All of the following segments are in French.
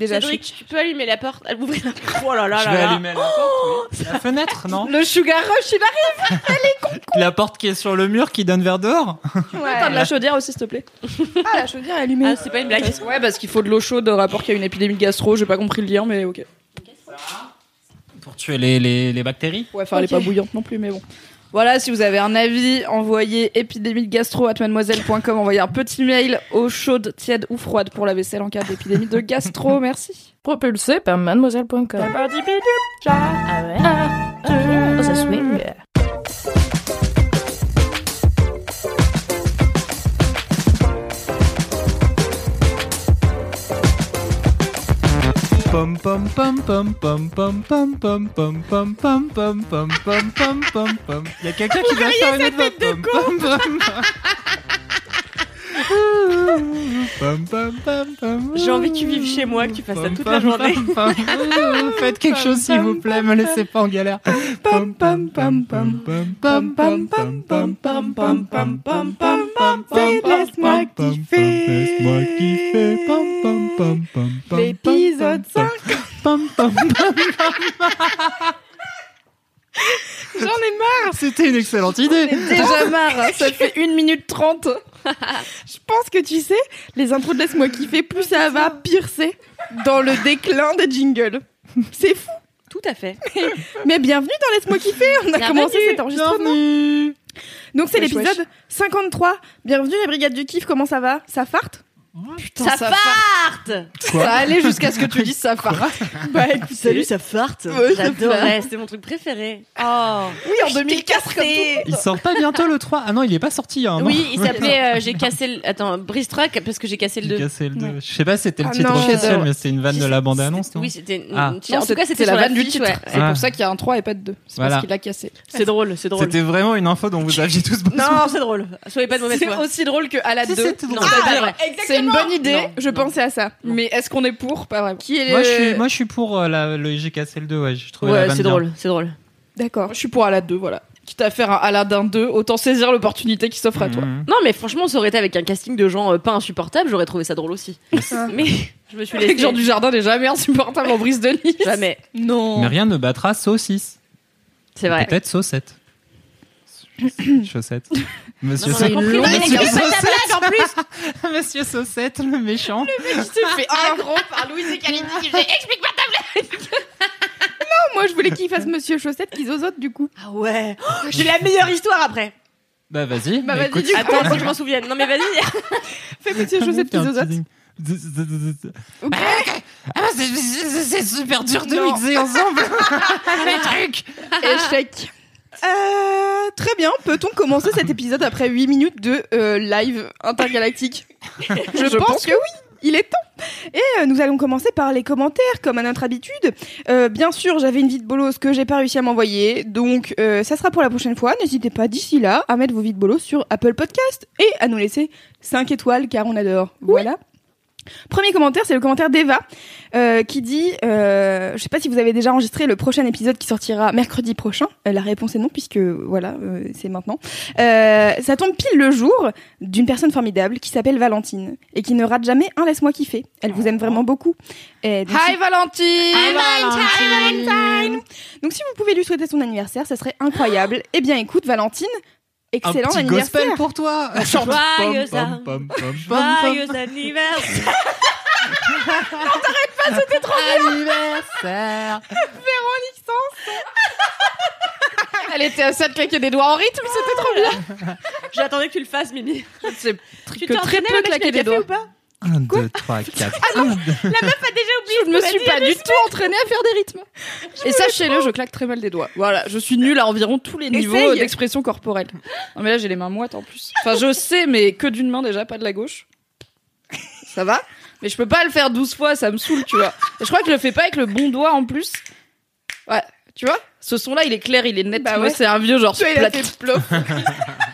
Déjà Cédric, chic. tu peux allumer la porte Elle ouvrir la Oh là là Je là vais là. allumer la porte, oui. La fenêtre, non Le sugar rush, il arrive. La porte qui est sur le mur qui donne vers dehors Tu peux éteindre la chaudière aussi, s'il te plaît. Ah, la chaudière est allumée. Ah, c'est pas une blague. Ouais, parce qu'il faut de l'eau chaude au rapport qu'il y a une épidémie de gastro. J'ai pas compris le lien, mais ok. Pour tuer les, les, les bactéries Ouais, enfin, elle est pas bouillante non plus, mais bon. Voilà, si vous avez un avis, envoyez épidémie de gastro at mademoiselle.com. Envoyez un petit mail eau chaude, tiède ou froide pour la vaisselle en cas d'épidémie de gastro. Merci. Propulsé par mademoiselle.com. Pom pom pom pom pom pom pom pom pom pom pom pom pom pom pom pom pom. Il y a quelqu'un qui doit faire une. Pom pom pom. J'ai envie que tu vives chez moi, que tu fasses ça toute la journée. Faites quelque chose s'il vous plaît, me laissez pas en galère. Laisse-moi kiffer. Laisse-moi. L'épisode 5. J'en ai marre. C'était une excellente idée. Déjà marre. hein. Ça fait 1 minute 30. Je pense que tu sais, les intros de Laisse-moi kiffer, plus ça va, pire c'est dans le déclin des jingles. C'est fou. Tout à fait. Mais bienvenue dans Laisse-moi kiffer. On a Bienvenue. commencé cet enregistrement. Bienvenue. Donc c'est l'épisode 53. Bienvenue la brigade du kiff. Comment ça va? Ça farte? Putain, Ça farte Ça allait jusqu'à ce que tu dises ça farte. Bah écoute, Salut, ça farte Ouais, ça J'adorais, c'était mon truc préféré. Oh Oui, en 2004 comme tout. Il sort pas bientôt le 3 Ah non, il est pas sorti a an. Oui, il s'appelait euh, J'ai cassé le... Attends, Brice Truck, parce que j'ai cassé le J'ai 2. cassé le 2. Je sais pas si c'était le Ah titre non. officiel, mais c'était une vanne de la bande-annonce, non Oui, c'était... Ah. En tout cas, c'était la vanne du titre. ouais. C'est Ah. pour ça qu'il y a un 3 et pas de 2. C'est Voilà. parce qu'il l'a cassé. C'est drôle, c'est drôle. C'était vraiment une info dont vous aviez tous besoin. Non, c'est drôle. Soyez pas de mauvaise C'est foi. aussi drôle que à la Si, 2. c'était drôle. Non, c'est pas vrai. C'est une bonne idée, Non. je pensais à ça. Mais est-ce qu'on est pour Pas vraiment. Qui est Moi, le- je suis, moi, je suis pour euh, la, le le 2, ouais. Je trouvais la Ouais, c'est drôle, c'est drôle. D'accord, je suis pour Aladdin 2, voilà. Quitte à faire un Aladdin 2, autant saisir l'opportunité qui s'offre à toi. Mhm. Non, mais franchement, ça aurait été avec un casting de gens euh, pas insupportables, j'aurais trouvé ça drôle aussi. Mais je me suis laissée... Avec Jean du Jardin n'est jamais insupportable en brise de Nice. Jamais. Non. Mais rien ne battra saucisse. C'est vrai. Peut-être saucette. Chaussette. Monsieur, pas Saucette. blague, en plus Monsieur Saucette, le méchant. Il se fait aggro par Louise et Kalindi qui fait Explique-moi ta blague Non, moi je voulais qu'il fasse Monsieur Chaussette qui zozote du coup. Ah ouais Oh, J'ai la meilleure histoire après Bah, vas-y. Bah, vas-y, écoute. du coup. Attends, faut que je m'en souvienne. Non mais vas-y Fais Monsieur Chaussette qui zozote. teasing. Ok. Ah, c'est- super dur de Non. mixer ensemble les trucs. Échec. Euh, très bien, peut-on commencer cet épisode après 8 minutes de euh, live intergalactique Je, pense, que oui, il est temps. Et euh, nous allons commencer par les commentaires, comme à notre habitude. Euh, bien sûr, j'avais une vie de bolos que j'ai pas réussi à m'envoyer, donc euh, ça sera pour la prochaine fois. N'hésitez pas d'ici là à mettre vos vies de bolos sur Apple Podcast et à nous laisser 5 étoiles car on adore. Voilà. Premier commentaire, c'est le commentaire d'Eva euh, qui dit, euh, je sais pas si vous avez déjà enregistré le prochain épisode qui sortira mercredi prochain. Euh, la réponse est non puisque voilà, euh, c'est maintenant. Euh, ça tombe pile le jour d'une personne formidable qui s'appelle Valentine et qui ne rate jamais un laisse-moi kiffer. Elle vous aime vraiment beaucoup. Et donc, si- Valentine Hi Valentine Donc si vous pouvez lui souhaiter son anniversaire, ça serait incroyable. Eh bien écoute Valentine, Un excellent petit anniversaire. gospel pour toi. Joyeux Pom, pom, pom, pom, pom, Joyeux anniversaire Anniversaire. Elle était à ça de claquer des doigts en rythme, c'était trop bien. J'attendais que tu le fasses, Mimi. C'est Tu que t'es très peu claquer des doigts. ou pas? 1, 2, 3, 4. La meuf a déjà oublié Je me suis pas du tout entraînée à faire des rythmes. Et sachez-le, je claque très mal des doigts. Voilà, je suis nulle à environ tous les niveaux d'expression corporelle. Non mais là j'ai les mains moites en plus. Enfin je sais, mais que d'une main déjà, pas de la gauche. ça va? Mais je peux pas le faire 12 fois, ça me saoule, tu vois. Et je crois que je le fais pas avec le bon doigt en plus. Ouais, tu vois? Ce son-là, il est clair, il est net. Bah Moi, ouais. c'est un vieux genre Tu vois, il a plat. fait plof.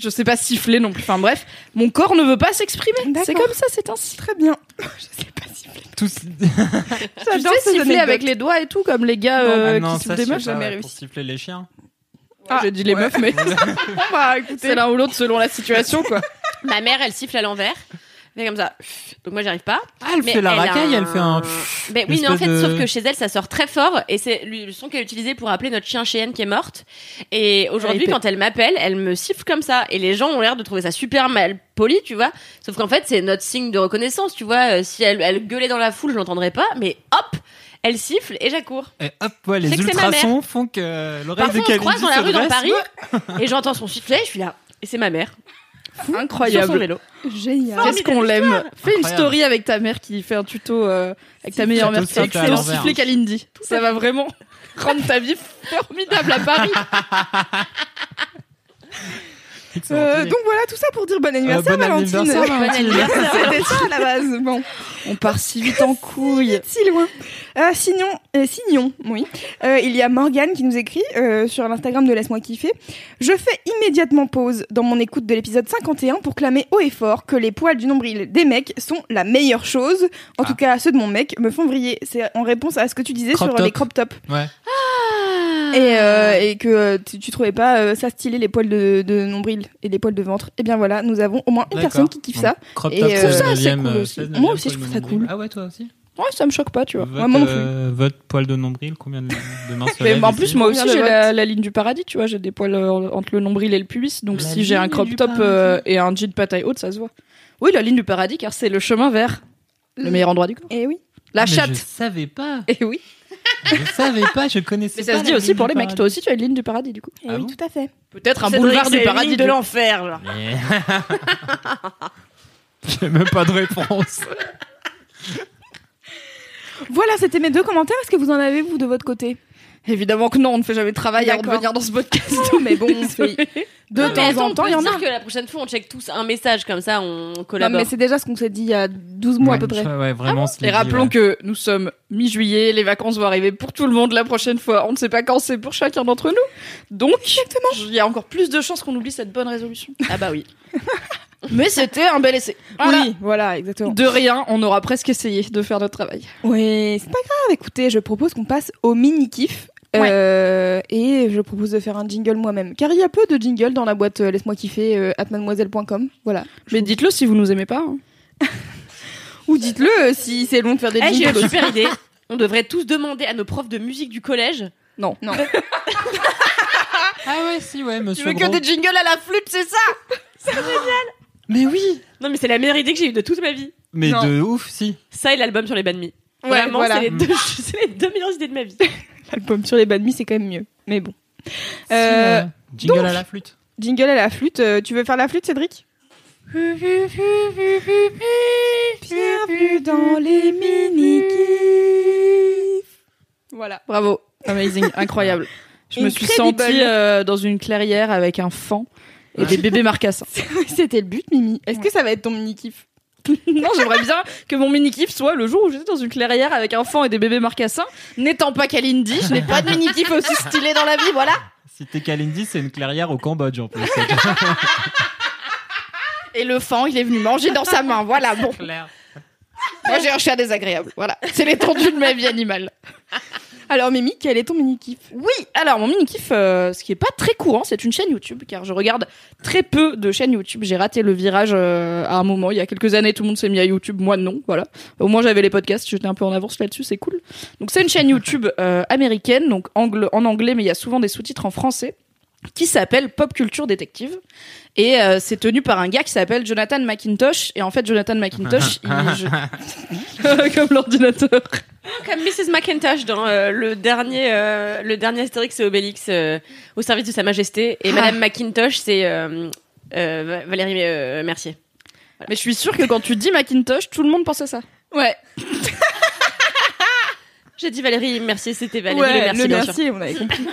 Je sais pas siffler non plus. Enfin bref, mon corps ne veut pas s'exprimer. C'est comme ça, c'est ainsi. Très bien. Je sais pas siffler. Tous... Tu J'adore sais ces siffler avec les doigts et tout, comme les gars euh, non, qui sifflent des meufs. sais jamais réussi. Pour siffler les chiens. Ah, J'ai dit les ouais. meufs, mais Bah écoutez. c'est l'un ou l'autre selon la situation, quoi. Ma mère, elle siffle à l'envers. Mais comme ça. Donc moi, j'arrive pas. Ah, elle Mais fait la racaille, elle fait un. Ben oui, mais en fait, de- sauf que chez elle, ça sort très fort et c'est le son qu'elle utilisait pour appeler notre chien Cheyenne qui est morte. Et aujourd'hui, quand elle m'appelle, elle me siffle comme ça et les gens ont l'air de trouver ça super mal poli, tu vois. Sauf qu'en fait, c'est notre signe de reconnaissance, tu vois. Euh, Si elle, elle gueulait dans la foule, je l'entendrais pas, mais hop, elle siffle et j'accours. Et hop, ouais, les ultrasons font que l'oreille Parfois, de on se croise Kalindi dans la rue dans. Paris et j'entends son sifflet, je suis là. Et c'est ma mère. Sur son Incroyable. vélo. Génial. Qu'est-ce qu'on l'aime. Fais une story avec ta mère qui fait un tuto euh, avec ta meilleure mère. C'est siffle à tuto Kalindi. Ça va vraiment rendre ta vie formidable à Paris. Euh, donc voilà, tout ça pour dire bon anniversaire, Euh, bon Valentine. anniversaire, Valentine. C'était ça à la base. Bon, On part si vite en couille. si loin. Euh, sinon, euh, sinon, oui. Euh, il y a Morgane qui nous écrit euh, sur l'Instagram de Laisse-moi kiffer. Je fais immédiatement pause dans mon écoute de l'épisode 51 pour clamer haut et fort que les poils du nombril des mecs sont la meilleure chose. En Ah. tout cas, ceux de mon mec me font vriller. C'est en réponse à ce que tu disais Crop sur top. les crop tops. Ouais. Et, euh, et que euh, tu, tu trouvais pas euh, ça stylé les poils de, de nombril et les poils de ventre. Et bien voilà, nous avons au moins une D'accord. personne qui kiffe ça. Crop Et, top, euh, c'est ça neuvième, cool euh, aussi. 16, Moi aussi, je poil trouve ça nombril. cool. Ah ouais, toi aussi Ouais, ça me choque pas, tu vois. votre, Ouais, moi non plus. euh, votre poil de nombril, combien de, de mains se Mais lèvent en ici plus, moi aussi, Combien de j'ai votes la, la ligne du paradis, tu vois. J'ai des poils euh, entre le nombril et le pubis. Donc, La si j'ai un ligne crop du top euh, et un jean pataille haute, ça se voit. Oui, la ligne du paradis, car c'est le chemin vers le meilleur endroit du corps. Et oui. La Ah, mais chatte. Je savais pas. Et oui. Je savais pas, je connaissais Mais ça pas se dit la aussi ligne pour du les mecs. Toi aussi, tu as une ligne du paradis, du coup. Et Ah oui, bon tout à fait. Peut-être un Cédric, boulevard du paradis ligne de l'enfer. genre. Mais- J'ai même pas de réponse. Voilà, c'était mes deux commentaires. Est-ce que vous en avez, vous, de votre côté? Évidemment que non, on ne fait jamais de travail avant de venir dans ce podcast. Mais bon, on fait de Non, temps attends, en temps, il y en dire a. que la prochaine fois, on check tous un message comme ça, on Non, collabore. mais c'est déjà ce qu'on s'est dit il y a 12 mois à peu près. Ouais, vraiment. on se l'est Et dit, rappelons ouais. que nous sommes mi-juillet, les vacances vont arriver pour tout le monde la prochaine fois. On ne sait pas quand c'est pour chacun d'entre nous. Donc, il y a encore plus de chances qu'on oublie cette bonne résolution. Ah bah oui. Mais c'était un bel essai. Voilà. Oui, voilà, exactement. De rien, on aura presque essayé de faire notre travail. Oui, c'est pas grave. Écoutez, je propose qu'on passe au mini-kiff. Euh, et je propose de faire un jingle moi-même. Car il y a peu de jingles dans la boîte euh, Laisse-moi kiffer euh, at mademoiselle.com. Voilà. Mais dites-le si vous nous aimez pas. hein. Ou dites-le euh, si c'est long de faire des Eh, J'ai jingles. une super idée. On devrait tous demander à nos profs de musique du collège. Non. Non. Ah ouais, si, ouais, Tu monsieur. veux que Gros. des jingles à la flûte, c'est ça? Mais oui. Non mais c'est la meilleure idée que j'ai eue de toute ma vie. Mais Non. de ouf, si. Ça et l'album sur les mi. Ouais, Vraiment, voilà. c'est les, deux- c'est les deux meilleures idées de ma vie. L'album sur les bad c'est quand même mieux. Mais bon. Si, Euh, ouais. Jingle donc- à la flûte. Jingle à la flûte. euh, tu veux faire la flûte, Cédric? Bienvenue dans les mini Voilà. Bravo. Amazing. Incroyable. Je me suis Incredible. sentie euh, dans une clairière avec un fan et des bébés marcassins. C'était le but, Mimi. Est-ce que ça va être ton mini kiff non, j'aimerais bien que mon mini-kiff soit le jour où j'étais dans une clairière avec un fan et des bébés marcassins. N'étant pas Kalindi, je n'ai pas de mini-kiff aussi stylé dans la vie, voilà. Si t'es Kalindi, c'est une clairière au Cambodge en plus. Et le fan, il est venu manger dans sa main, voilà, bon. clair. Moi, j'ai un chat désagréable, voilà. C'est l'étendue de ma vie animale. Alors, Mimi, quel est ton mini kiff Oui, alors mon mini-kiff, euh, ce qui est pas très courant, c'est une chaîne YouTube, car je regarde très peu de chaînes YouTube. J'ai raté le virage euh, à un moment, il y a quelques années, tout le monde s'est mis à YouTube, moi non, voilà. Au moins j'avais les podcasts, j'étais un peu en avance là-dessus, c'est cool. Donc c'est une chaîne YouTube euh, américaine, donc en anglais, mais il y a souvent des sous-titres en français, qui s'appelle Pop Culture Détective. Et euh, c'est tenu par un gars qui s'appelle Jonathan McIntosh. Et en fait, Jonathan McIntosh, il... je- comme l'ordinateur. Comme Mrs. McIntosh dans euh, le dernier, euh, le dernier Astérix et Obélix euh, au service de Sa Majesté. Et Madame McIntosh, c'est euh, euh, Valérie euh, Mercier. Mais je suis sûre que quand tu dis Macintosh, tout le monde pense à ça. Ouais, J'ai dit Valérie Mercier, c'était Valérie ouais, Le Mercier, le merci, on avait compris.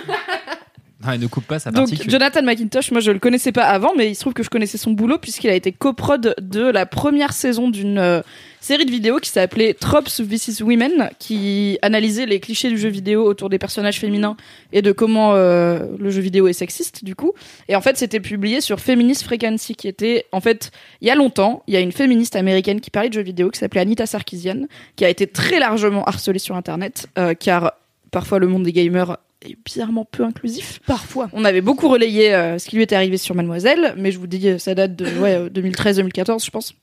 Ah, il ne coupe pas sa Donc particule. Jonathan McIntosh, moi je le connaissais pas avant, mais il se trouve que je connaissais son boulot puisqu'il a été coprod de la première saison d'une euh, série de vidéos qui s'appelait Tropes vs Women, qui analysait les clichés du jeu vidéo autour des personnages féminins et de comment euh, le jeu vidéo est sexiste du coup. Et en fait c'était publié sur Feminist Frequency, qui était en fait il y a longtemps, il y a une féministe américaine qui parlait de jeux vidéo qui s'appelait Anita Sarkeesian, qui a été très largement harcelée sur Internet, euh, car parfois le monde des gamers est bizarrement peu inclusif. Parfois. On avait beaucoup relayé euh, ce qui lui était arrivé sur Mademoiselle, mais je vous dis, euh, ça date de ouais, 2013-2014, je pense.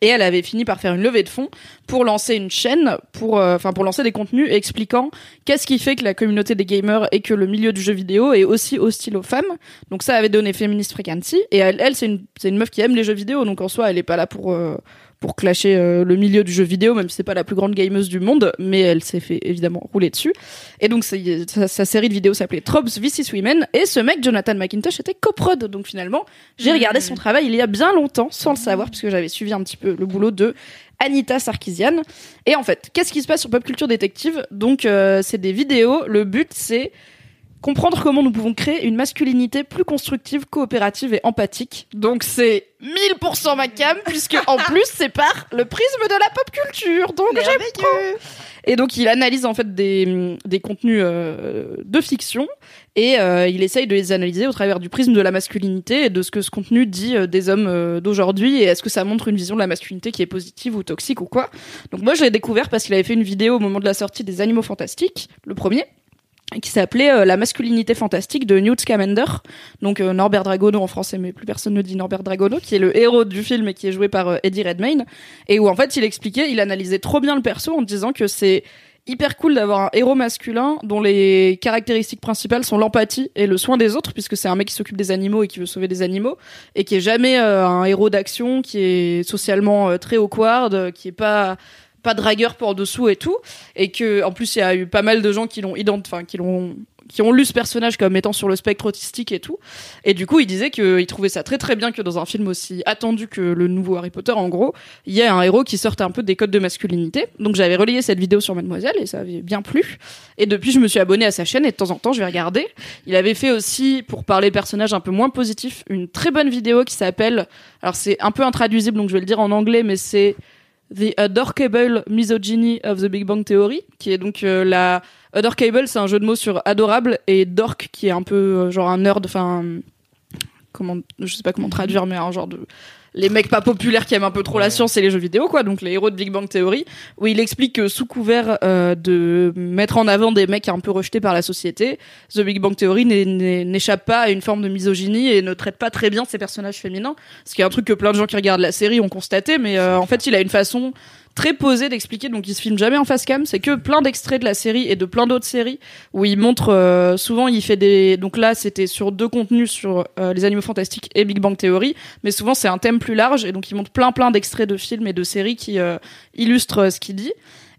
Et elle avait fini par faire une levée de fonds pour lancer une chaîne, pour, euh, pour lancer des contenus expliquant qu'est-ce qui fait que la communauté des gamers et que le milieu du jeu vidéo est aussi hostile aux femmes. Donc ça avait donné Feminist Frequency. Et elle, elle c'est une, une meuf qui aime les jeux vidéo, donc en soi, elle est pas là pour euh, pour clasher euh, le milieu du jeu vidéo, même si c'est pas la plus grande gameuse du monde, mais elle s'est fait évidemment rouler dessus. Et donc sa, sa série de vidéos s'appelait Tropes vs Women, et ce mec Jonathan McIntosh était coprod. Donc finalement, j'ai regardé son travail il y a bien longtemps, sans le savoir, puisque j'avais suivi un petit peu le boulot de Anita Sarkeesian. Et en fait, qu'est-ce qui se passe sur Pop Culture Détective? Donc euh, c'est des vidéos. Le but c'est comprendre comment nous pouvons créer une masculinité plus constructive, coopérative et empathique. Donc c'est 1000% ma cam, puisque en plus c'est par le prisme de la pop culture. Donc j'aime. Et donc il analyse en fait des, des contenus euh, de fiction et euh, il essaye de les analyser au travers du prisme de la masculinité et de ce que ce contenu dit euh, des hommes d'aujourd'hui et est-ce que ça montre une vision de la masculinité qui est positive ou toxique ou quoi? Donc moi je l'ai découvert parce qu'il avait fait une vidéo au moment de la sortie des Animaux Fantastiques, le premier qui s'appelait euh, La masculinité fantastique de Newt Scamander, donc euh, Norbert Dragono en français, mais plus personne ne dit Norbert Dragono, qui est le héros du film et qui est joué par euh, Eddie Redmayne, et où en fait il expliquait, il analysait trop bien le perso en disant que c'est hyper cool d'avoir un héros masculin dont les caractéristiques principales sont l'empathie et le soin des autres, puisque c'est un mec qui s'occupe des animaux et qui veut sauver des animaux, et qui est jamais euh, un héros d'action, qui est socialement euh, très awkward, qui est pas pas dragueur pour dessous et tout. Et que en plus il y a eu pas mal de gens qui l'ont enfin qui l'ont qui ont lu ce personnage comme étant sur le spectre autistique et tout. Et du coup il disait qu'il trouvait ça très très bien que dans un film aussi attendu que le nouveau Harry Potter en gros il y ait un héros qui sorte un peu des codes de masculinité. Donc j'avais relayé cette vidéo sur Mademoiselle et ça avait bien plu. Et depuis je me suis abonnée à sa chaîne et de temps en temps je vais regarder. Il avait fait aussi pour parler personnages un peu moins positifs une très bonne vidéo qui s'appelle alors c'est un peu intraduisible donc je vais le dire en anglais mais c'est The Adorkable Misogyny of the Big Bang Theory, qui est donc euh, la Adorkable, c'est un jeu de mots sur adorable et dork qui est un peu euh, genre un nerd, enfin comment, je sais pas comment traduire, mais un genre de les mecs pas populaires qui aiment un peu trop la science et les jeux vidéo, quoi. Donc les héros de Big Bang Theory, où il explique que sous couvert euh, de mettre en avant des mecs un peu rejetés par la société, The Big Bang Theory n'échappe pas à une forme de misogynie et ne traite pas très bien ses personnages féminins. Ce qui est un truc que plein de gens qui regardent la série ont constaté, mais euh, en fait, il a une façon très posée d'expliquer. Donc, il se filme jamais en face cam. C'est que plein d'extraits de la série et de plein d'autres séries où il montre. euh, souvent, il fait des. Donc là, c'était sur deux contenus sur euh, les animaux fantastiques et Big Bang Theory, mais souvent c'est un thème plus large et donc il montre plein plein d'extraits de films et de séries qui euh, illustrent euh, ce qu'il dit.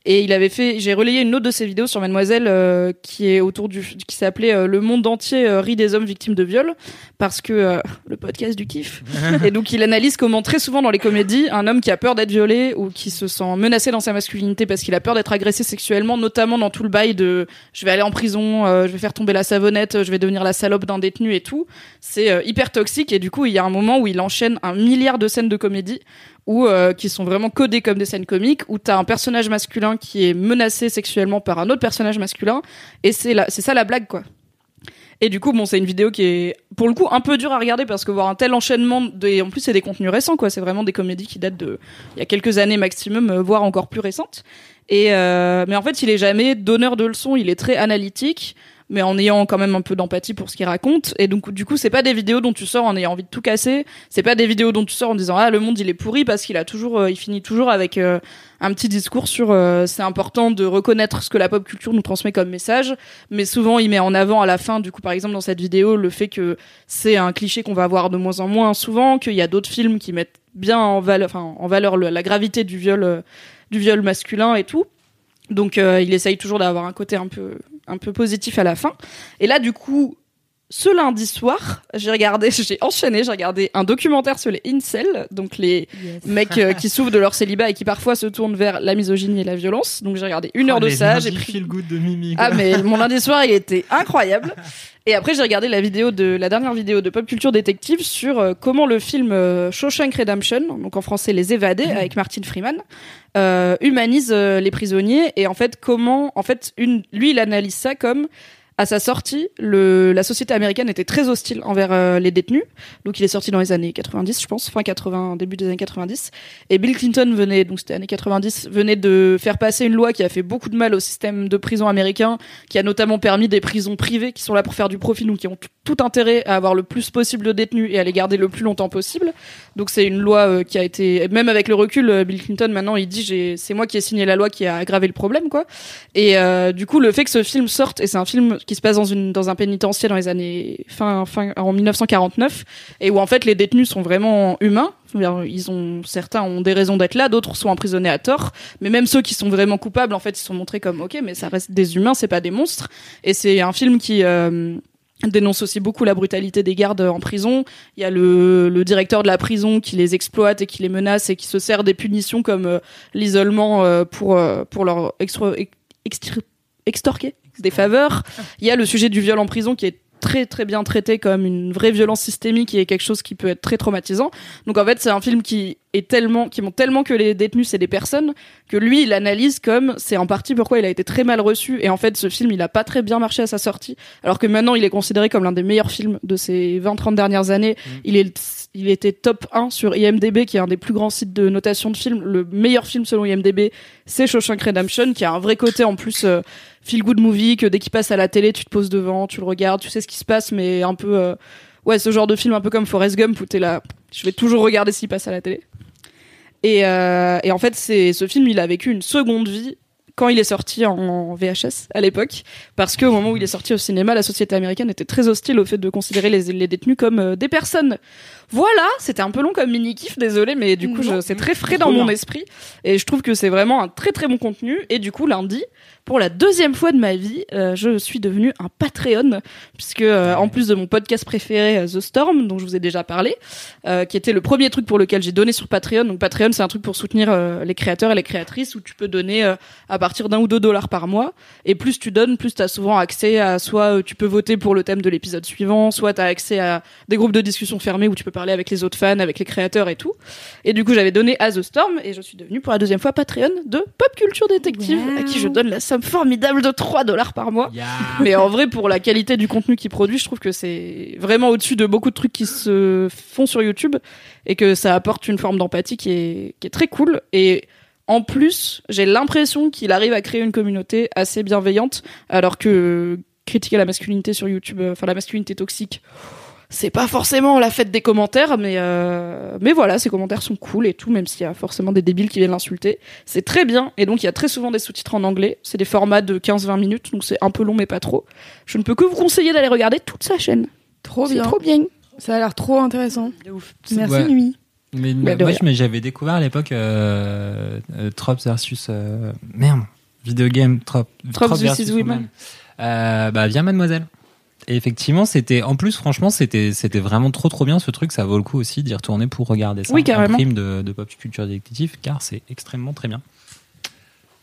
Et il avait fait, j'ai relayé une autre de ses vidéos sur Mademoiselle euh, qui est autour du, qui s'appelait euh, Le monde entier euh, rit des hommes victimes de viol parce que euh, le podcast du kiff. et donc il analyse comment très souvent dans les comédies, un homme qui a peur d'être violé ou qui se sent menacé dans sa masculinité parce qu'il a peur d'être agressé sexuellement, notamment dans tout le bail de je vais aller en prison, euh, je vais faire tomber la savonnette, je vais devenir la salope d'un détenu et tout. C'est euh, hyper toxique et du coup il y a un moment où il enchaîne un milliard de scènes de comédie ou euh, qui sont vraiment codées comme des scènes comiques où t'as un personnage masculin qui est menacé sexuellement par un autre personnage masculin et c'est c'est ça la blague quoi. Et du coup, bon, c'est une vidéo qui est, pour le coup, un peu dure à regarder parce que voir un tel enchaînement, et en plus, c'est des contenus récents, quoi. C'est vraiment des comédies qui datent de, il y a quelques années maximum, euh, voire encore plus récentes. Et, euh, mais en fait, il est jamais donneur de leçons, il est très analytique, mais en ayant quand même un peu d'empathie pour ce qu'il raconte. Et donc, du coup, c'est pas des vidéos dont tu sors en ayant envie de tout casser. C'est pas des vidéos dont tu sors en disant, ah, le monde, il est pourri parce qu'il a toujours, euh, il finit toujours avec, euh, un petit discours sur euh, c'est important de reconnaître ce que la pop culture nous transmet comme message, mais souvent il met en avant à la fin, du coup par exemple dans cette vidéo, le fait que c'est un cliché qu'on va voir de moins en moins souvent, qu'il y a d'autres films qui mettent bien en valeur, enfin en valeur le- la gravité du viol, euh, du viol masculin et tout. Donc il essaye toujours d'avoir un côté un peu un peu positif à la fin. Et là du coup ce lundi soir, j'ai regardé, j'ai enchaîné, j'ai regardé un documentaire sur les incels, donc les mecs euh, qui souffrent de leur célibat et qui parfois se tournent vers la misogynie et la violence. Donc j'ai regardé une heure de Oh, ça, j'ai pris feel good de Mimi. ah mais mon lundi soir il était incroyable. Et après j'ai regardé la vidéo de la dernière vidéo de Pop Culture Détective sur euh, comment le film euh, Shawshank Redemption, donc en français Les Évadés avec Martin Freeman, euh, humanise euh, les prisonniers et en fait comment en fait une lui il analyse ça comme à sa sortie, la société américaine était très hostile envers euh, les détenus. Donc il est sorti dans les années 90, je pense, fin 80, début des années 90. Et Bill Clinton venait, donc c'était années 90, venait de faire passer une loi qui a fait beaucoup de mal au système de prison américain, qui a notamment permis des prisons privées qui sont là pour faire du profit, donc qui ont tout, intérêt à avoir le plus possible de détenus et à les garder le plus longtemps possible. Donc c'est une loi euh, qui a été, même avec le recul, euh, Bill Clinton maintenant il dit c'est moi qui ai signé la loi qui a aggravé le problème quoi. Et du coup le fait que ce film sorte et c'est un film qui se passe dans une dans un pénitencier dans les années fin fin en 1949 et où en fait les détenus sont vraiment humains. Ils ont certains ont des raisons d'être là, d'autres sont emprisonnés à tort, mais même ceux qui sont vraiment coupables en fait ils sont montrés comme ok mais ça reste des humains, c'est pas des monstres. Et c'est un film qui euh, dénonce aussi beaucoup la brutalité des gardes en prison. Il y a le, directeur de la prison qui les exploite et qui les menace et qui se sert des punitions comme euh, l'isolement euh, pour pour leur extorquer des faveurs. Il y a le sujet du viol en prison qui est très très bien traité comme une vraie violence systémique et quelque chose qui peut être très traumatisant. Donc en fait, c'est un film qui est tellement qui montre tellement que les détenus c'est des personnes que lui il analyse comme c'est en partie pourquoi il a été très mal reçu et en fait ce film il a pas très bien marché à sa sortie alors que maintenant il est considéré comme l'un des meilleurs films de ces 20-30 dernières années. Il est il était top 1 sur IMDb qui est un des plus grands sites de notation de films. Le meilleur film selon IMDb, c'est Shawshank Redemption qui a un vrai côté en plus euh, feel good movie que dès qu'il passe à la télé, tu te poses devant, tu le regardes, tu sais ce qui se passe mais un peu euh, ouais, ce genre de film un peu comme Forrest Gump où t'es là, je vais toujours regarder s'il passe à la télé. Et, euh, et en fait, c'est ce film, il a vécu une seconde vie quand il est sorti en VHS à l'époque, parce qu'au moment où il est sorti au cinéma, la société américaine était très hostile au fait de considérer les, les détenus comme euh, des personnes. Voilà, c'était un peu long comme mini kiff, désolé, mais du coup, c'est très frais dans mon esprit, et je trouve que c'est vraiment un très très bon contenu. Et du coup, lundi, pour la deuxième fois de ma vie, euh, je suis devenue un Patreon, puisque euh, en plus de mon podcast préféré, euh, The Storm, dont je vous ai déjà parlé, euh, qui était le premier truc pour lequel j'ai donné sur Patreon. Donc Patreon, c'est un truc pour soutenir les créateurs et les créatrices, où tu peux donner à partir d'un ou deux dollars par mois. Et plus tu donnes, plus tu as souvent accès à soit tu peux voter pour le thème de l'épisode suivant, soit tu as accès à des groupes de discussion fermés où tu peux parler avec les autres fans, avec les créateurs et tout. Et du coup, j'avais donné à The Storm et je suis devenue pour la deuxième fois Patreon de Pop Culture Détective, à qui je donne la somme formidable de 3 dollars par mois. Mais en vrai, pour la qualité du contenu qu'il produit, je trouve que c'est vraiment au-dessus de beaucoup de trucs qui se font sur YouTube et que ça apporte une forme d'empathie qui est, qui est très cool. Et en plus, j'ai l'impression qu'il arrive à créer une communauté assez bienveillante, alors que critiquer la masculinité sur YouTube, euh, enfin la masculinité toxique, c'est pas forcément la fête des commentaires, mais euh, mais voilà, ces commentaires sont cool et tout, même s'il y a forcément des débiles qui viennent l'insulter. C'est très bien, et donc il y a très souvent des sous-titres en anglais. C'est des formats de 15-20 minutes, donc c'est un peu long, mais pas trop. Je ne peux que vous conseiller d'aller regarder toute sa chaîne. Trop C'est bien. trop bien. Ça a l'air trop intéressant. Merci Ouais. Nuit. Mais Bah, moi, mais j'avais découvert à l'époque euh, euh, Trop versus euh, merde, video game Trop, Trop versus Women. Euh, bah via Mademoiselle. Et effectivement, c'était en plus franchement, c'était c'était vraiment trop trop bien ce truc, ça vaut le coup aussi d'y retourner pour regarder ça Oui, en carrément. prime de, de pop culture détective car c'est extrêmement très bien.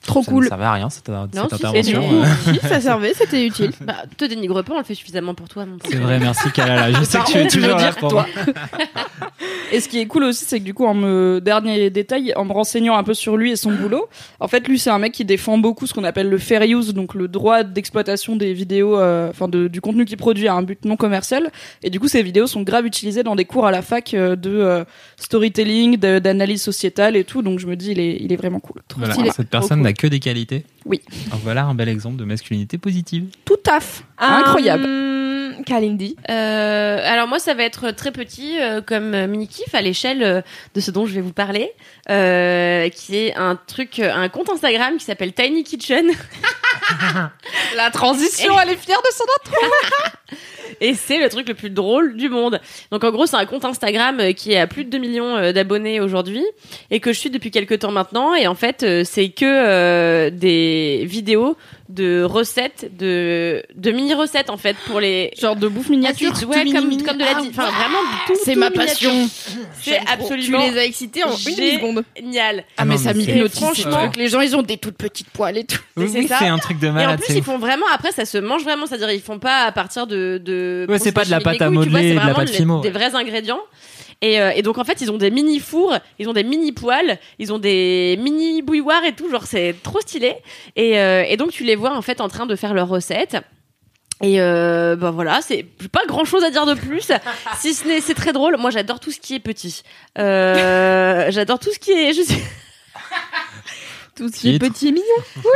Trop ça cool. ne servait à rien cette, cette Non, si, intervention. c'est euh. Si, ça servait, c'était utile. Bah, te dénigre pas, on le fait suffisamment pour toi, mon C'est vrai, merci Kalala. Je sais que tu es toujours là dire pour toi. Et ce qui est cool aussi, c'est que du coup, en me dernier détail, en me renseignant un peu sur lui et son boulot, en fait, lui, c'est un mec qui défend beaucoup ce qu'on appelle le fair use, donc le droit d'exploitation des vidéos, euh, enfin de- du contenu qu'il produit à un but non commercial. Et du coup, ces vidéos sont grave utilisées dans des cours à la fac euh, de euh, storytelling, d'analyse sociétale et tout. Donc je me dis, il est, il est vraiment cool. Voilà, stylé. cette personne n'a que des qualités. Oui. Alors voilà un bel exemple de masculinité positive. Tout taf, incroyable. Hum, Kalindi. Euh, alors moi, ça va être très petit euh, comme euh, mini kiff à l'échelle euh, de ce dont je vais vous parler, qui est un truc, un compte Instagram qui s'appelle Tiny Kitchen. La transition, elle est fière de son intro. Et c'est le truc le plus drôle du monde. Donc en gros, c'est un compte Instagram qui a plus de 2 millions d'abonnés aujourd'hui et que je suis depuis quelques temps maintenant. Et en fait, c'est que des vidéos de recettes, de, de mini-recettes en fait pour les... Genre de bouffe miniature. Ouais, comme, comme de la... di- Enfin, vraiment, tout, C'est ma passion. C'est Tu absolument les as excités en une Génial. seconde. génial. Ah, mais non, ça mais m'hypnotise. franchement- truc. les gens ils ont des toutes petites poils et tout. Oui, c'est oui, un truc de Et en malade. plus, ils font vraiment, après, ça se mange vraiment, c'est-à-dire, ils font pas à partir de, de Ouais, c'est pas de la pâte à tu modeler, c'est de la vraiment pâte fimo, Des vrais ingrédients. Et, euh, et donc, en fait, ils ont des mini fours, ils ont des mini poêles, ils ont des mini bouilloires et tout, genre, c'est trop stylé. Et, euh, et donc, tu les vois, en fait, en train de faire leurs recettes. Et euh, bah voilà, c'est pas grand chose à dire de plus, si ce n'est c'est très drôle. Moi, j'adore tout ce qui est petit. Euh, j'adore tout ce qui est. Je sais, Tout ce qui est petit et mignon.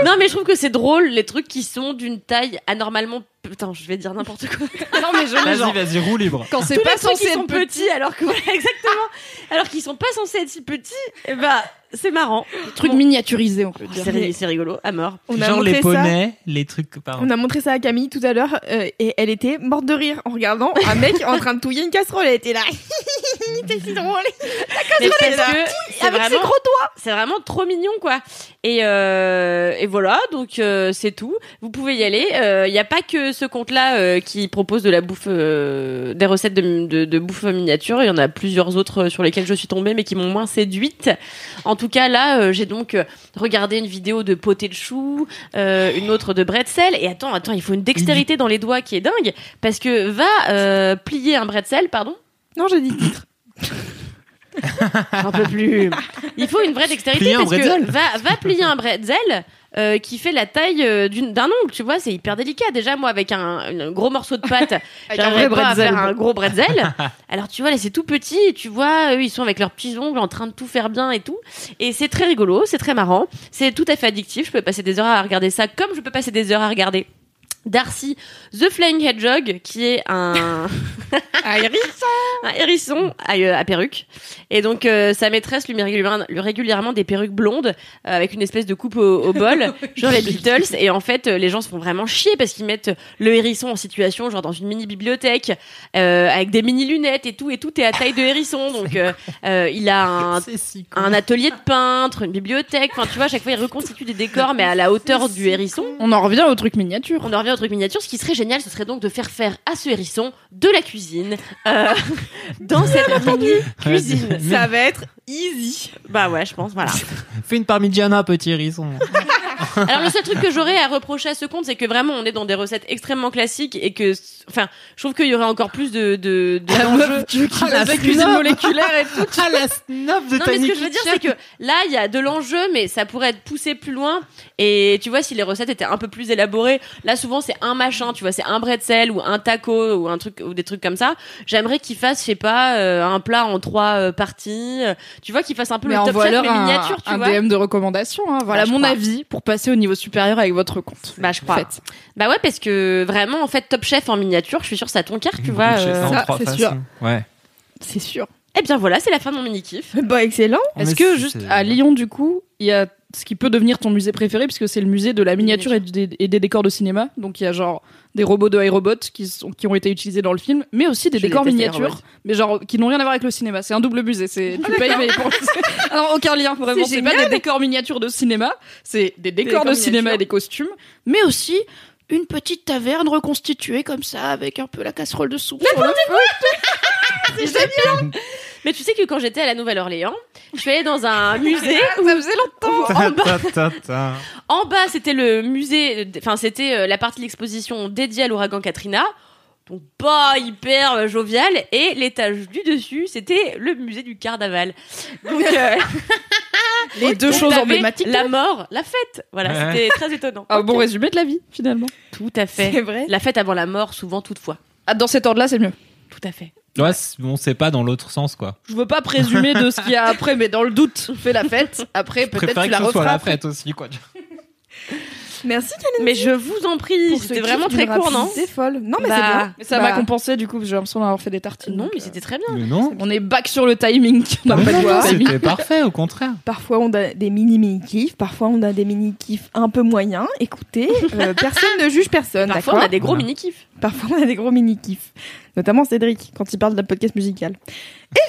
Non, mais je trouve que c'est drôle les trucs qui sont d'une taille anormalement. Putain, je vais dire n'importe quoi. Non, mais je Vas-y, vas-y, roue libre. Quand c'est pas trucs censé sont être petit. petits, alors que voilà, exactement, alors qu'ils sont pas censés être si petits. Et bah, c'est marrant. Truc Bon. miniaturisé on peut dire. C'est ri- c'est rigolo, à mort. On a Genre montré les ça. poneys, les trucs. Pardon. On a montré ça à Camille tout à l'heure euh, et elle était morte de rire en regardant un mec en train de touiller une casserole. Elle était là. C'était si drôle. Mais parce est là. c'est Avec ses vraiment, gros doigts. c'est vraiment trop mignon, quoi. Et, euh, et voilà, donc euh, c'est tout. Vous pouvez y aller. Il n'y a pas que ce compte-là euh, qui propose de la bouffe, euh, des recettes de, de, de bouffe miniature. Il y en a plusieurs autres euh, sur lesquelles je suis tombée, mais qui m'ont moins séduite. En tout cas, là, euh, j'ai donc regardé une vidéo de potée de chou, euh, une autre de bretzel. Et attends, attends, il faut une dextérité dans les doigts qui est dingue, parce que va euh, plier un bretzel, pardon. Non, j'ai dit titre. J'en peux plus. Il faut une vraie dextérité Plier parce que va plier un bretzel euh, qui fait la taille euh, d'un ongle, tu vois, c'est hyper délicat. Déjà, moi, avec un, un gros morceau de pâte, Avec un j'arriverais pas à faire un gros bretzel. Alors, tu vois, là, c'est tout petit, et tu vois, eux, ils sont avec leurs petits ongles en train de tout faire bien et tout. Et c'est très rigolo, c'est très marrant, c'est tout à fait addictif. Je peux passer des heures à regarder ça, comme je peux passer des heures à regarder Darcy the Flying Hedgehog, qui est un Ah, hérisson. un hérisson à, euh, à perruque. Et donc, euh, sa maîtresse lui met régulièrement, lui régulièrement des perruques blondes euh, avec une espèce de coupe au, au bol, genre les Beatles. Et en fait, euh, les gens se font vraiment chier parce qu'ils mettent le hérisson en situation, genre dans une mini bibliothèque, euh, avec des mini lunettes et tout, et tout est à taille de hérisson. Donc, euh, euh, il a un, si un atelier de peintre, une bibliothèque. Enfin, tu vois, à chaque fois, il reconstitue des décors, mais à la hauteur du hérisson. On en revient au truc miniature. On en revient au truc miniature. Ce qui serait génial, ce serait donc de faire faire à ce hérisson de la cuisine euh, dans cette mini cuisine. Ça va être easy. Bah ouais, je pense, voilà. Fais une parmigiana, petit hérisson. Alors le seul truc que j'aurais à reprocher à ce compte, c'est que vraiment on est dans des recettes extrêmement classiques et que, enfin, je trouve qu'il y aurait encore plus de de, de. Tu qu'il Ah, la cuisine moléculaire et tout. Ah, la snob de Non mais ce que je veux dire c'est que là il y a de l'enjeu mais ça pourrait être poussé plus loin et tu vois si les recettes étaient un peu plus élaborées là souvent c'est un machin tu vois c'est un bretzel ou un taco ou un truc ou des trucs comme ça j'aimerais qu'ils fassent je sais pas euh, un plat en trois euh, parties euh, tu vois qu'ils fassent un peu Mais le top chef envoie-leur mais un, miniature tu un vois DM de recommandation. hein. Voilà Bah, mon crois. avis pour passer au niveau supérieur avec votre compte. bah je crois bah ouais parce que vraiment en fait top chef en miniature je suis sûre ça ton cœur tu vois euh, en ça, trois c'est façons. sûr. Ouais. C'est sûr. et bien voilà c'est la fin de mon mini kiff Bah, excellent. Est-ce que juste c'est- à Lyon du coup, il y a ce qui peut devenir ton musée préféré puisque c'est le musée de la miniature et des, et des décors de cinéma. Donc il y a genre des robots de iRobot qui sont qui ont été utilisés dans le film, mais aussi des Je décors miniatures, mais genre qui n'ont rien à voir avec le cinéma. C'est un double musée. C'est tu payes mais pour alors aucun lien vraiment. C'est C'est pas des décors miniatures de cinéma, c'est des décors décors de cinéma et des costumes, mais aussi une petite taverne reconstituée comme ça avec un peu la casserole de soupe. sur le feu. mais tu sais que quand j'étais à la Nouvelle-Orléans je suis allée dans un musée Ça faisait longtemps. en bas. En c'était le musée, enfin, c'était euh, la partie de l'exposition dédiée à l'ouragan Katrina. Donc, pas hyper euh, jovial. Et l'étage du dessus, c'était le musée du carnaval. Donc, euh, Les deux donc, choses emblématiques. La mort, la fête. Voilà, Ouais. c'était très étonnant. Un bon résumé de la vie finalement. Tout à fait. C'est vrai. La fête avant la mort, souvent, toutefois. Ah, dans cet ordre-là, c'est mieux. Tout à fait. Ouais, on sait pas dans l'autre sens, quoi. Je veux pas présumer de ce qu'il y a après, mais dans le doute, fais la fête. Après, peut-être tu que la referas. la fête aussi, quoi. Merci Kalindi. Mais je vous en prie, c'était vraiment très court, non rapidité folle. Non mais Bah, c'est bien. Mais ça Bah, m'a compensé du coup, j'ai l'impression d'avoir fait des tartines. Non, mais euh, c'était très bien. Mais non. On est back sur le timing. Non. C'était parfait, au contraire. Parfois on a des mini mini kiffs, parfois on a des mini kiffs un peu moyens. Écoutez, euh, personne ne juge personne. Parfois, on a des gros Voilà. mini-kifs. Parfois on a des gros mini kiffs, notamment Cédric quand il parle d'un podcast musical.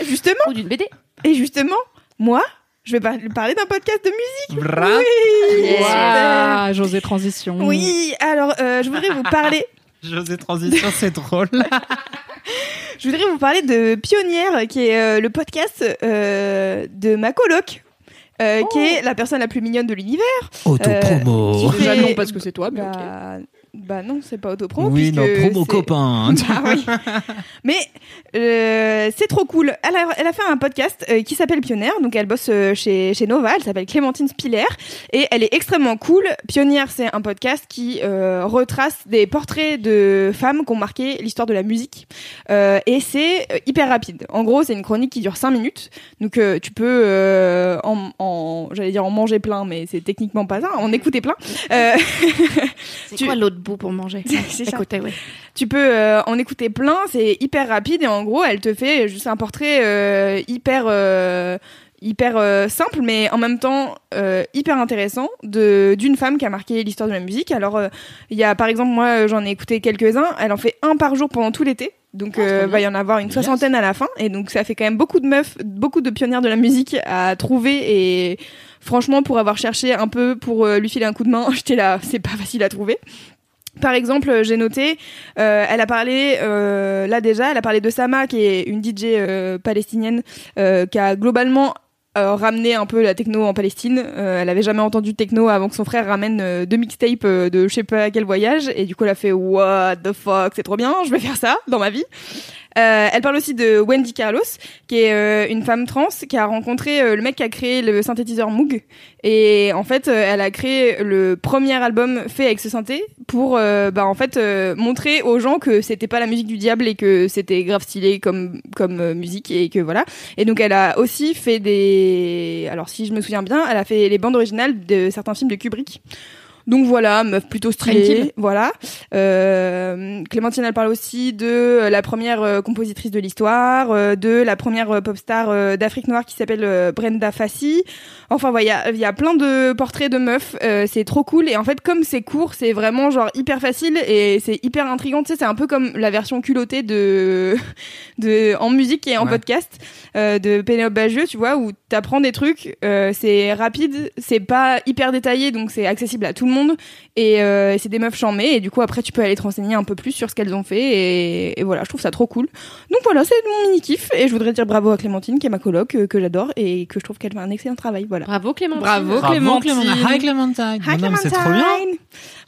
Et justement, Ou d'une BD. et justement, moi, je vais par- parler d'un podcast de musique. Bra. Oui, Ouah, José Transition. Oui, alors euh, je voudrais vous parler. José Transition, c'est drôle. Je voudrais vous parler de Pionnière, qui est euh, le podcast euh, de ma coloc, euh, qui est la personne la plus mignonne de l'univers. Autopromo. Déjà non, parce que c'est toi, mais ok. Bah, bah non, c'est pas autopromo. oui, non, promo copain. Ah oui. Mais euh, c'est trop cool. Elle a, elle a fait un podcast euh, qui s'appelle Pionnière. Donc elle bosse euh, chez, chez Nova. Elle s'appelle Clémentine Spiller. Et elle est extrêmement cool. Pionnière, c'est un podcast qui euh, retrace des portraits de femmes qui ont marqué l'histoire de la musique. Euh, et c'est euh, hyper rapide. En gros, c'est une chronique qui dure 5 minutes. Donc euh, tu peux euh, en, en- j'allais dire en manger plein, mais c'est techniquement pas ça. En écouter plein. Euh, C'est Tu- quoi l'autre pour manger C'est ça. Tu peux euh, en écouter plein, c'est hyper rapide et en gros, elle te fait juste un portrait euh, hyper euh, hyper euh, simple mais en même temps euh, hyper intéressant de d'une femme qui a marqué l'histoire de la musique. Alors euh, il y a par exemple moi j'en ai écouté quelques-uns, elle en fait un par jour pendant tout l'été. Donc euh, va y en avoir une soixantaine à la fin et donc ça fait quand même beaucoup de meufs, beaucoup de pionnières de la musique à trouver et franchement pour avoir cherché un peu pour lui filer un coup de main, j'étais là, c'est pas facile à trouver. Par exemple, euh, j'ai noté, euh, elle a parlé, euh, là déjà, elle a parlé de Sama, qui est une DJ euh, palestinienne, qui a globalement ramené un peu la techno en Palestine. Elle avait jamais entendu techno avant que son frère ramène deux mixtapes de je sais pas quel voyage, et du coup elle a fait What the fuck, c'est trop bien, je vais faire ça dans ma vie. Euh, elle parle aussi de Wendy Carlos, qui est euh, une femme trans qui a rencontré euh, le mec qui a créé le synthétiseur Moog. Et en fait, euh, elle a créé le premier album fait avec ce synthé pour, euh, bah, en fait, euh, montrer aux gens que c'était pas la musique du diable et que c'était grave stylé comme comme musique et que voilà. Et donc, elle a aussi fait des, alors si je me souviens bien, elle a fait les bandes originales de certains films de Kubrick. Donc voilà, meuf plutôt stylée. Tranquille. Voilà. Euh, Clémentine, elle parle aussi de la première euh, compositrice de l'histoire, euh, de la première euh, pop star euh, d'Afrique noire qui s'appelle euh, Brenda Fassi. Enfin, voilà, il y a, il y a plein de portraits de meufs. euh, c'est trop cool. Et en fait, comme c'est court, c'est vraiment genre hyper facile et c'est hyper intriguant. Tu sais, c'est un peu comme la version culottée de, de en musique et en Ouais. podcast euh, de Pénélope Bagieux, tu vois, où t'apprends des trucs. euh, c'est rapide, c'est pas hyper détaillé, donc c'est accessible à tout le monde. Et euh, c'est des meufs chamées. Et du coup, après, tu peux aller te renseigner un peu plus sur ce qu'elles ont fait. Et, et voilà, je trouve ça trop cool. Donc voilà, c'est mon mini kiff. Et je voudrais dire bravo à Clémentine, qui est ma coloc, euh, que j'adore et que je trouve qu'elle fait un excellent travail. Voilà. Bravo Clémentine. Bravo. Clémentine. Hi Clémentine. Hi, c'est trop bien.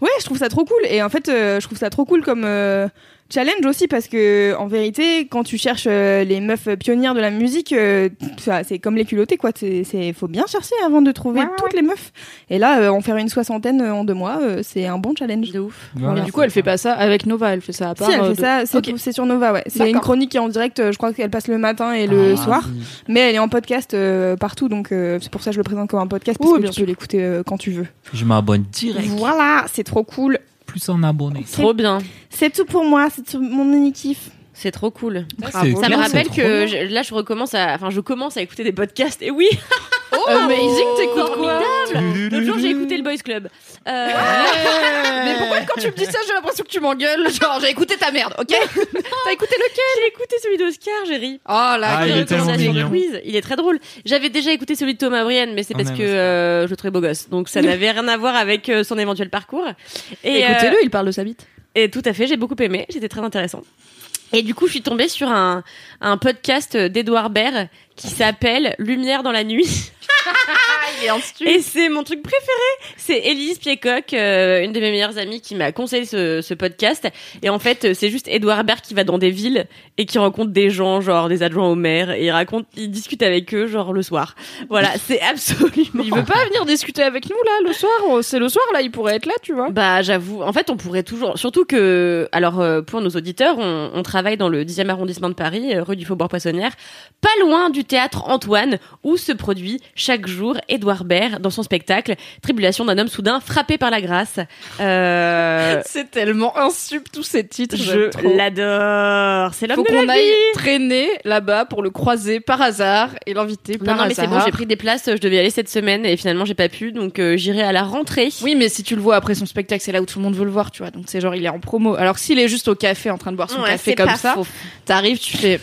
Ouais, je trouve ça trop cool. Et en fait, euh, je trouve ça trop cool comme euh, challenge aussi parce que en vérité, quand tu cherches euh, les meufs pionnières de la musique, euh, ça, c'est comme les culottés quoi. C'est, c'est faut bien chercher avant de trouver toutes les meufs. Et là, euh, en faire une soixantaine euh, en deux mois, euh, c'est un bon challenge. De ouf. Voilà. Mais du coup, elle fait pas ça avec Nova, elle fait ça à part. Si elle euh, fait de- ça, c'est, sur Nova, ouais. C'est une chronique qui est en direct. Je crois qu'elle passe le matin et le Ah, soir, mais elle est en podcast euh, partout. Donc euh, c'est pour ça que je le présente comme un podcast parce Oui, que bien tu peux l'écouter euh, quand tu veux. Je m'abonne direct. Voilà, c'est trop cool. Plus en abonné. Trop bien. C'est tout pour moi. C'est tout mon mini kiff. C'est trop cool. Ça me rappelle que je- là, je recommence à, enfin, je commence à écouter des podcasts. Et oui, Amazing, t'écoutes quoi. L'autre jour, j'ai écouté le Boys Club. Euh, Mais pourquoi quand tu me dis ça, j'ai l'impression que tu m'engueules Genre, j'ai écouté ta merde, ok? T'as écouté lequel? J'ai écouté celui d'Oscar, j'ai ri. Oh là, Ah, il est tellement mignon. quiz. Il est très drôle. J'avais déjà écouté celui de Thomas Brienne, mais c'est On parce que euh, je le trouvais beau gosse. Donc ça n'avait rien à voir avec euh, son éventuel parcours. Et, Écoutez-le, euh, il parle de sa bite. et tout à fait, j'ai beaucoup aimé. C'était très intéressant. Et du coup, je suis tombée sur un, podcast d'Edouard Baird qui s'appelle Lumière dans la nuit. Et c'est mon truc préféré. C'est Élise Piecock, euh, une de mes meilleures amies, qui m'a conseillé ce, ce podcast. Et en fait, c'est juste Edouard Baird qui va dans des villes et qui rencontre des gens, genre des adjoints au maire, et il raconte, il discute avec eux, genre le soir. Voilà, c'est absolument. Il veut pas venir discuter avec nous là le soir C'est le soir là, il pourrait être là, tu vois. Bah j'avoue, en fait on pourrait toujours, surtout que, alors euh, pour nos auditeurs, on, on travaille dans le 10e arrondissement de Paris, euh, rue du Faubourg Poissonnière, pas loin du théâtre Antoine, où se produit chaque jour Édouard Edouard Baird dans son spectacle Tribulation d'un homme soudain frappé par la grâce. Euh, C'est tellement insup tous ces titres. je l'adore. C'est l'homme Faut de qu'on la aille vie. traîner là-bas pour le croiser par hasard et l'inviter Non, par non, mais hasard. c'est bon, j'ai pris des places. Je devais y aller cette semaine et finalement j'ai pas pu, donc euh, j'irai à la rentrée. Oui, mais si tu le vois après son spectacle, c'est là où tout le monde veut le voir, tu vois. Donc c'est genre il est en promo. Alors s'il est juste au café en train de boire son Ouais, café comme ça, t'arrives, tu fais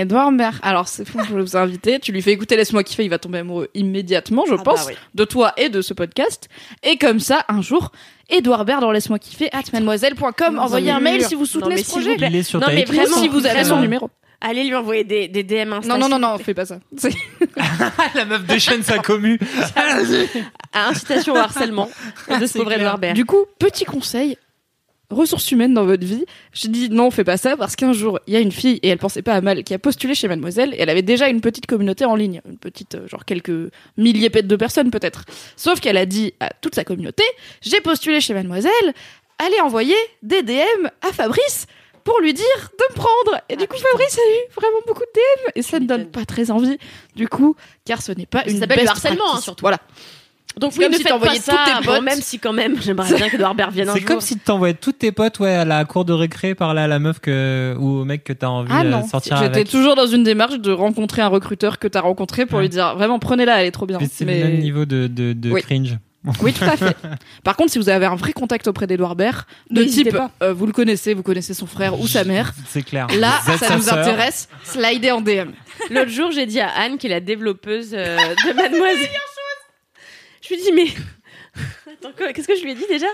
Edouard Baird. Alors c'est fou, je vais vous inviter. Tu lui fais écouter Laisse-moi kiffer, il va tomber amoureux immédiatement, je Ah bah pense, oui. de toi et de ce podcast. Et comme ça, un jour, Edouard Baird dans Laisse-moi kiffer at mademoiselle.com. Envoyez un mail si vous Non, soutenez mais ce projet. Il est sur Non, mais vraiment, si vous avez son numéro. Allez lui envoyer des, des DM Insta. Non, non, non, non, fais pas ça. C'est- La meuf déchaîne sa commu. À incitation au harcèlement de. Edouard Baird. Du coup, petit conseil, ressources humaines dans votre vie. Je dis non, fais pas ça parce qu'un jour, il y a une fille et elle pensait pas à mal qui a postulé chez Mademoiselle et elle avait déjà une petite communauté en ligne, une petite euh, genre quelques milliers de personnes peut-être. Sauf qu'elle a dit à toute sa communauté, j'ai postulé chez Mademoiselle, allez envoyer des DM à Fabrice pour lui dire de me prendre. Et du coup, Fabrice a eu vraiment beaucoup de DM et ça ne donne pas très envie. Du coup, car ce n'est pas Ça une s'appelle le harcèlement, hein, surtout. Voilà. Donc C'est oui, comme ne si faites pas ça. tous tes Bon, potes. même si quand même, j'aimerais bien qu'Edouard Baird vienne un C'est jour. comme si tu t'envoyais tous tes potes ouais, à la cour de récré par là à la meuf que, ou au mec que t'as envie Ah de non, sortir j'étais avec. toujours dans une démarche de rencontrer un recruteur que t'as rencontré pour Ouais. lui dire vraiment prenez-la, elle est trop bien. C'est Mais- le même niveau de, de, de Oui. cringe. Oui, tout à fait. Par contre, si vous avez un vrai contact auprès d'Edouard Baird, de type pas. euh, vous le connaissez, vous connaissez son frère ou sa mère, C'est clair. là, ça nous sœur. intéresse. Slidez en DM. L'autre jour, j'ai dit à Anne, qui est la développeuse euh, de Mademoiselle. Je lui dis, mais. Attends, qu'est-ce que je lui ai dit déjà?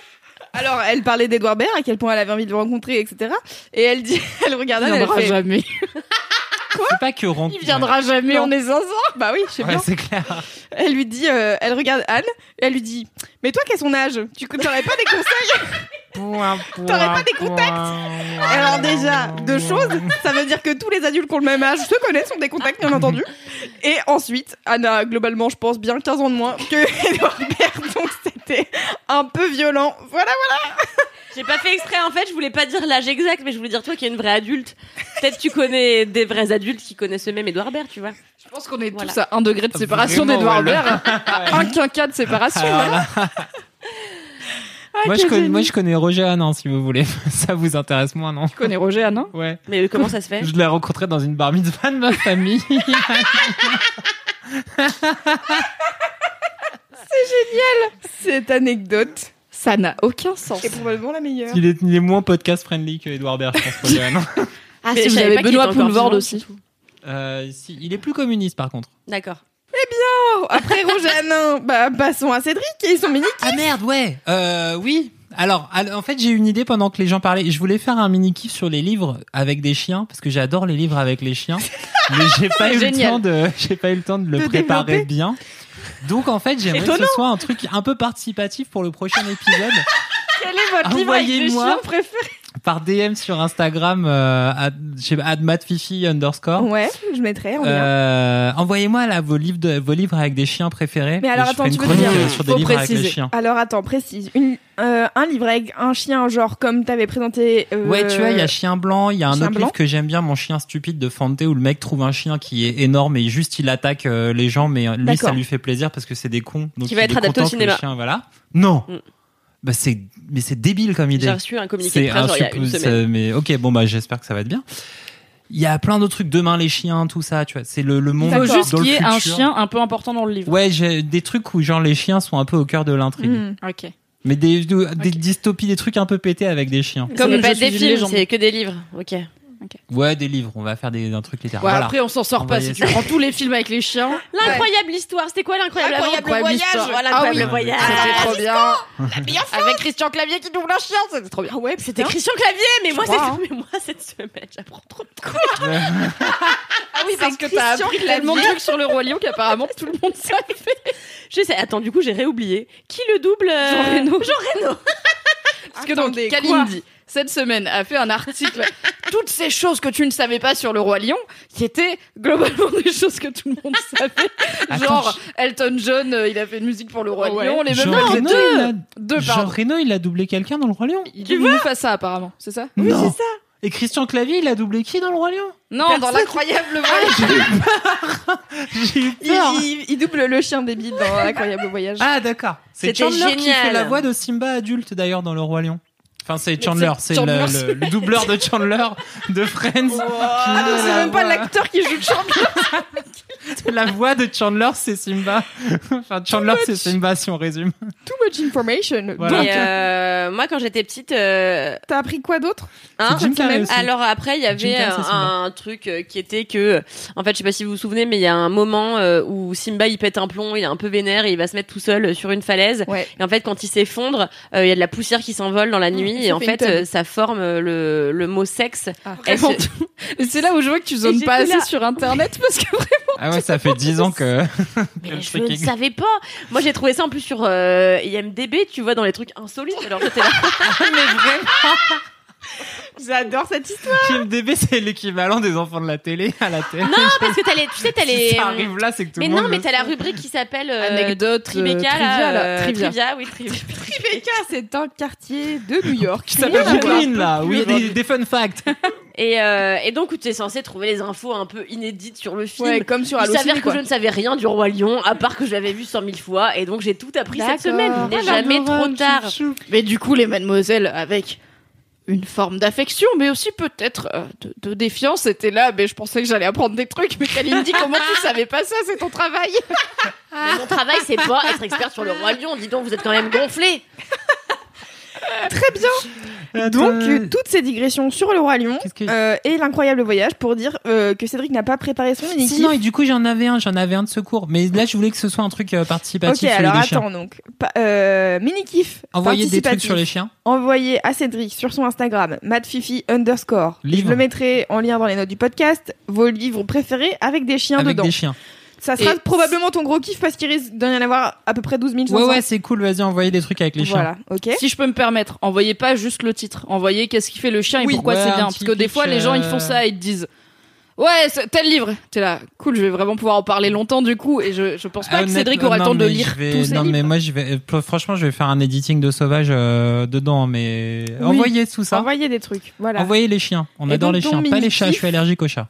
Alors, elle parlait d'Edouard Baird, à quel point elle avait envie de le rencontrer, etc. Et elle dit, elle regarde, elle fait, jamais. C'est pas que rencontre. Il viendra jamais, Non. on est zinzin. bah oui, je sais Ouais, bien. c'est clair. Elle lui dit, euh, elle regarde Anne, et elle lui dit, mais toi, qu'est son âge? Tu n'aurais pas des conseils? T'aurais pas des contacts? Alors déjà, deux choses, ça veut dire que tous les adultes qui ont le même âge se connaissent, ont des contacts, bien entendu. Et ensuite, Anne a globalement, je pense, bien 15 ans de moins que Edouard Baird, c'était un peu violent. Voilà, voilà. J'ai pas fait exprès, en fait, je voulais pas dire l'âge exact, mais je voulais dire toi qui es une vraie adulte. Peut-être tu connais des vrais adultes qui connaissent eux-mêmes Edouard Baird, tu vois. Je pense qu'on est Voilà. tous à un degré de séparation d'Edouard ouais. Un quinquat de séparation. voilà. moi, je connais, moi, je connais Roger Hanin, si vous voulez. Ça vous intéresse moins, non Tu connais Roger Hanin? Ouais. Mais comment ça se fait? Je l'ai rencontré dans une bar mitzvah de ma famille. Cette anecdote Ça n'a aucun sens. est probablement la meilleure. il, est, il est moins podcast friendly que Edouard Baird, je pense, Roger Hanin. Ah, Mais si vous avez Benoît Poulvord aussi. Euh, si, il est plus communiste, par contre. D'accord. Oh, après Roger Hanin, bah, passons à Cédric et son mini Ah merde, ouais. Euh, oui. Alors, al- en fait, j'ai eu une idée pendant que les gens parlaient. Je voulais faire un mini kiff sur les livres avec des chiens parce que j'adore les livres avec les chiens, mais j'ai pas eu le Génial. temps de, j'ai pas eu le temps de le De préparer développer. bien. Donc en fait, j'aimerais que ce soit un truc un peu participatif pour le prochain épisode. Quel est votre livre avec préférés Par DM sur Instagram, euh, at, je sais underscore. Ouais, je mettrai. Euh, Envoyez-moi là vos livres, de, vos livres avec des chiens préférés. Mais alors attends, tu veux dire, euh, sur des livres avec préciser. chiens. Alors attends, précise. Une, euh, un livre avec un chien, genre comme t'avais présenté. euh, Ouais, tu vois, il y a Chien Blanc, il y a un autre Blanc. livre que j'aime bien, Mon chien stupide de Fante, où le mec trouve un chien qui est énorme et juste il attaque euh, les gens, mais lui ça lui fait plaisir parce que c'est des cons. Donc Qui va être adapté au cinéma. chien, voilà. Non. Mm. Bah c'est, mais c'est débile comme idée. J'ai reçu un communiqué de C'est presse genre, il y a insup- une c'est- semaine. Mais ok, bon bah j'espère que ça va être bien. Il y a plein d'autres trucs, demain les chiens, tout ça, tu vois. C'est le, le monde Il faut juste qu'il y ait un chien un peu important dans le livre. Ouais, j'ai des trucs où genre les chiens sont un peu au cœur de l'intrigue. Hmm. Ok. Mais des, des dystopies, des trucs un peu pétés avec des chiens. Comme pas des films, c'est que des livres. Ok. Ouais, des livres, on va faire des, un truc littéraire. Ouais, voilà. après on s'en sort pas. Si tu prends tous les films avec les chiens, L'incroyable histoire, c'était quoi l'incroyable voyage. l'incroyable Ah oui. voyage. c'était trop bien. Avec Christian Clavier qui double un chien, c'était trop bien. Ah ouais, C'était. Christian Clavier, mais moi, crois, cette... hein. mais moi cette semaine, j'apprends trop de quoi. Ah oui, parce que t'as appris tellement de trucs sur le roi lion qu'apparemment tout le monde savait. Je sais, attends, du coup, j'ai réoublié. Qui le double euh, Jean Reno. Jean Reno. Parce que donc, Kalindi, cette semaine, a fait un article, toutes ces choses que tu ne savais pas sur le roi lion, qui étaient globalement des choses que tout le monde savait. Genre, Elton John, euh, il a fait une musique pour le roi Ouais. lion, les mêmes Jean Reno, deux, il a- deux, Jean. Reno, il a doublé quelqu'un dans le Roi Lion Il nous fait ça apparemment, c'est ça Non. Et Christian Clavier, il a doublé qui dans le Roi Lion? Non, dans l'incroyable voyage. J'ai eu Il, peur. il- il double le chien débile dans l'incroyable voyage. Ah d'accord. C'est Chandler qui fait génial. la voix de Simba adulte d'ailleurs dans le Roi Lion. Enfin c'est Chandler, c'est Chandler, le, c'est- le- le doubleur de Chandler de Friends. Ah, c'est même pas l'acteur qui joue Chandler. La voix de Chandler c'est Simba. Enfin Chandler c'est Simba si on résume. Too much information. Voilà. Donc, euh, moi, quand j'étais petite, euh, t'as appris quoi d'autre? Hein, alors après, il y avait un, truc euh, qui était que, en fait, je sais pas si vous vous souvenez, mais il y a un moment où Simba il pète un plomb, il est un peu vénère et il va se mettre tout seul sur une falaise. Ouais. Et en fait, quand il s'effondre, euh, il y a de la poussière qui s'envole dans la nuit et en fait teub. euh, ça forme euh, le, le mot sexe. Et c'est là où je vois que tu zones pas assez là. sur internet parce que vraiment. Ah ouais ça fait 10 ans que. Mais je ne savais pas. Moi, j'ai trouvé ça en plus sur euh, IMDb, tu vois, dans les trucs insolites. Alors j'étais là. Mais vraiment. J'adore cette histoire. IMDb c'est l'équivalent des enfants de la télé à la télé. Non, parce que t'as les, tu sais, t'as Si les. ça arrive là c'est que tout mais le monde. non, mais t'as la rubrique qui s'appelle euh, Anecdote. Tribeca, euh, là, trivia, là. euh, Trivia. oui, trivia. Tribeca, c'est un quartier de New York. Qui s'appelle. Brooklyn là. Oui des, des fun facts. Et, euh, et donc, tu es censé trouver les infos un peu inédites sur le film. Ouais, comme sur Il s'avère que je ne savais rien du Roi Lion, à part que je l'avais vu cent mille fois, et donc j'ai tout appris cette semaine. Il n'est jamais trop tard. Mais du coup, les mademoiselles avec une forme d'affection, mais aussi peut-être euh, de, défiance, étaient là. Mais je pensais que j'allais apprendre des trucs. Mais Kaline dit comment tu savais pas ça C'est ton travail. Mais mon travail, c'est pas être expert sur le Roi Lion. Dis donc, vous êtes quand même gonflé. Très bien. Donc, euh, toutes ces digressions sur le Roi Lion que- euh, et l'incroyable voyage pour dire euh, que Cédric n'a pas préparé son mini Si, non, et du coup, j'en avais un, j'en avais un de secours. Mais là, je voulais que ce soit un truc euh, Ok, participatif sur alors les chiens. attends donc. Pa- euh, mini kiff. Envoyer des trucs sur les chiens. Envoyez à Cédric sur son Instagram, madfifi underscore. Livre. Je le mettrai en lien dans les notes du podcast. Vos livres préférés avec des chiens avec dedans. des chiens. Ça sera Et- probablement ton gros kiff parce qu'il risque d'en y en avoir à peu près 12 500. Ouais, ouais, c'est cool. Vas-y, envoyez des trucs avec les chiens. Voilà, ok. Si je peux me permettre, envoyez pas juste le titre. Envoyez qu'est-ce qui fait le chien et Oui, pourquoi ouais, c'est bien. Parce que des fois, les gens ils euh, font ça et ils te disent. Ouais, tel livre. T'es là, cool, je vais vraiment pouvoir en parler longtemps du coup. Et je, je pense pas que Honnêtement, Cédric aura le temps de lire je vais- tous ces Non, livres. mais moi, je vais. euh, Franchement, je vais faire un editing de sauvage euh, dedans. Mais Oui. envoyez tout ça. Envoyez des trucs. Voilà. Envoyez les chiens. On Et adore donc, les chiens. Pas les chats. Je suis allergique aux chats.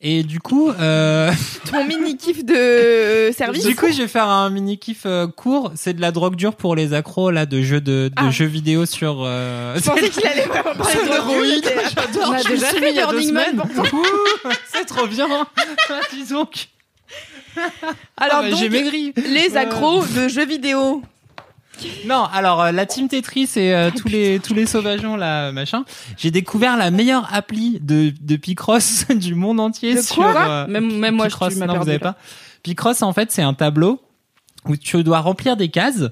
Et du coup, euh, Ton mini kiff de euh, service. du coup, je vais faire un mini kiff euh, court. C'est de la drogue dure pour les accros là de jeux de, de Ah. jeux vidéo sur. euh, Je pensais qu'il allait vraiment parler de Héroïne. drogue. J'adore. On a déjà fait il y a deux semaines. C'est trop bien. Dis donc. Alors Ah, bah, donc, j'ai maigri. les accros de jeux vidéo. Non, alors euh, la team Tetris et euh, tous les tous les sauvageons là machin. J'ai découvert la meilleure appli de de Picross du monde entier De sur quoi euh, Même- même moi, je- Picross, m'as non, vous avez pas. Picross en fait, c'est un tableau où tu dois remplir des cases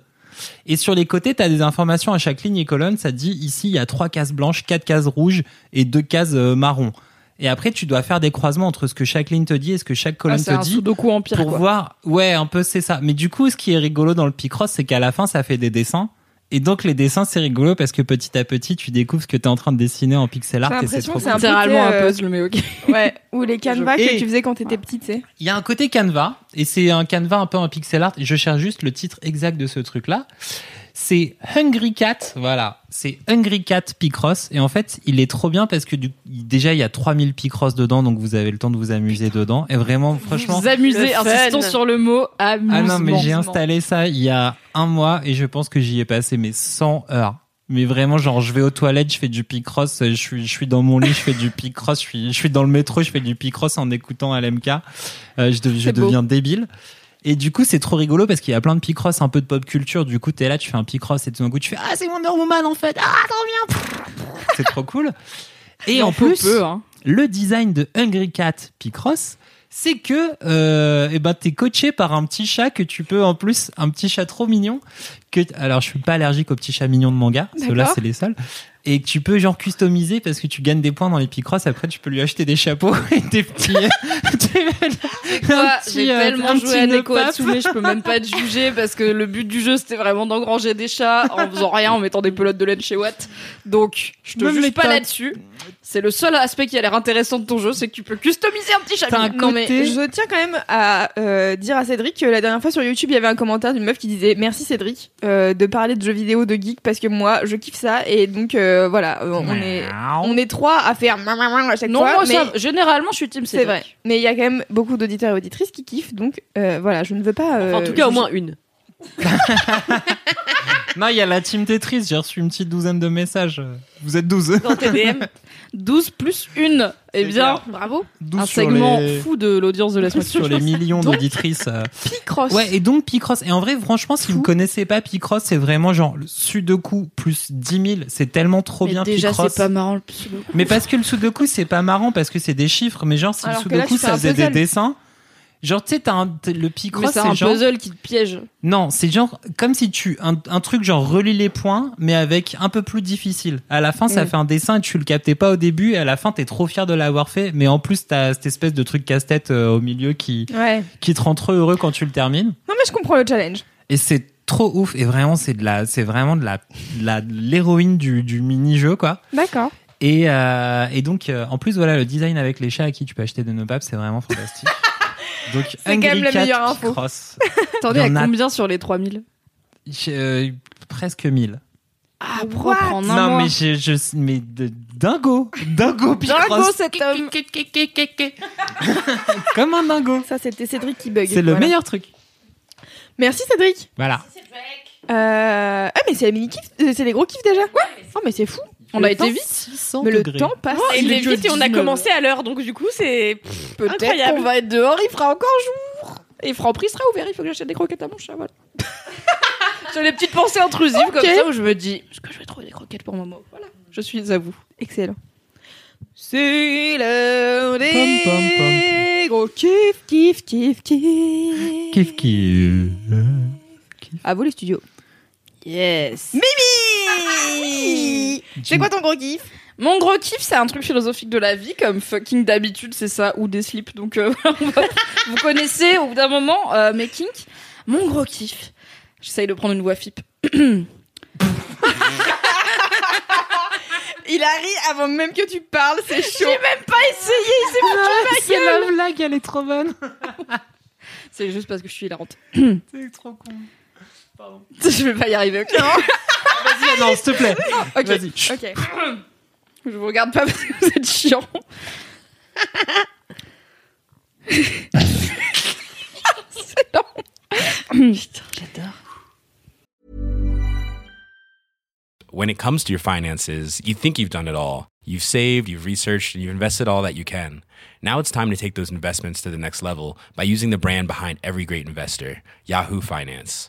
et sur les côtés, tu as des informations à chaque ligne et colonne, ça te dit ici il y a trois cases blanches, quatre cases rouges et deux cases euh, marron. Et après, tu dois faire des croisements entre ce que chaque ligne te dit et ce que chaque Ah, colonne c'est te un dit Sudoku empire pour quoi. voir ouais un peu c'est ça mais du coup ce qui est rigolo dans le Picross c'est qu'à la fin ça fait des dessins et donc les dessins c'est rigolo parce que petit à petit tu découvres ce que tu es en train de dessiner en pixel art et c'est l'impression trop que c'est cool. un peu, Littéralement un euh, puzzle, mais ok. Ouais, ou les canevas que tu faisais quand t'étais petite, tu sais. il y a un côté canevas et c'est un canevas un peu en pixel art je cherche juste le titre exact de ce truc là c'est Hungry Cat voilà c'est Hungry Cat Picross et en fait il est trop bien parce que du, déjà il y a 3000 Picross dedans donc vous avez le temps de vous amuser dedans et vraiment franchement Vous fun. insistons sur le mot amusement. Ah non, mais j'ai installé ça il y a un mois et je pense que j'y ai passé mes 100 heures. Mais vraiment, genre, je vais aux toilettes, je fais du picross, je suis, je suis dans mon lit, je fais du picross, je suis, je suis dans le métro, je fais du picross en écoutant LMK. Euh, je de- deviens débile. Et du coup, c'est trop rigolo parce qu'il y a plein de picross, un peu de pop culture. Du coup, t'es là, tu fais un picross et tout d'un coup, tu fais, ah, c'est Wonder Woman, en fait. Ah, trop bien. C'est trop cool. Et en plus, hein. le design de Hungry Cat Picross, c'est que euh, eh ben t'es coaché par un petit chat que tu peux en plus un petit chat trop mignon que alors je suis pas allergique aux petits chats mignons de manga ceux-là c'est les seuls et que tu peux genre customiser parce que tu gagnes des points dans les Picross après tu peux lui acheter des chapeaux et des petits petit, J'ai euh, tellement joué à Neko pape. Atsume, je peux même pas te juger parce que le but du jeu c'était vraiment d'engranger des chats en faisant rien, en mettant des pelotes de laine chez Watt. Donc, je te mais juge pas là-dessus. C'est le seul aspect qui a l'air intéressant de ton jeu, c'est que tu peux customiser un petit chat. Un Non mais je tiens quand même à euh, dire à Cédric que la dernière fois sur YouTube il y avait un commentaire d'une meuf qui disait merci Cédric euh, de parler de jeux vidéo de geek parce que moi je kiffe ça. Et donc euh, voilà. On est on est trois à faire à chaque Non, fois moi, mais ça, généralement, je suis team c'est vrai. Mais il y a quand même beaucoup d'auditeurs et auditrices qui kiffent. Donc euh, voilà je ne veux pas euh, en tout cas, au moins une. Non, il y a la team Tetris, j'ai reçu une petite douzaine de messages. Vous êtes 12. Dans TDM. 12 plus 1. Eh bien, clair. bravo. 12 Un segment les- fou de l'audience de la semaine sur les millions d'auditrices. euh. Picross Ouais, et donc Picross. Et en vrai, franchement, si vous connaissez pas Picross, c'est vraiment genre le Sudoku plus 10 000. C'est tellement trop Mais bien déjà, Picross. c'est pas marrant le Sudoku. Mais parce que le Sudoku, c'est pas marrant parce que c'est des chiffres. Mais genre, si Alors le là, Sudoku, fais ça faisait des dessins. Genre, tu sais, t'as un, le Picross, c'est un genre. puzzle qui te piège. Non, c'est genre comme si tu un, un truc genre relie les points, mais avec un peu plus difficile. À la fin, ça Mm. fait un dessin et tu le captais pas au début. Et à la fin, t'es trop fier de l'avoir fait. Mais en plus, t'as cette espèce de truc casse-tête euh, au milieu qui ouais qui te rend trop heureux quand tu le termines. non mais je comprends le challenge Et c'est trop ouf. Et vraiment, c'est de la, c'est vraiment de la, l'héroïne du, du mini-jeu, quoi. d'accord Et, euh, et donc, euh, en plus, voilà, le design avec les chats à qui tu peux acheter des nœuds papes, c'est vraiment fantastique. donc, C'est quand même la meilleure info. Picross. Attendez, Il y à en a- combien sur les 3000 Euh, presque 1000. Ah, What propre en un Non, mois. mais je, je, mais de, dingo, dingo Picross. Dingo cet homme Comme un dingo. ça c'était Cédric qui bug C'est le Voilà. meilleur truc. merci Cédric Voilà. euh... ah mais c'est les mini kiffs c'est les gros kiffs déjà ouais oh mais c'est fou On a été vite. 600 mais le degrés. temps passe Et Il est vite et on a 19. commencé à l'heure, donc du coup, c'est. Peut-être Incroyable. qu'on va être dehors, il fera encore jour. Et Franprix sera ouvert, il faut que j'achète des croquettes à mon chat, voilà. J'ai des petites pensées intrusives Ok. comme ça où je me dis, est-ce que je vais trouver des croquettes pour Momo? Voilà, je suis à vous. Excellent. C'est l'heure des Pom, pom, pom. gros kiff, kiff, kiff, kiff. Kiff kiff. À vous les studios. Yes. Mimi C'est quoi ton gros kiff? Mon gros kiff, c'est un truc philosophique de la vie, comme fucking d'habitude, c'est ça, ou des slips. Donc, euh, on va- vous connaissez au bout d'un moment euh, mes kinks. Mon gros kiff, j'essaye de prendre une voix FIP. Il a ri avant même que tu parles, c'est chaud. J'ai même pas essayé, c'est C'est la blague, elle est trop bonne. C'est juste parce que je suis hilarante. C'est trop con. je vais pas y arriver, ok Vas-y, non, s'il te plaît. Ok. Vas-y. Ok. Je vous regarde pas parce que vous êtes chiant. c'est lent. Putain, j'adore. when it comes to your finances, you think you've done it all. You've saved, you've researched, and you've invested all that you can. Now it's time to take those investments to the next level by using the brand behind every great investor, Yahoo Finance.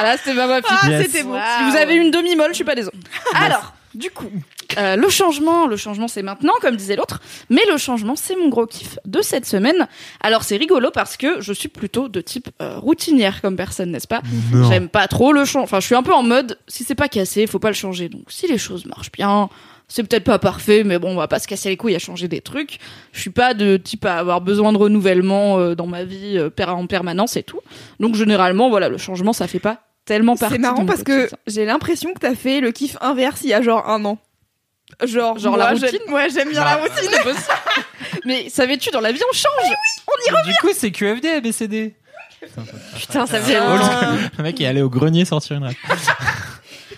Voilà, c'était ma voix Ah, Yes. c'était beau. Si vous avez une demi-molle, je suis pas désolée. Alors, du coup, euh, le changement, le changement c'est maintenant, comme disait l'autre, mais le changement c'est mon gros kiff de cette semaine. Alors c'est rigolo parce que je suis plutôt de type euh, routinière comme personne, n'est-ce pas? J'aime pas trop le changement. Enfin, je suis un peu en mode, si c'est pas cassé, faut pas le changer. Donc si les choses marchent bien, c'est peut-être pas parfait, mais bon, on va pas se casser les couilles à changer des trucs. Je suis pas de type à avoir besoin de renouvellement euh, dans ma vie euh, per- en permanence et tout. Donc généralement, voilà, le changement ça fait pas tellement partie. C'est marrant parce que quotidien. j'ai l'impression que t'as fait le kiff inverse il y a genre un an. Genre, Genre moi, la j'aime- routine Ouais, j'aime bien la routine. C'est possible. Mais savais-tu, dans la vie, on change. Du coup, c'est QFD ABCD. Putain, ça fait. Ah. Le mec est allé au grenier sortir une rêve.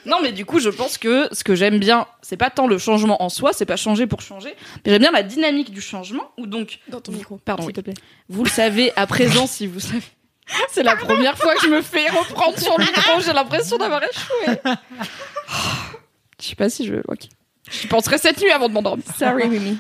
Non, mais du coup, je pense que ce que j'aime bien, c'est pas tant le changement en soi, c'est pas changer pour changer, mais j'aime bien la dynamique du changement, ou donc, Dans ton micro. pardon, s'il te plaît. vous le savez à présent si vous savez. C'est la première fois que je me fais reprendre sur le micro, j'ai l'impression d'avoir échoué. Je sais pas si je. Ok. J'y penserai cette nuit avant de m'endormir. Sorry, Mimi.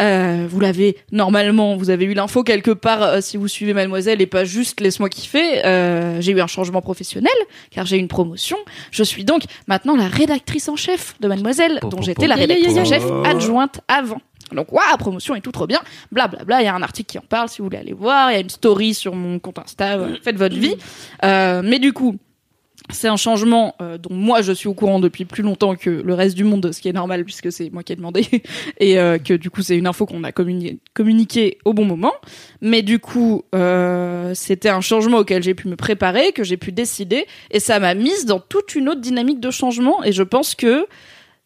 Euh, vous l'avez normalement, vous avez eu l'info quelque part euh, si vous suivez Mademoiselle et pas juste laisse-moi kiffer. Euh, j'ai eu un changement professionnel car j'ai eu une promotion. Je suis donc maintenant la rédactrice en chef de Mademoiselle, dont j'étais la rédactrice en chef Oh. adjointe avant. Donc waouh, promotion et tout trop bien. Blablabla, il y a un article qui en parle si vous voulez aller voir. Il y a une story sur mon compte Insta. euh, faites votre vie. Euh, mais du coup, c'est un changement euh, dont moi je suis au courant depuis plus longtemps que le reste du monde, ce qui est normal puisque c'est moi qui ai demandé et euh, que du coup c'est une info qu'on a communi- communiqué au bon moment. Mais du coup, euh, c'était un changement auquel j'ai pu me préparer, que j'ai pu décider et ça m'a mise dans toute une autre dynamique de changement et je pense que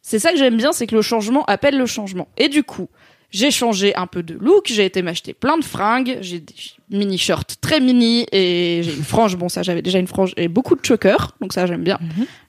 c'est ça que j'aime bien, c'est que le changement appelle le changement. Et du coup, j'ai changé un peu de look, j'ai été m'acheter plein de fringues, j'ai des mini shorts très mini et j'ai une frange, bon ça j'avais déjà une frange et beaucoup de chokers, donc ça j'aime bien.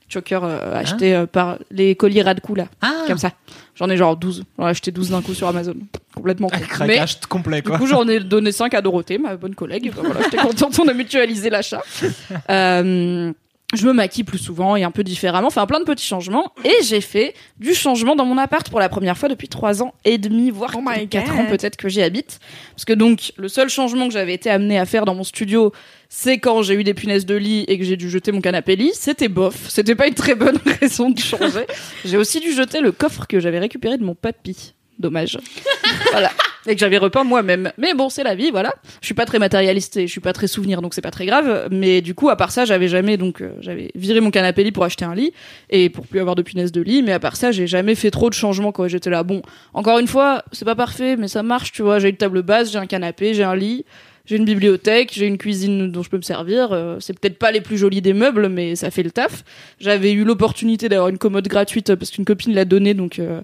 Chokers euh, achetés euh, par les colis Radcou là, Ah, comme ça. J'en ai genre 12, j'en ai acheté 12 d'un coup sur Amazon, complètement. Mais craquage complet, du quoi. coup, j'en ai donné 5 à Dorothée, ma bonne collègue. Voilà, J'étais contente, on a mutualisé l'achat. Euh, je me maquille plus souvent et un peu différemment, enfin plein de petits changements. Et j'ai fait du changement dans mon appart pour la première fois depuis 3 ans et demi, voire Oh my 4 God. ans peut-être que j'y habite. Parce que donc, le seul changement que j'avais été amenée à faire dans mon studio, c'est quand j'ai eu des punaises de lit et que j'ai dû jeter mon canapé lit. C'était bof. C'était pas une très bonne raison de changer. J'ai aussi dû jeter le coffre que j'avais récupéré de mon papy. Dommage. voilà. Et que j'avais repeint moi-même. Mais bon, c'est la vie, voilà. Je suis pas très matérialiste et je suis pas très souvenir, donc c'est pas très grave. Mais du coup, à part ça, j'avais jamais, donc, euh, j'avais viré mon canapé lit pour acheter un lit et pour plus avoir de punaises de lit. Mais à part ça, j'ai jamais fait trop de changements quand j'étais là. Bon, encore une fois, c'est pas parfait, mais ça marche, tu vois. J'ai une table basse, j'ai un canapé, j'ai un lit. J'ai une bibliothèque, j'ai une cuisine dont je peux me servir. Euh, c'est peut-être pas les plus jolis des meubles, mais ça fait le taf. J'avais eu l'opportunité d'avoir une commode gratuite parce qu'une copine l'a donnée, donc euh,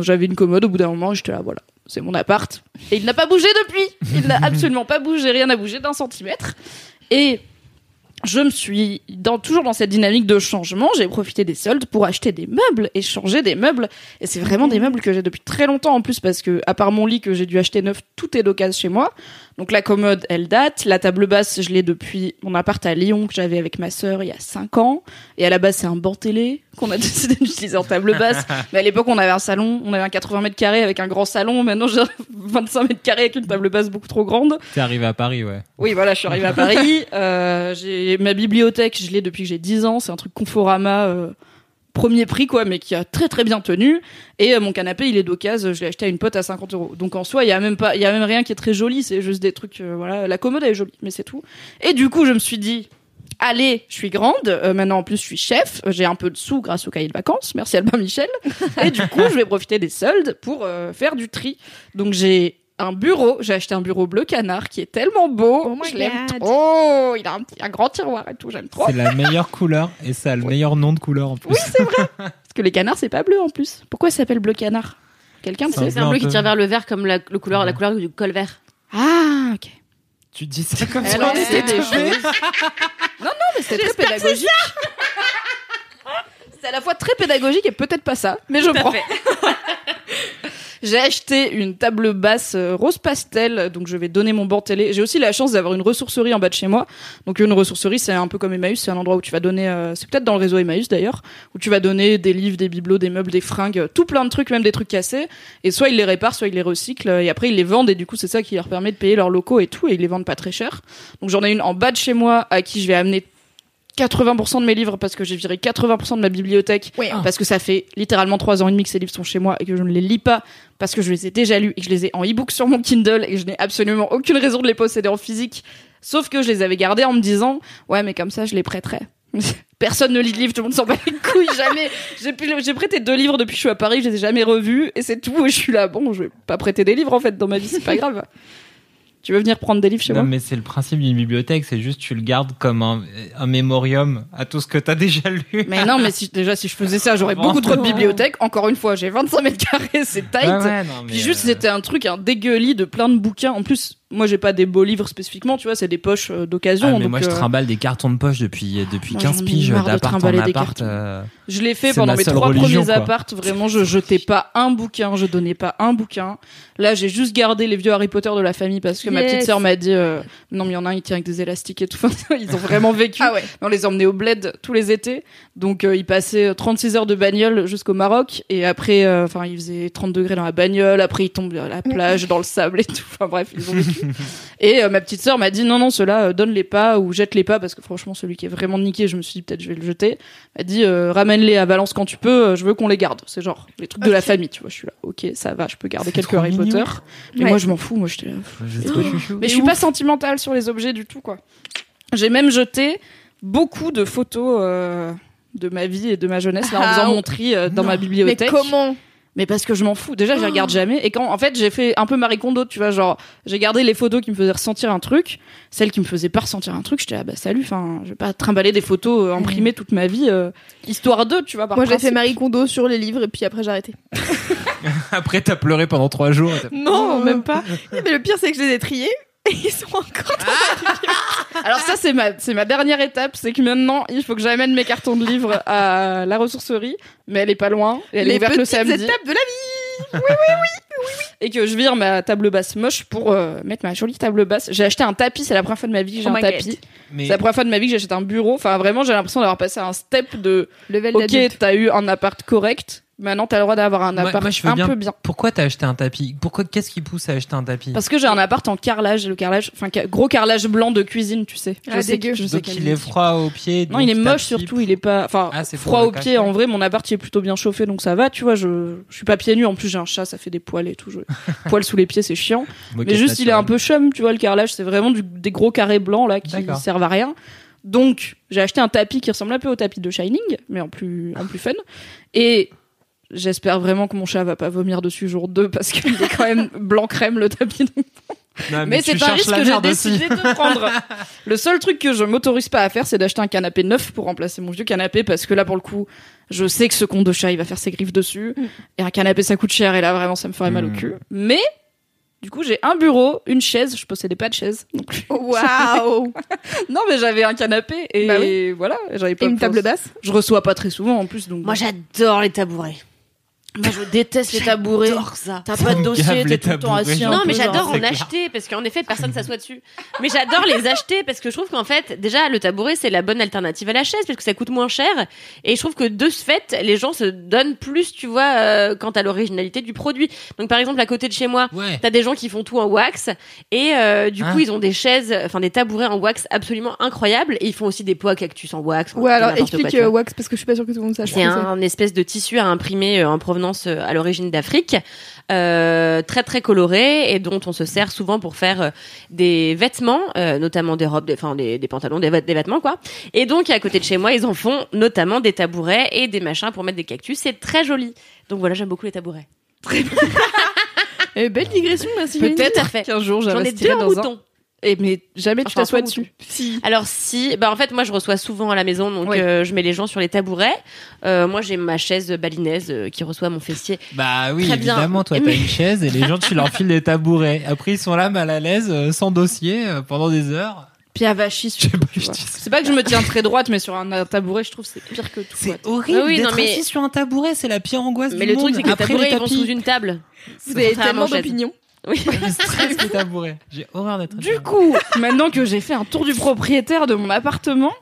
j'avais une commode. Au bout d'un moment, j'étais là, voilà, c'est mon appart. Et il n'a pas bougé depuis. Il n'a absolument pas bougé, rien n'a bougé d'un centimètre. Et je me suis dans, toujours dans cette dynamique de changement. J'ai profité des soldes pour acheter des meubles et changer des meubles. Et c'est vraiment des meubles que j'ai depuis très longtemps en plus parce que, à part mon lit que j'ai dû acheter neuf, tout est d'occasion chez moi. Donc la commode, elle date. La table basse, je l'ai depuis mon appart à Lyon que j'avais avec ma sœur il y a 5 ans. Et à la base, c'est un banc télé qu'on a décidé d'utiliser en table basse. Mais à l'époque, on avait un salon, on avait un 80 mètres carrés avec un grand salon. Maintenant, j'ai un 25 mètres carrés avec une table basse beaucoup trop grande. T'es arrivé à Paris, ouais. Oui, voilà, je suis arrivée à Paris. Euh, j'ai ma bibliothèque, je l'ai depuis que j'ai 10 ans. C'est un truc Conforama euh, premier prix, quoi, mais qui a très très bien tenu. Et euh, mon canapé, il est d'occasion. Je l'ai acheté à une pote à 50 euros. Donc en soi, il y a même pas, il y a même rien qui est très joli. C'est juste des trucs, euh, voilà. La commode elle est jolie, mais c'est tout. Et du coup, je me suis dit. Allez, je suis grande. euh, maintenant, en plus, je suis chef. J'ai un peu de sous grâce au cahier de vacances. Merci Albin Michel. Et du coup, je vais profiter des soldes pour faire du tri. Donc, j'ai un bureau. J'ai acheté un bureau bleu canard qui est tellement beau. Oh my je l'aime trop. Il a un, petit, un grand tiroir et tout. J'aime trop. C'est la meilleure couleur et ça a le meilleur nom de couleur en plus. Oui, c'est vrai. Parce que les canards, c'est pas bleu en plus. Pourquoi ça s'appelle bleu canard? Quelqu'un C'est sait C'est un bleu qui tire vers le vert comme la, le couleur, la couleur du col vert. Ah, ok. Tu dis ça comme Elle ça. en était des choses. non, non, mais c'est très pédagogique. C'est à la fois très pédagogique et peut-être pas ça, mais je prends. J'ai acheté une table basse euh, rose pastel, donc je vais donner mon banc télé. J'ai aussi la chance d'avoir une ressourcerie en bas de chez moi. Donc une ressourcerie, c'est un peu comme Emmaüs, c'est un endroit où tu vas donner, euh, c'est peut-être dans le réseau Emmaüs d'ailleurs, où tu vas donner des livres, des bibelots, des meubles, des fringues, tout plein de trucs, même des trucs cassés. Et soit ils les réparent, soit ils les recyclent, et après ils les vendent, et du coup c'est ça qui leur permet de payer leurs locaux et tout, et ils les vendent pas très cher. Donc j'en ai une en bas de chez moi à qui je vais amener 80% de mes livres parce que j'ai viré 80% de ma bibliothèque Oui. parce que ça fait littéralement trois ans et demi que ces livres sont chez moi et que je ne les lis pas parce que je les ai déjà lus et que je les ai en e-book sur mon Kindle et que je n'ai absolument aucune raison de les posséder en physique. Sauf que je les avais gardés en me disant, ouais, mais comme ça, je les prêterai. Personne ne lit de livres, tout le monde s'en bat les couilles, jamais. J'ai pu- J'ai prêté deux livres depuis que je suis à Paris, je les ai jamais revus et c'est tout. Et je suis là, bon, je vais pas prêter des livres en fait dans ma vie, c'est pas grave. Tu veux venir prendre des livres chez Non, moi mais c'est le principe d'une bibliothèque, c'est juste tu le gardes comme un, un mémorium à tout ce que t'as déjà lu. Mais non, mais si, déjà, si je faisais ça, j'aurais beaucoup trop de bibliothèques. Encore une fois, j'ai 25 mètres carrés, c'est tight. Ouais, non, mais, Puis juste, euh, c'était un truc, un dégueulis de plein de bouquins. En plus, moi j'ai pas des beaux livres spécifiquement, tu vois, c'est des poches euh, d'occasion. Ah, mais donc, moi, je euh, trimballe des cartons de poche depuis, depuis Moi, 15 j'en ai piges d'appart en appart. euh, Je l'ai fait pendant mes trois religion, premiers quoi. apparts. Vraiment, je jetais pas un bouquin, je donnais pas un bouquin. Là, j'ai juste gardé les vieux Harry Potter de la famille parce que ma petite sœur m'a dit euh, non, mais il y en a un, il tient avec des élastiques et tout. Ils ont vraiment vécu. Ah ouais. On les emmenait au bled tous les étés. Donc, euh, ils passaient 36 heures de bagnole jusqu'au Maroc. Et après, euh, enfin, il faisait 30 degrés dans la bagnole. Après, ils tombent à la plage, dans le sable et tout. Enfin, bref, ils ont vécu. et euh, ma petite sœur m'a dit non, non, ceux-là, euh, donne-les pas ou jette-les pas parce que franchement, celui qui est vraiment niqué, je me suis dit peut-être je vais le jeter. Elle dit euh, ramène-les à Valence quand tu peux, euh, je veux qu'on les garde. C'est genre les trucs de la famille, tu vois. Je suis là, ok, ça va, je peux garder quelques Harry mignon. Potter. Mais Ouais. moi, je m'en fous. Moi, j'étais là. je chouchou. Mais je suis pas sentimentale sur les objets du tout, quoi. J'ai même jeté beaucoup de photos euh, de ma vie et de ma jeunesse là en Ah, faisant oh. mon tri euh, dans Non. ma Mais bibliothèque. comment? Mais parce que je m'en fous. Déjà, je les regarde jamais. Et quand, en fait, j'ai fait un peu Marie Kondo, tu vois, genre, j'ai gardé les photos qui me faisaient ressentir un truc, celles qui me faisaient pas ressentir un truc. J'étais là, bah salut. Enfin, je vais pas trimballer des photos euh, imprimées toute ma vie, euh, histoire d'eux, tu vois. Par Moi, j'ai fait. Marie Kondo sur les livres et puis après j'ai arrêté. Après, t'as pleuré pendant 3 jours. Non, même pas. Mais le pire, c'est que je les ai triés et ils sont encore. Alors ça, c'est ma, c'est ma dernière étape, c'est que maintenant, il faut que j'amène mes cartons de livres à la ressourcerie, mais elle est pas loin, et elle est ouverte le petites samedi, étapes de la vie. Et que je vire ma table basse moche pour euh, mettre ma jolie table basse. J'ai acheté un tapis, c'est la première fois de ma vie que j'ai Oh un my tapis. Mais C'est la première fois de ma vie que j'achète un bureau. Enfin, vraiment, j'ai l'impression d'avoir passé un step de Level OK, d'adulte. t'as eu un appart correct. Maintenant, t'as le droit d'avoir un Moi- appart moi, je veux un bien- peu bien. pourquoi t'as acheté un tapis? Pourquoi Qu'est-ce qui pousse à acheter un tapis? Parce que j'ai un appart en carrelage, et le carrelage, enfin, ca- gros carrelage blanc de cuisine, tu sais. Je Ah, sais, dégueu. je sais Donc il est froid aux pieds. Non, donc il est moche surtout, il est pas, enfin, Ah, c'est pour froid le aux pieds. En vrai, mon appart il est plutôt bien chauffé, donc ça va, tu vois. Je, je suis pas pieds nus. En plus, j'ai un chat, ça fait des poils et tout. Je... poils sous les pieds, c'est chiant. Mais juste, il est un peu chum, tu vois. Le carrelage, c'est vraiment du- des gros carrés blancs là qui servent à rien. Donc, j'ai acheté un tapis qui ressemble un peu au tapis de Shining, mais en plus, en plus fun. Et j'espère vraiment que mon chat va pas vomir dessus jour 2 parce qu'il est quand même blanc crème le tapis. Non, Mais, c'est un risque que j'ai aussi. décidé de prendre. Le seul truc que je m'autorise pas à faire, c'est d'acheter un canapé neuf pour remplacer mon vieux canapé parce que là, pour le coup, je sais que ce con de chat, il va faire ses griffes dessus. Et un canapé, ça coûte cher et là, vraiment, ça me ferait mal au Mm. cul. Mais, du coup, j'ai un bureau, une chaise. Je possédais pas de chaise. non plus. Waouh non, mais j'avais un canapé et Bah voilà, j'avais pas Et une table basse Je reçois pas très souvent en plus, donc. Moi, j'adore les tabourets. Moi, je déteste les tabourets. J'adore ça. T'as pas de dossier, t'es tout le temps assis. Non, mais j'adore en acheter parce qu'en effet, personne s'assoit dessus. Mais j'adore les acheter parce que je trouve qu'en fait, déjà, le tabouret, c'est la bonne alternative à la chaise parce que ça coûte moins cher. Et je trouve que de ce fait, les gens se donnent plus, tu vois, euh, quant à l'originalité du produit. Donc, par exemple, à côté de chez moi, Ouais. T'as des gens qui font tout en wax et euh, du Hein coup ils ont des chaises, enfin des tabourets en wax absolument incroyables et ils font aussi des pots à cactus en wax. Ouais, alors quoi, explique euh, Wax parce que je suis pas sûre que tout le monde sache. C'est un espèce de tissu à imprimer euh, en provenance euh, à l'origine d'Afrique, euh, très très coloré et dont on se sert souvent pour faire euh, des vêtements, euh, notamment des robes, des, enfin des, des pantalons, des, vêt- des vêtements quoi. Et donc à côté de chez moi, ils en font notamment des tabourets et des machins pour mettre des cactus. C'est très joli. Donc voilà, j'aime beaucoup les tabourets. Eh, belle digression, merci. Peut-être qu'un jour, J'en ai deux j'investirai dans un. Et mais jamais tu Enfin, t'assois dessus. Si. Alors si, bah en fait moi je reçois souvent à la maison, donc Oui. euh, je mets les gens sur les tabourets. Euh, moi j'ai ma chaise balinaise euh, qui reçoit mon fessier. Bah oui, Très bien. évidemment, toi t'as Mais- une chaise et les gens tu leur files des tabourets. Après ils sont là mal à l'aise, euh, sans dossier, euh, pendant des heures. Puis avachis. Je sais pas, tu je vois. dis ça. C'est pas que je me tiens très droite, mais sur un tabouret, je trouve que c'est pire que tout. C'est horrible Ah oui, non, d'être mais- assis sur un tabouret, c'est la pire angoisse Mais du le truc monde. c'est que les Après tabourets les ils vont sous une table. Vous avez Contrairement tellement d'opinions. Oui. je stresse les tabourets. J'ai horreur d'être Du coup, maintenant que j'ai fait un tour du propriétaire de mon appartement,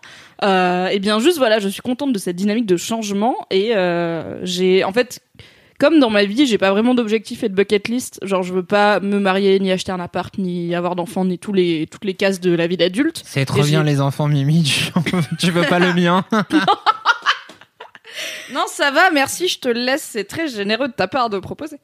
euh, et bien juste voilà, je suis contente de cette dynamique de changement et euh, j'ai en fait comme dans ma vie, j'ai pas vraiment d'objectif et de bucket list. Genre, je veux pas me marier, ni acheter un appart, ni avoir d'enfants, ni tous les toutes les cases de la vie d'adulte. C'est trop Et bien les enfants Mimi, tu, tu veux pas le mien? Non, ça va, merci, je te laisse. C'est très généreux de ta part de proposer.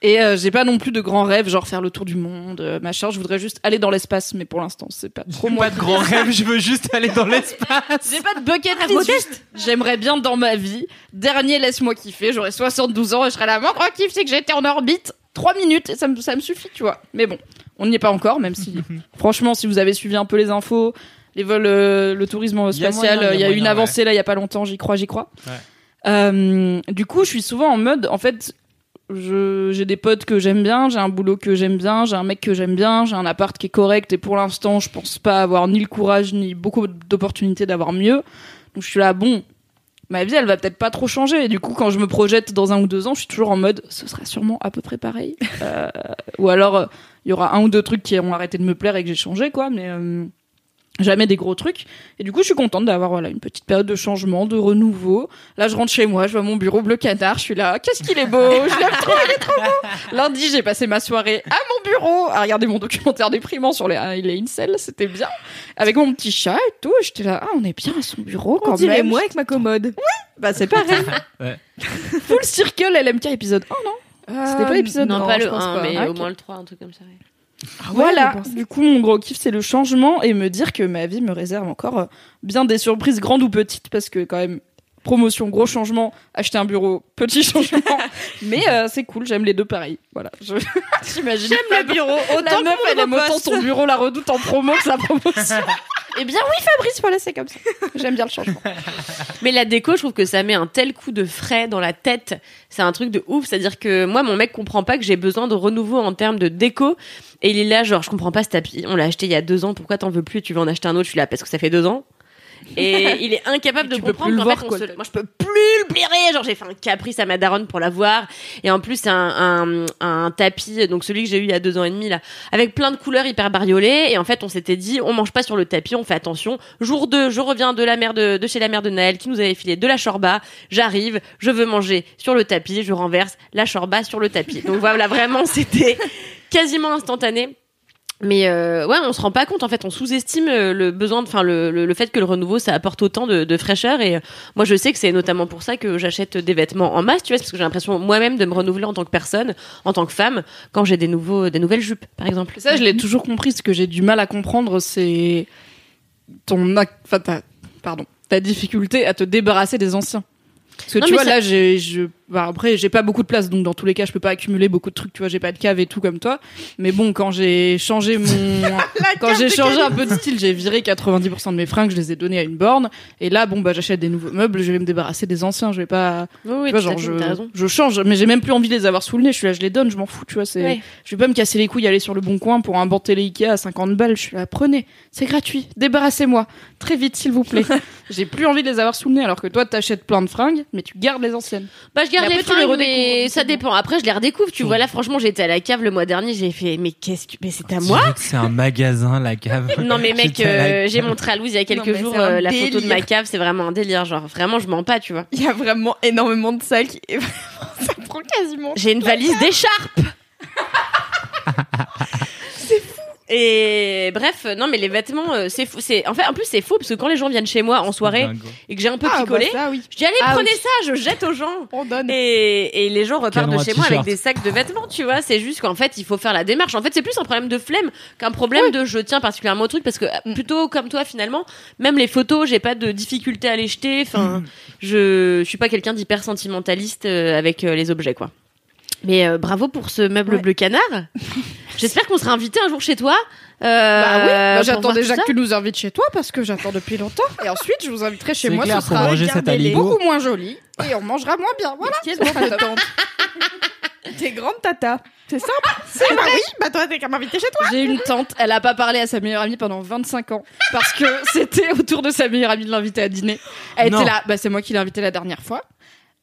Et euh, j'ai pas non plus de grands rêves, genre faire le tour du monde, euh, machin. Je voudrais juste aller dans l'espace, mais pour l'instant, c'est pas trop moi. Pas de grand rêve, je veux juste aller dans l'espace. J'ai pas de bucket list. juste, J'aimerais bien dans ma vie. Dernier, laisse-moi kiffer. J'aurai 72 ans et je serai là. Mon grand kiff, c'est que j'étais en orbite 3 minutes et ça me, ça me suffit, tu vois. Mais bon, on n'y est pas encore, même si, franchement, si vous avez suivi un peu les infos, les vols, euh, le tourisme spatial, il y a eu une moyen, avancée là, il y a pas longtemps, j'y crois, j'y crois. Ouais. Euh, du coup, je suis souvent en mode, en fait, j'ai des potes que j'aime bien, j'ai un boulot que j'aime bien, j'ai un mec que j'aime bien, j'ai un appart qui est correct et pour l'instant, je pense pas avoir ni le courage ni beaucoup d'opportunités d'avoir mieux. Donc je suis là, bon, ma vie, elle va peut-être pas trop changer. Et du coup, quand je me projette dans un ou deux ans, je suis toujours en mode, ce sera sûrement à peu près pareil. Euh, ou alors, euh, il y aura un ou deux trucs qui ont arrêté de me plaire et que j'ai changé, quoi. Mais euh, jamais des gros trucs. Et du coup, je suis contente d'avoir voilà une petite période de changement, de renouveau. Là, je rentre chez moi, je vois mon bureau bleu canard, je suis là, qu'est-ce qu'il est beau, je l'aime trop, il est trop beau. Lundi, j'ai passé ma soirée à mon bureau à regarder mon documentaire déprimant sur les, les incels, c'était bien. Avec mon petit chat et tout, j'étais là, ah, on est bien à son bureau On quand dirait même. moi avec ma commode. Bah, c'est pareil. Ouais. Full Circle LMK épisode 1, non? C'était pas l'épisode Non, non, pas je le pense 1, pas. mais Ah, au ok. moins le 3, un truc comme ça. ouais. Ah ouais, Voilà, du coup mon gros kiff c'est le changement et me dire que ma vie me réserve encore euh, bien des surprises grandes ou petites parce que quand même promotion gros changement, acheter un bureau petit changement, mais euh, c'est cool, j'aime les deux pareil. Voilà, j'imagine. J'aime le bureau, autant la meuf elle aime autant son bureau la redoute en promo que sa promotion. Eh bien oui Fabrice, voilà c'est comme ça. J'aime bien le changement. Mais la déco, je trouve que ça met un tel coup de frais dans la tête. C'est un truc de ouf. C'est-à-dire que moi, mon mec comprend pas que j'ai besoin de renouveau en termes de déco. Et il est là, genre, je comprends pas ce tapis. On l'a acheté il y a deux ans. Pourquoi t'en veux plus? Tu veux en acheter un autre? Je suis là parce que ça fait deux ans. Et il est incapable de comprendre qu'en fait, on se- moi je peux plus le blairer. Genre j'ai fait un caprice à ma daronne pour l'avoir. Et en plus c'est un, un, un tapis, donc celui que j'ai eu il y a deux ans et demi là, avec plein de couleurs hyper bariolées. Et en fait on s'était dit on mange pas sur le tapis, on fait attention. Jour 2, je reviens de la mère de, de chez la mère de Naël qui nous avait filé de la chorba. J'arrive, je veux manger sur le tapis, je renverse la chorba sur le tapis. Donc voilà vraiment c'était quasiment instantané. Mais euh, ouais, on se rend pas compte. En fait, on sous-estime euh, le besoin, enfin le, le, le fait que le renouveau ça apporte autant de, de fraîcheur. Et euh, moi, je sais que c'est notamment pour ça que j'achète des vêtements en masse, tu vois, parce que j'ai l'impression moi-même de me renouveler en tant que personne, en tant que femme, quand j'ai des nouveaux, des nouvelles jupes, par exemple. Ça, je l'ai toujours compris. Ce que j'ai du mal à comprendre, c'est ton, enfin, ta, pardon, ta difficulté à te débarrasser des anciens. Parce que Non, tu vois, ça- là, j'ai, je, bah, après, j'ai pas beaucoup de place, donc dans tous les cas, je peux pas accumuler beaucoup de trucs. Tu vois, j'ai pas de cave et tout comme toi. Mais bon, quand j'ai changé mon, quand j'ai changé un peu de style, j'ai viré 90% de mes fringues, je les ai donnés à une borne. Et là, bon, bah, j'achète des nouveaux meubles, je vais me débarrasser des anciens. Je vais pas, Oui, oui, tu vois, genre, je, change, mais j'ai même plus envie de les avoir sous le nez. Je suis là, je les donne, je m'en fous, tu vois. C'est, Ouais. je vais pas me casser les couilles, aller sur le bon coin pour un banc télé Ikea à 50 balles. Je suis là, prenez, c'est gratuit, débarrassez-moi, très vite, s'il vous plaît. j'ai plus envie de les avoir sous le nez, alors que toi, t'achètes plein de fringues, mais tu gardes les anciennes. Bah, je Mais les les ça dépend. Après, je les redécouvre. Tu vois, là, franchement, j'étais à la cave le mois dernier, j'ai fait, mais qu'est-ce que, mais c'est à moi? C'est un magasin, la cave. Non mais mec, euh, j'ai montré à Louise il y a quelques Non, jours euh, la photo de ma cave, c'est vraiment un délire, genre vraiment je mens pas, tu vois. Il y a vraiment énormément de sacs et vraiment, ça prend quasiment. J'ai une valise d'écharpes. Et bref, non mais les vêtements, euh, c'est fou. C'est en fait, en plus c'est faux parce que quand les gens viennent chez moi en soirée Dingo. et que j'ai un peu Ah, picolé, bah ça, oui. je dis allez Ah, prenez oui. ça, je jette aux gens. On donne. Et, et les gens repartent Canon de à chez moi avec des sacs de vêtements, tu vois. C'est juste qu'en fait, il faut faire la démarche. En fait, c'est plus un problème de flemme qu'un problème de je tiens particulièrement au truc parce que Mm. plutôt comme toi finalement, même les photos, j'ai pas de difficulté à les jeter. Mm. Enfin, je, je suis pas quelqu'un d'hyper sentimentaliste euh, avec euh, les objets, quoi. Mais euh, bravo pour ce meuble Ouais. bleu canard. J'espère qu'on sera invité un jour chez toi. Euh, bah oui, bah, j'attends déjà que tu nous invites chez toi parce que j'attends depuis longtemps. Et ensuite, je vous inviterai chez C'est moi, clair, ce sera beaucoup moins joli et on mangera moins bien. Voilà. Qu'est-ce que t'attends T'es grande tata. C'est simple. C'est bah oui, bah toi t'es qu'à m'inviter chez toi. J'ai une tante, elle a pas parlé à sa meilleure amie pendant 25 ans parce que c'était autour de sa meilleure amie de l'inviter à dîner. Elle Non. était là, bah c'est moi qui l'ai invitée la dernière fois.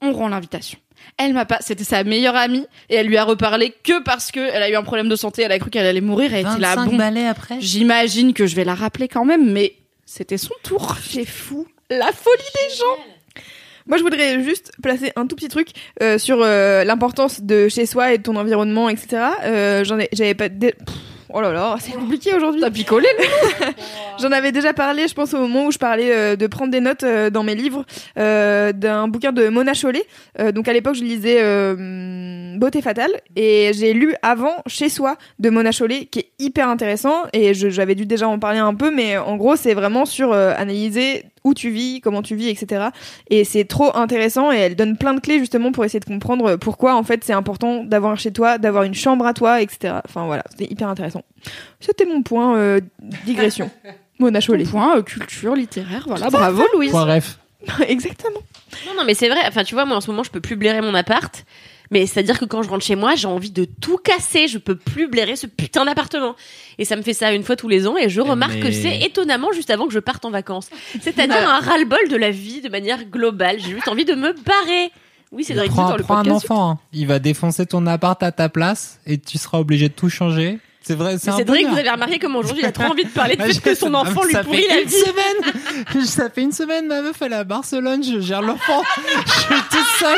On rend l'invitation. Elle m'a pas, c'était sa meilleure amie et elle lui a reparlé que parce que elle a eu un problème de santé, elle a cru qu'elle allait mourir et elle était là 25 bon. balais après. J'imagine que je vais la rappeler quand même, mais c'était son tour. C'est fou. La folie des gens. Moi, je voudrais juste placer un tout petit truc euh, sur euh, l'importance de chez soi et de ton environnement, etc. Euh, J'en ai, j'avais pas. dé- Pff, Oh là là, c'est compliqué aujourd'hui. T'as picolé J'en avais déjà parlé, je pense au moment où je parlais euh, de prendre des notes euh, dans mes livres euh, d'un bouquin de Mona Chollet. Euh, donc à l'époque, je lisais euh, Beauté fatale et j'ai lu avant Chez soi de Mona Chollet, qui est hyper intéressant et j'avais dû déjà en parler un peu, mais en gros, c'est vraiment sur euh, analyser où tu vis, comment tu vis, etc. Et c'est trop intéressant et elle donne plein de clés justement pour essayer de comprendre pourquoi en fait c'est important d'avoir un chez toi, d'avoir une chambre à toi, etc. Enfin voilà, c'était hyper intéressant. C'était mon point euh, digression. Mona Chollet. Point euh, culture littéraire, voilà. Bravo Louise. Point ref. Exactement. Non, non, mais c'est vrai. Enfin, tu vois, moi en ce moment, je peux plus blairer mon appart. Mais c'est-à-dire que quand je rentre chez moi, j'ai envie de tout casser. Je peux plus blairer ce putain d'appartement. Et ça me fait ça une fois tous les ans. Et je remarque que c'est étonnamment juste avant que je parte en vacances. C'est-à-dire un ras-le-bol de la vie de manière globale. J'ai juste envie de me barrer. Oui, c'est vrai. prends, dans le prends un enfant, hein. il va défoncer ton appart à ta place et tu seras obligé de tout changer. C'est vrai, c'est Cédric, bonheur. vous avez remarqué comme aujourd'hui, il a trop envie de parler Ah, fait que son enfant lui pourrit la une vie. semaine. ça fait une semaine, ma meuf elle est à Barcelone, je gère l'enfant. je suis tout seul.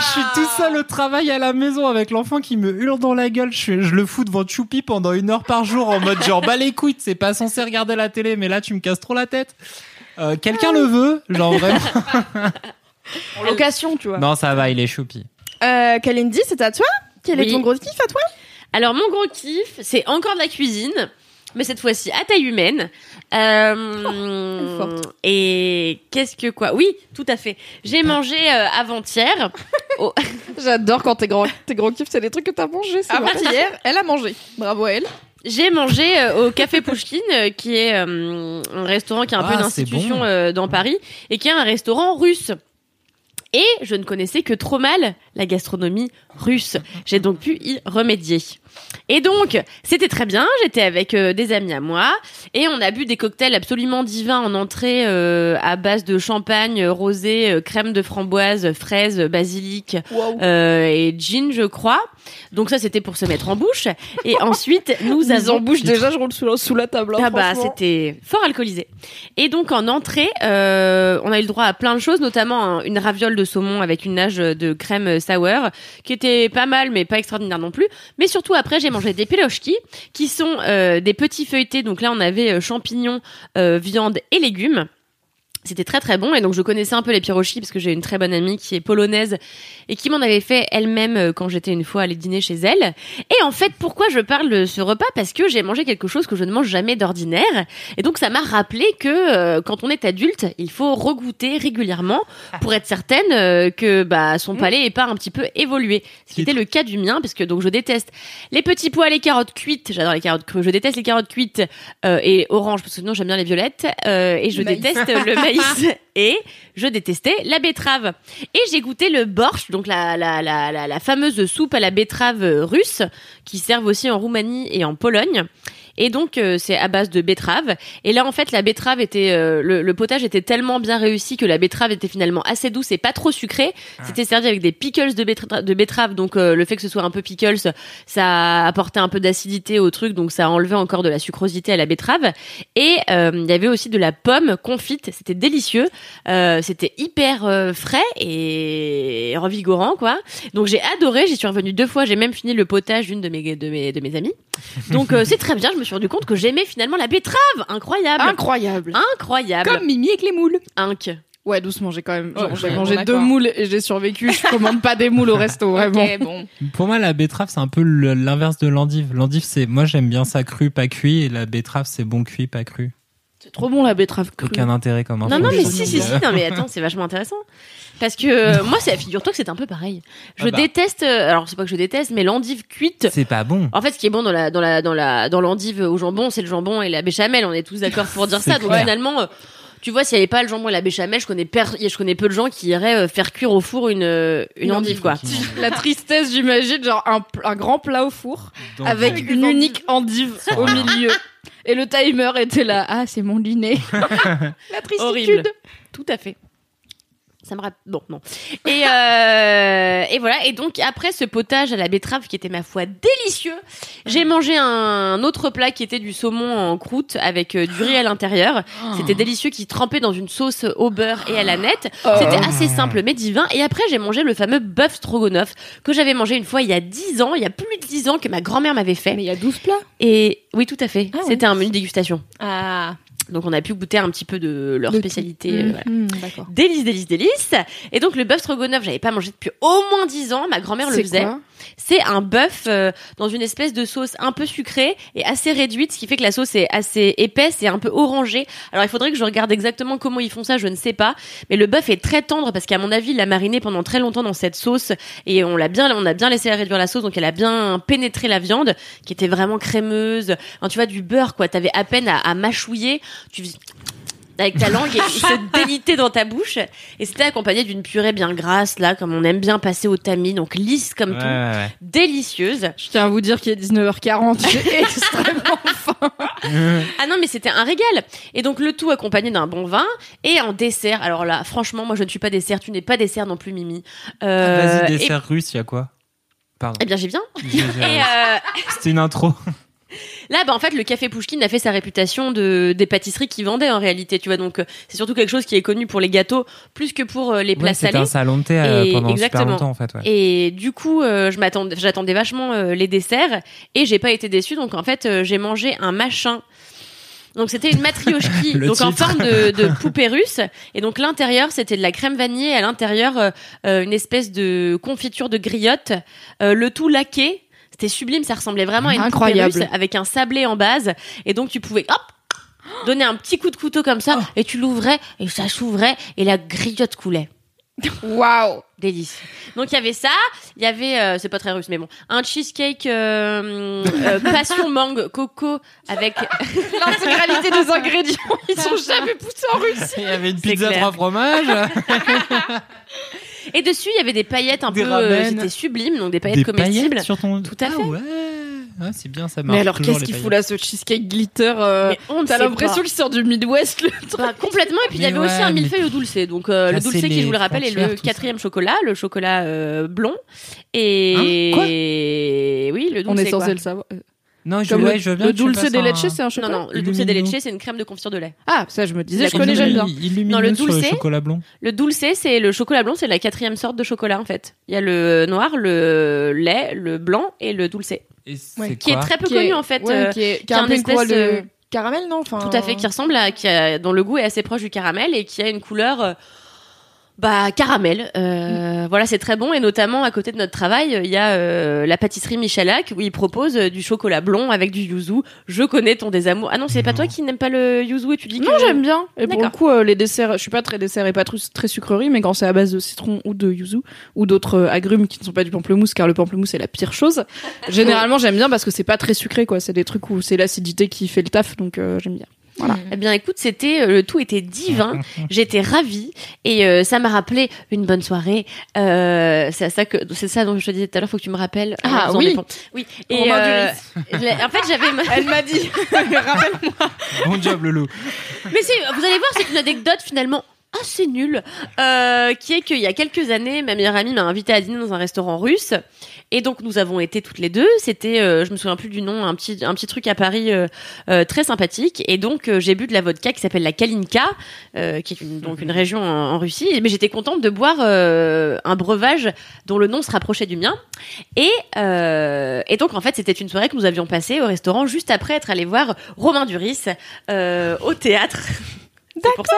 je suis tout seul au travail à la maison avec l'enfant qui me hurle dans la gueule. Je, suis- je le fous devant Choupi pendant une heure par jour en mode genre bah les couilles, c'est pas censé regarder la télé, mais là tu me casses trop la tête. Euh, Quelqu'un le veut, genre vraiment. En location, tu vois. Non, ça va, il est choupi. Euh, Kalindi, c'est à toi? Quel est ton gros kiff à toi? Alors mon gros kiff, c'est encore de la cuisine, mais cette fois-ci à taille humaine. Euh, forte. et qu'est-ce que quoi? Oui, tout à fait. J'ai mangé euh, avant-hier. au- J'adore quand tes gros, tes gros kiffs, c'est des trucs que t'as mangé. c'est Avant vrai. hier, elle a mangé. Bravo à elle. J'ai mangé euh, au Café Pouchkine, euh, qui est euh, un restaurant qui est un peu Ah, une institution bon. euh, dans Paris, et qui est un restaurant russe. Et je ne connaissais que trop mal la gastronomie russe. J'ai donc pu y remédier. Et donc, c'était très bien. J'étais avec euh, des amis à moi et on a bu des cocktails absolument divins en entrée euh, à base de champagne, euh, rosé, euh, crème de framboise, fraises, basilic et gin, je crois. Donc ça, c'était pour se mettre en bouche. Et ensuite, nous avons en bouche, déjà, je roule sous la, sous la table. hein, ah bah c'était fort alcoolisé. Et donc en entrée, on a eu le droit à plein de choses, notamment un- une raviole de saumon avec une nage de crème sour, qui était pas mal mais pas extraordinaire non plus. Mais surtout après j'ai mangé des pilochki, qui sont euh, des petits feuilletés. Donc là on avait euh, champignons, euh, viande et légumes. C'était très très bon et donc je connaissais un peu les pirochki parce que j'ai une très bonne amie qui est polonaise et qui m'en avait fait elle-même euh, quand j'étais une fois allée dîner chez elle. Et en fait, pourquoi je parle de ce repas? Parce que j'ai mangé quelque chose que je ne mange jamais d'ordinaire. Et donc, ça m'a rappelé que euh, quand on est adulte, il faut regoûter régulièrement pour être certaine euh, que bah, son palais est pas un petit peu évolué. Ce qui était le cas du mien, parce que donc je déteste les petits pois, les carottes cuites. J'adore les carottes crues. Je déteste les carottes cuites euh, et oranges, parce que sinon j'aime bien les violettes. Et je Maïs. déteste le maïs. Et je détestais la betterave. Et j'ai goûté le borsch, donc la, la, la, la, la fameuse soupe à la betterave russe, qui servent aussi en Roumanie et en Pologne. Et donc euh, c'est à base de betterave. Et là en fait la betterave était euh, le, le potage était tellement bien réussi que la betterave était finalement assez douce et pas trop sucrée. C'était servi avec des pickles de betterave, donc euh, le fait que ce soit un peu pickles, ça apportait un peu d'acidité au truc, donc ça enlevait encore de la sucrosité à la betterave. Et euh, il y avait aussi de la pomme confite. C'était délicieux. Euh, c'était hyper euh, frais et revigorant quoi. Donc j'ai adoré. J'y suis revenue deux fois. J'ai même fini le potage d'une de mes de mes de mes amies. Donc euh, c'est très bien. Je me suis rendu compte que j'aimais finalement la betterave. Incroyable. Incroyable. Incroyable. Comme Mimi avec les moules. Inc. Ouais, doucement, j'ai quand même. genre, Ouais, j'ai mangé deux moules et j'ai survécu. Je commande pas des moules au resto, vraiment. Bon. Pour moi, la betterave, c'est un peu l'inverse de l'endive. L'endive, c'est, moi, j'aime bien ça cru, pas cuit, et la betterave, c'est bon cuit, pas cru. C'est trop bon la betterave crue. Aucun intérêt comme info. Non, non, mais si, si, si. Non, mais attends, c'est vachement intéressant. Parce que euh, moi, c'est figure-toi que c'est un peu pareil. Je Ah bah. déteste. euh, alors, c'est pas que je déteste, mais l'endive cuite. C'est pas bon. En fait, ce qui est bon dans la dans la dans la dans l'endive au jambon, c'est le jambon et la béchamel. On est tous d'accord pour dire ça. Donc finalement, euh, tu vois, s'il y avait pas le jambon et la béchamel, je connais per- je connais peu de gens qui iraient faire cuire au four une une endive quoi. La tristesse, j'imagine, genre un, un grand plat au four Donc, avec Avec une unique endive au milieu. Et le timer était là. Ah, c'est mon dîner. La tristitude. Horrible. Tout à fait. Ça me rappelle. Bon, non. Et, euh, et voilà. Et donc, après ce potage à la betterave qui était, ma foi, délicieux, j'ai mangé un autre plat qui était du saumon en croûte avec euh, du riz à l'intérieur. C'était délicieux qui trempait dans une sauce au beurre et à la nette. C'était assez simple mais divin. Et après, j'ai mangé le fameux bœuf stroganoff que j'avais mangé une fois il y a 10 ans, il y a plus de 10 ans que ma grand-mère m'avait fait. Mais il y a 12 plats? Et oui, tout à fait. Ah. C'était un menu dégustation. Ah. Donc, on a pu goûter un petit peu de leur spécialité. euh, voilà. Mhm, D'accord. Délice, délice, délice. Et donc le bœuf stroganoff, j'avais pas mangé depuis au moins 10 ans. Ma grand-mère le faisait. quoi? C'est un bœuf euh, dans une espèce de sauce un peu sucrée et assez réduite, ce qui fait que la sauce est assez épaisse et un peu orangée. Alors il faudrait que je regarde exactement comment ils font ça, je ne sais pas. Mais le bœuf est très tendre parce qu'à mon avis, il l'a mariné pendant très longtemps dans cette sauce et on l'a bien, on a bien laissé réduire la sauce, donc elle a bien pénétré la viande, qui était vraiment crémeuse. Enfin, tu vois du beurre quoi. T'avais à peine à, à mâchouiller. Tu avec ta langue et se délitait dans ta bouche. Et c'était accompagné d'une purée bien grasse, là, comme on aime bien passer au tamis, donc lisse comme Ouais, tout, ouais, ouais. délicieuse. Je tiens à vous dire qu'il est 19h40. J'ai extrêmement faim. Ah non, mais c'était un régal. Et donc le tout accompagné d'un bon vin et en dessert. Alors là, franchement, moi je ne suis pas dessert, tu n'es pas dessert non plus, Mimi. Euh, Vas-y, et- dessert russe, il y a quoi? Pardon. Eh bien, j'y viens. Euh, C'était une intro. Là, bah, en fait, le café Pouchkine a fait sa réputation de des pâtisseries qui vendaient en réalité, tu vois. Donc, euh, c'est surtout quelque chose qui est connu pour les gâteaux plus que pour euh, les plats Ouais, C'était salés. un salon de thé euh, Et- pendant exactement. super longtemps en fait. Ouais. Et du coup, euh, je m'attendais, j'attendais vachement euh, les desserts et j'ai pas été déçue. Donc, en fait, euh, j'ai mangé un machin. Donc, c'était une matrioshki, donc en forme de, de poupée russe. Et donc, l'intérieur, c'était de la crème vanillée. À l'intérieur, euh, une espèce de confiture de griotte. Euh, le tout laqué. C'était sublime. Ça ressemblait vraiment à une Incroyable. russe avec un sablé en base. Et donc, tu pouvais, hop, donner un petit coup de couteau comme ça. Et tu l'ouvrais et ça s'ouvrait et la griotte coulait. Waouh. Délice. Donc il y avait ça, il y avait, euh, c'est pas très russe mais bon, un cheesecake euh, euh, passion mangue coco avec L'intégralité des ingrédients, ils sont jamais poussés en russe. Il y avait une pizza trois fromages. et dessus il y avait des paillettes un Des peu, euh, c'était sublime donc des paillettes Des comestibles. paillettes sur ton. Tout à Ah fait. ouais. Ouais, c'est bien ça marche. Mais alors, toujours, qu'est-ce les qu'il fout là, ce cheesecake glitter euh, Mais on ne T'as sait l'impression pas. qu'il sort du Midwest, le truc. Bah, complètement et puis il y Mais avait aussi un mais- millefeuille au dulce donc euh, le Casser dulce qui les je vous le rappelle est le quatrième chocolat le chocolat euh, blond et Hein Quoi? oui le dulce On est quoi. censé le savoir. Non, je, Comme ouais, le, je veux bien le que tu dulce fasses de un- leche, c'est un non chocolat. non le dulce de leche c'est une crème de confiture de lait Ah, ça, je me disais, je connais, j'aime bien. Non, le sur le dulce, chocolat blond. Le dulce, c'est le chocolat blanc, c'est la quatrième sorte de chocolat en fait. Il y a le noir, le lait, le blanc et le dulce, Et c'est Ouais. qui est quoi très peu Qui connu est- en fait. ouais, euh, qui est, qui a un peu une espèce couleur de de- caramel, non enfin... Tout à fait, qui ressemble à, qui a, dont le goût est assez proche du caramel et qui a une couleur, euh, bah caramel. Euh, Voilà, c'est très bon et notamment à côté de notre travail, il y a euh, la pâtisserie Michalak où ils proposent euh, du chocolat blond avec du yuzu. Je connais ton désamour. Ah non, c'est pas toi qui n'aime pas le yuzu et tu dis que Non, j'aime bien. Et pour le coup, euh, les desserts, je suis pas très dessert et pas tr- très sucrerie, mais quand c'est à base de citron ou de yuzu ou d'autres euh, agrumes qui ne sont pas du pamplemousse, car le pamplemousse est la pire chose. Généralement, j'aime bien parce que c'est pas très sucré, quoi. C'est des trucs où c'est l'acidité qui fait le taf, donc euh, j'aime bien. Voilà. Eh bien, écoute, c'était euh, le tout était divin. J'étais ravie et euh, ça m'a rappelé une bonne soirée. Euh, c'est ça que c'est ça dont je te disais tout à l'heure. Faut que tu me rappelles. Ah, oui. oui. Et euh, en fait, j'avais. ma- Elle m'a dit. Bon job, Loulou. Mais c'est, vous allez voir, c'est une anecdote finalement assez nulle, euh, qui est qu'il y a quelques années, ma meilleure amie m'a invité à dîner dans un restaurant russe, et donc nous avons été toutes les deux. C'était, euh, je me souviens plus du nom, un petit, un petit truc à Paris euh, euh, très sympathique, et donc euh, j'ai bu de la vodka qui s'appelle la Kalinka, euh, qui est une, donc une région en, en Russie, mais j'étais contente de boire euh, un breuvage dont le nom se rapprochait du mien, et euh, et donc en fait c'était une soirée que nous avions passée au restaurant juste après être allé voir Romain Duris euh, au théâtre. Ça.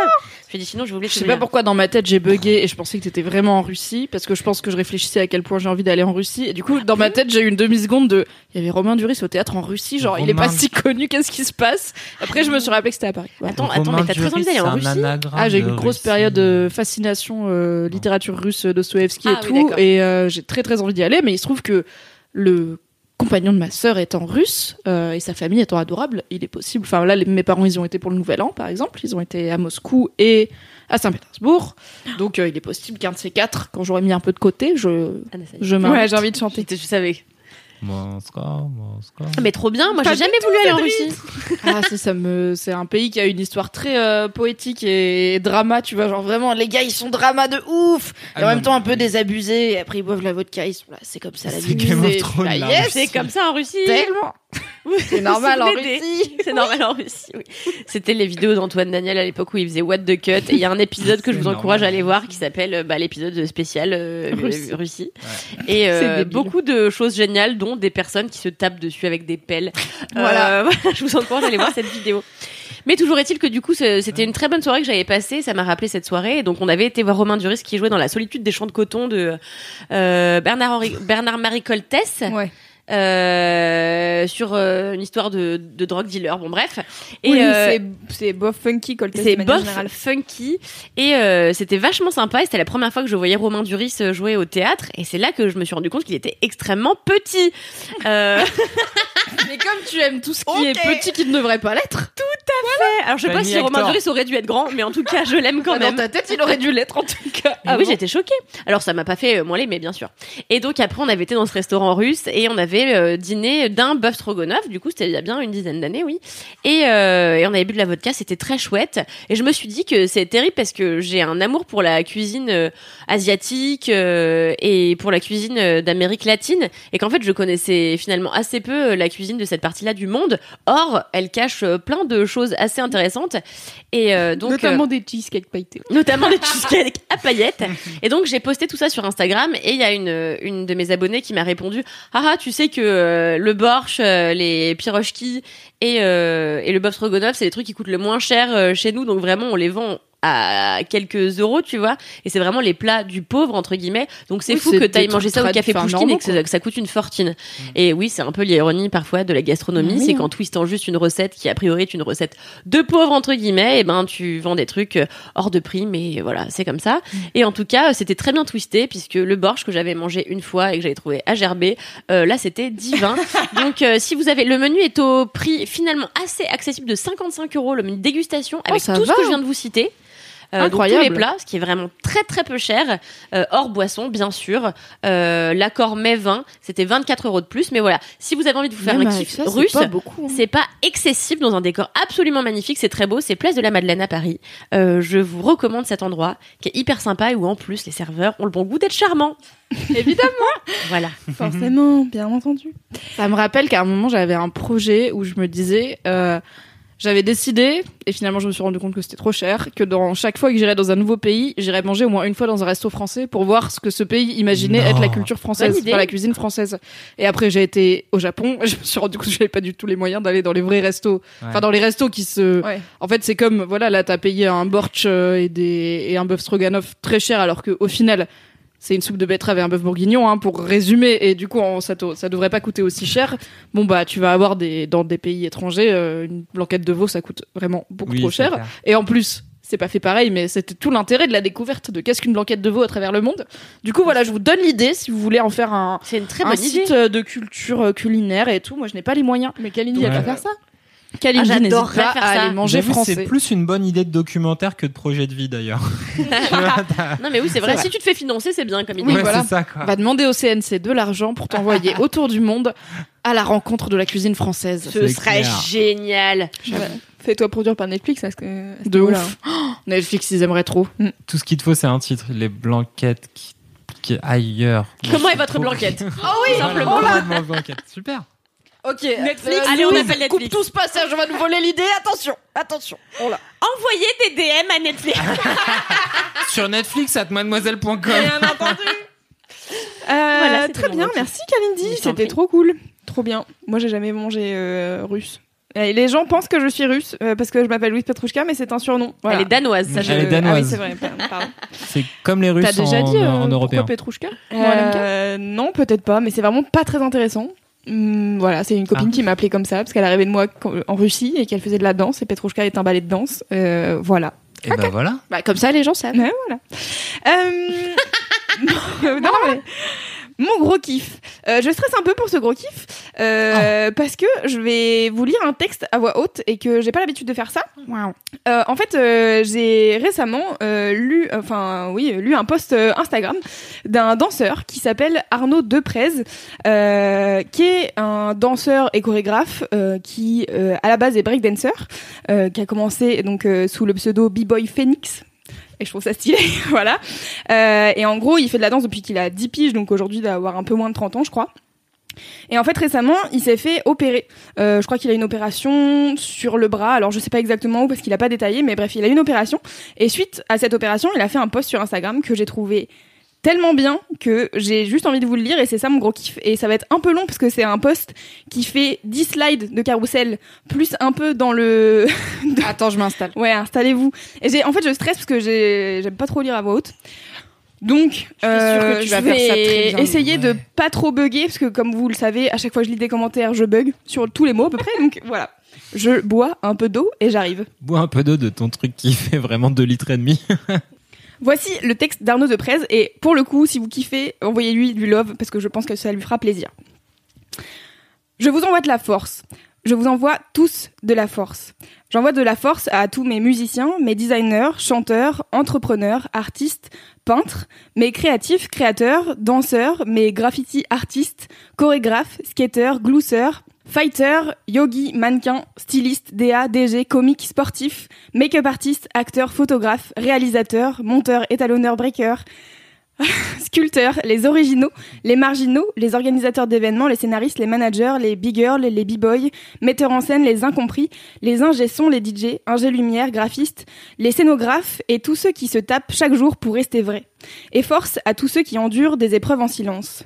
Je dis sinon je voulais. Je sais pas pourquoi dans ma tête j'ai bugué et je pensais que t'étais vraiment en Russie parce que je pense que je réfléchissais à quel point j'ai envie d'aller en Russie. Et du coup dans ma tête j'ai eu une demi seconde de il y avait Romain Duris au théâtre en Russie genre il est pas si connu qu'est-ce qui se passe? Après je me suis rappelé que c'était à Paris. Attends, attends, mais t'as très envie d'aller en Russie? Ah, j'ai eu une grosse période de fascination euh, littérature russe Dostoevsky Ah et oui, tout, et euh, j'ai très très envie d'y aller, mais il se trouve que le compagnon de ma sœur étant russe euh, et sa famille étant adorable, il est possible. Enfin là, les- mes parents ils ont été pour le Nouvel An par exemple, ils ont été à Moscou et à Saint-Pétersbourg, donc euh, il est possible qu'un de ces quatre, quand j'aurai mis un peu de côté, je Ah, je. Ouais, j'ai envie de chanter. Je savais. Moscou, Moscou. Ah, mais trop bien. Moi, j'ai jamais voulu aller en. Russie. Ah, c'est ça me, c'est un pays qui a une histoire très euh, poétique et drama, tu vois, genre vraiment les gars ils sont drama de ouf, et Ah en non, même temps un peu désabusés, et après ils boivent la vodka, ils sont là, c'est comme ça la vie. Bah, C'est comme ça en Russie. tellement. C'est normal en. Russie. C'est normal en Russie. Oui. C'était les vidéos d'Antoine Daniel à l'époque où il faisait What the Cut. Et il y a un épisode que je vous encourage à aller voir qui s'appelle euh, bah, l'épisode spécial euh, Russie. Russie. Et euh, beaucoup de choses géniales, dont des personnes qui se tapent dessus avec des pelles. Voilà. Euh, voilà, je vous encourage à aller voir cette vidéo. Mais toujours est-il que du coup, c'était une très bonne soirée que j'avais passée. Ça m'a rappelé cette soirée. Et donc, on avait été voir Romain Duris qui jouait dans La solitude des champs de coton de euh, Bernard Henri, Bernard Marie Coltès. Ouais. Euh, sur euh, une histoire de, de drogue dealer. Bon, bref. Et oui, euh, c'est- bof funky, c'est bof, funky et euh, c'était vachement sympa. Et c'était la première fois que je voyais Romain Duris euh, jouer au théâtre et c'est là que je me suis rendu compte qu'il était extrêmement petit. Mais comme tu aimes tout ce qui est petit qui ne devrait pas l'être, Alors je sais pas Fanny si Romain Hector. Duris aurait dû être grand, mais en tout cas je l'aime quand dans même. ta tête, il aurait dû l'être en tout cas. Ah oui, j'étais choquée. Alors ça m'a pas fait euh, moins l'aimer, bien sûr. Et donc après, on avait été dans ce restaurant russe et on avait euh, dîné d'un bœuf stroganoff. Du coup, c'était il y a bien une dizaine d'années, oui. Et, euh, et on avait bu de la vodka, c'était très chouette. Et je me suis dit que c'est terrible parce que j'ai un amour pour la cuisine euh, asiatique euh, et pour la cuisine euh, d'Amérique latine et qu'en fait, je connaissais finalement assez peu la cuisine de cette partie-là du monde. Or, elle cache euh, plein de choses assez intéressantes. Et euh, donc, Notamment des cheesecakes pailletés. notamment des cheesecakes à paillettes. Et donc j'ai posté tout ça sur Instagram et il y a une une de mes abonnées qui m'a répondu ah ah tu sais que euh, le borsch, euh, les pirochki et euh, et le bœuf stroganoff c'est les trucs qui coûtent le moins cher euh, chez nous donc vraiment on les vend à quelques euros, tu vois, et c'est vraiment les plats du pauvre entre guillemets. Donc c'est Oui, fou que t'ailles manger ça au café Pouchkine et que, ça- quoi. que ça coûte une fortune. Et oui, c'est un peu l'ironie parfois de la gastronomie, c'est hein. qu'en twistant juste une recette qui a priori est une recette de pauvre entre guillemets, et ben tu vends des trucs euh, hors de prix, mais voilà, c'est comme ça. Et en tout cas, c'était très bien twisté puisque le borsch que j'avais mangé une fois et que j'avais trouvé à gerber, euh, là c'était divin. Donc euh, si vous avez le menu est au prix finalement assez accessible de 55 euros le menu dégustation avec ça tout ce va. que je viens de vous citer. Euh, donc Incroyable. tous les plats, ce qui est vraiment très très peu cher, euh, hors boisson bien sûr. Euh, L'accord mai 20, c'était 24 euros de plus, mais voilà. Si vous avez envie de vous faire Même un kiff ça, c'est russe, pas hein. c'est pas excessif dans un décor absolument magnifique, c'est très beau, c'est Place de la Madeleine à Paris. Euh, je vous recommande cet endroit qui est hyper sympa et où en plus les serveurs ont le bon goût d'être charmants. Évidemment. Voilà. Forcément, bien entendu. Ça me rappelle qu'à un moment, j'avais un projet où je me disais, euh, j'avais décidé, et finalement, je me suis rendu compte que c'était trop cher, que dans chaque fois que j'irais dans un nouveau pays, j'irais manger au moins une fois dans un resto français pour voir ce que ce pays imaginait Non. être la culture française, enfin, la cuisine française. Et après, j'ai été au Japon, et je me suis rendu compte que j'avais pas du tout les moyens d'aller dans les vrais restos. Enfin, dans les restos qui se, Ouais. en fait, c'est comme, voilà, là, t'as payé un borch euh, et des, et un bœuf stroganoff très cher, alors que, au final, c'est une soupe de betterave et un bœuf bourguignon, hein, pour résumer, et du coup, on- ça, te- ça devrait pas coûter aussi cher. Bon, bah, tu vas avoir des, dans des pays étrangers, euh, une blanquette de veau, ça coûte vraiment beaucoup Oui, trop cher. clair. Et en plus, c'est pas fait pareil, mais c'était tout l'intérêt de la découverte de qu'est-ce qu'une blanquette de veau à travers le monde. Du coup, voilà, je vous donne l'idée si vous voulez en faire un, C'est une très un bonne site idée. euh, de culture euh, culinaire et tout. Moi, je n'ai pas les moyens. Mais Kalindi, Ouais. elle va faire ça. Kalindi Ah, n'hésite j'adorerais pas faire à ça. aller manger français. C'est plus une bonne idée de documentaire que de projet de vie d'ailleurs. Non mais oui, c'est vrai. Si tu te fais financer, c'est bien comme idée. Oui, voilà. ça quoi. va demander au CNC de l'argent pour t'envoyer autour du monde à la rencontre de la cuisine française. Ce serait clair. génial. Ouais. Fais-toi produire par Netflix. Parce que, De ouf. Netflix, ils aimeraient trop. Tout ce qu'il te faut, c'est un titre. Les blanquettes qui, qui ailleurs. Comment est votre blanquette Oh oui, Simplement. Blanquette. Super. Ok. Netflix. Euh, Allez, on appelle Netflix. Coupe tout ce passage, on va nous voler l'idée. Attention, attention. Oh là. Envoyez des DM à Netflix. Sur Netflix, at mademoiselle.com. Euh, Voilà, c'était très mon bien, merci Kalindi, c'était trop cool. Trop bien. Moi, j'ai jamais mangé euh, russe. Et les gens pensent que je suis russe euh, parce que je m'appelle Louise Petrouchka, mais c'est un surnom. Voilà. Elle est danoise, ça Elle je... est Ah oui, danoise. c'est vrai. Pardon. C'est comme les Russes T'as déjà en, dit euh, en européen. pourquoi Petrouchka? Euh, non, peut-être pas, mais c'est vraiment pas très intéressant. Hum, voilà, c'est une copine Ah. qui m'a appelée comme ça parce qu'elle arrivait de moi en Russie et qu'elle faisait de la danse et Petrouchka est un ballet de danse. Euh, voilà. Et ben voilà. Bah comme ça, les gens savent. Ouais, voilà. Euh, non, mais mon gros kiff. Euh, je stresse un peu pour ce gros kiff euh, parce que je vais vous lire un texte à voix haute et que j'ai pas l'habitude de faire ça. Euh, en fait, euh, j'ai récemment euh, lu, enfin oui, lu un post euh, Instagram d'un danseur qui s'appelle Arnaud Deprez, euh, qui est un danseur et chorégraphe euh, qui, euh, à la base, est breakdancer, euh, qui a commencé donc euh, sous le pseudo B-Boy Phoenix. Et je trouve ça stylé, voilà. Euh, et en gros, il fait de la danse depuis qu'il a 10 piges, donc aujourd'hui il un peu moins de 30 ans, je crois. Et en fait, récemment, il s'est fait opérer. Euh, je crois qu'il a une opération sur le bras. Alors, je sais pas exactement où parce qu'il a pas détaillé, mais bref, il a une opération. Et suite à cette opération, il a fait un post sur Instagram que j'ai trouvé tellement bien que j'ai juste envie de vous le lire et c'est ça mon gros kiff. Et ça va être un peu long parce que c'est un post qui fait 10 slides de carrousel plus un peu dans le Attends, je m'installe. Ouais, installez-vous. Et j'ai, en fait, je stresse parce que j'ai, j'aime pas trop lire à voix haute. Donc, euh, que tu vas je faire vais ça très bien. essayer de pas trop bugger parce que, comme vous le savez, à chaque fois que je lis des commentaires, je bug sur tous les mots à peu près. Donc voilà, je bois un peu d'eau et j'arrive. Bois un peu d'eau de ton truc qui fait vraiment 2 litres et demi. Voici le texte d'Arnaud Deprez et pour le coup, si vous kiffez, envoyez-lui du love parce que je pense que ça lui fera plaisir. Je vous envoie de la force. Je vous envoie tous de la force. J'envoie de la force à tous mes musiciens, mes designers, chanteurs, entrepreneurs, artistes, peintres, mes créatifs, créateurs, danseurs, mes graffiti artistes, chorégraphes, skateurs, glousseurs, fighters, yogi, mannequins, stylistes, DA, DG, comiques, sportifs, make-up artistes, acteurs, photographes, réalisateurs, monteurs, étalonneurs, breakers, sculpteurs, les originaux, les marginaux, les organisateurs d'événements, les scénaristes, les managers, les big girls, les b-boys, metteurs en scène, les incompris, les ingé-sons, les DJ, ingé-lumière, graphistes, les scénographes et tous ceux qui se tapent chaque jour pour rester vrais. Et force à tous ceux qui endurent des épreuves en silence.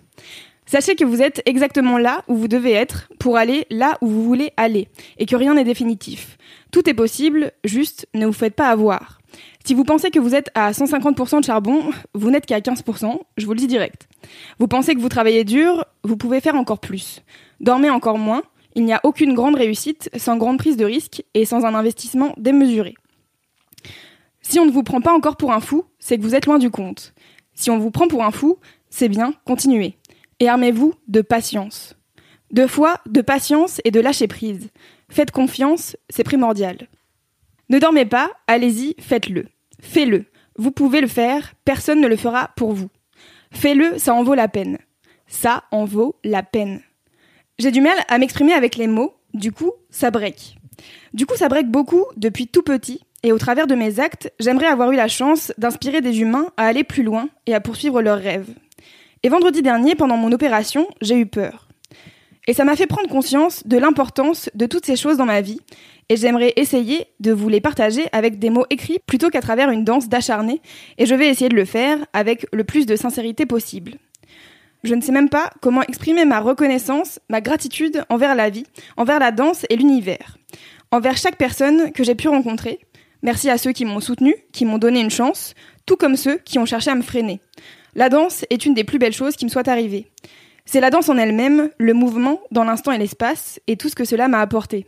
Sachez que vous êtes exactement là où vous devez être pour aller là où vous voulez aller et que rien n'est définitif. Tout est possible, juste ne vous faites pas avoir. Si vous pensez que vous êtes à 150% de charbon, vous n'êtes qu'à 15%, je vous le dis direct. Vous pensez que vous travaillez dur, vous pouvez faire encore plus. Dormez encore moins, il n'y a aucune grande réussite sans grande prise de risque et sans un investissement démesuré. Si on ne vous prend pas encore pour un fou, c'est que vous êtes loin du compte. Si on vous prend pour un fou, c'est bien, continuez. Et armez-vous de patience. De foi, de patience et de lâcher prise. Faites confiance, c'est primordial. Ne dormez pas, allez-y, faites-le. Fais-le. Vous pouvez le faire, personne ne le fera pour vous. Fais-le, ça en vaut la peine. Ça en vaut la peine. J'ai du mal à m'exprimer avec les mots, du coup, ça break. Du coup, ça break beaucoup depuis tout petit, et au travers de mes actes, j'aimerais avoir eu la chance d'inspirer des humains à aller plus loin et à poursuivre leurs rêves. Et vendredi dernier, pendant mon opération, j'ai eu peur. Et ça m'a fait prendre conscience de l'importance de toutes ces choses dans ma vie, et j'aimerais essayer de vous les partager avec des mots écrits plutôt qu'à travers une danse d'acharné, et je vais essayer de le faire avec le plus de sincérité possible. Je ne sais même pas comment exprimer ma reconnaissance, ma gratitude envers la vie, envers la danse et l'univers, envers chaque personne que j'ai pu rencontrer. Merci à ceux qui m'ont soutenu, qui m'ont donné une chance, tout comme ceux qui ont cherché à me freiner. La danse est une des plus belles choses qui me soit arrivée. C'est la danse en elle-même, le mouvement dans l'instant et l'espace, et tout ce que cela m'a apporté.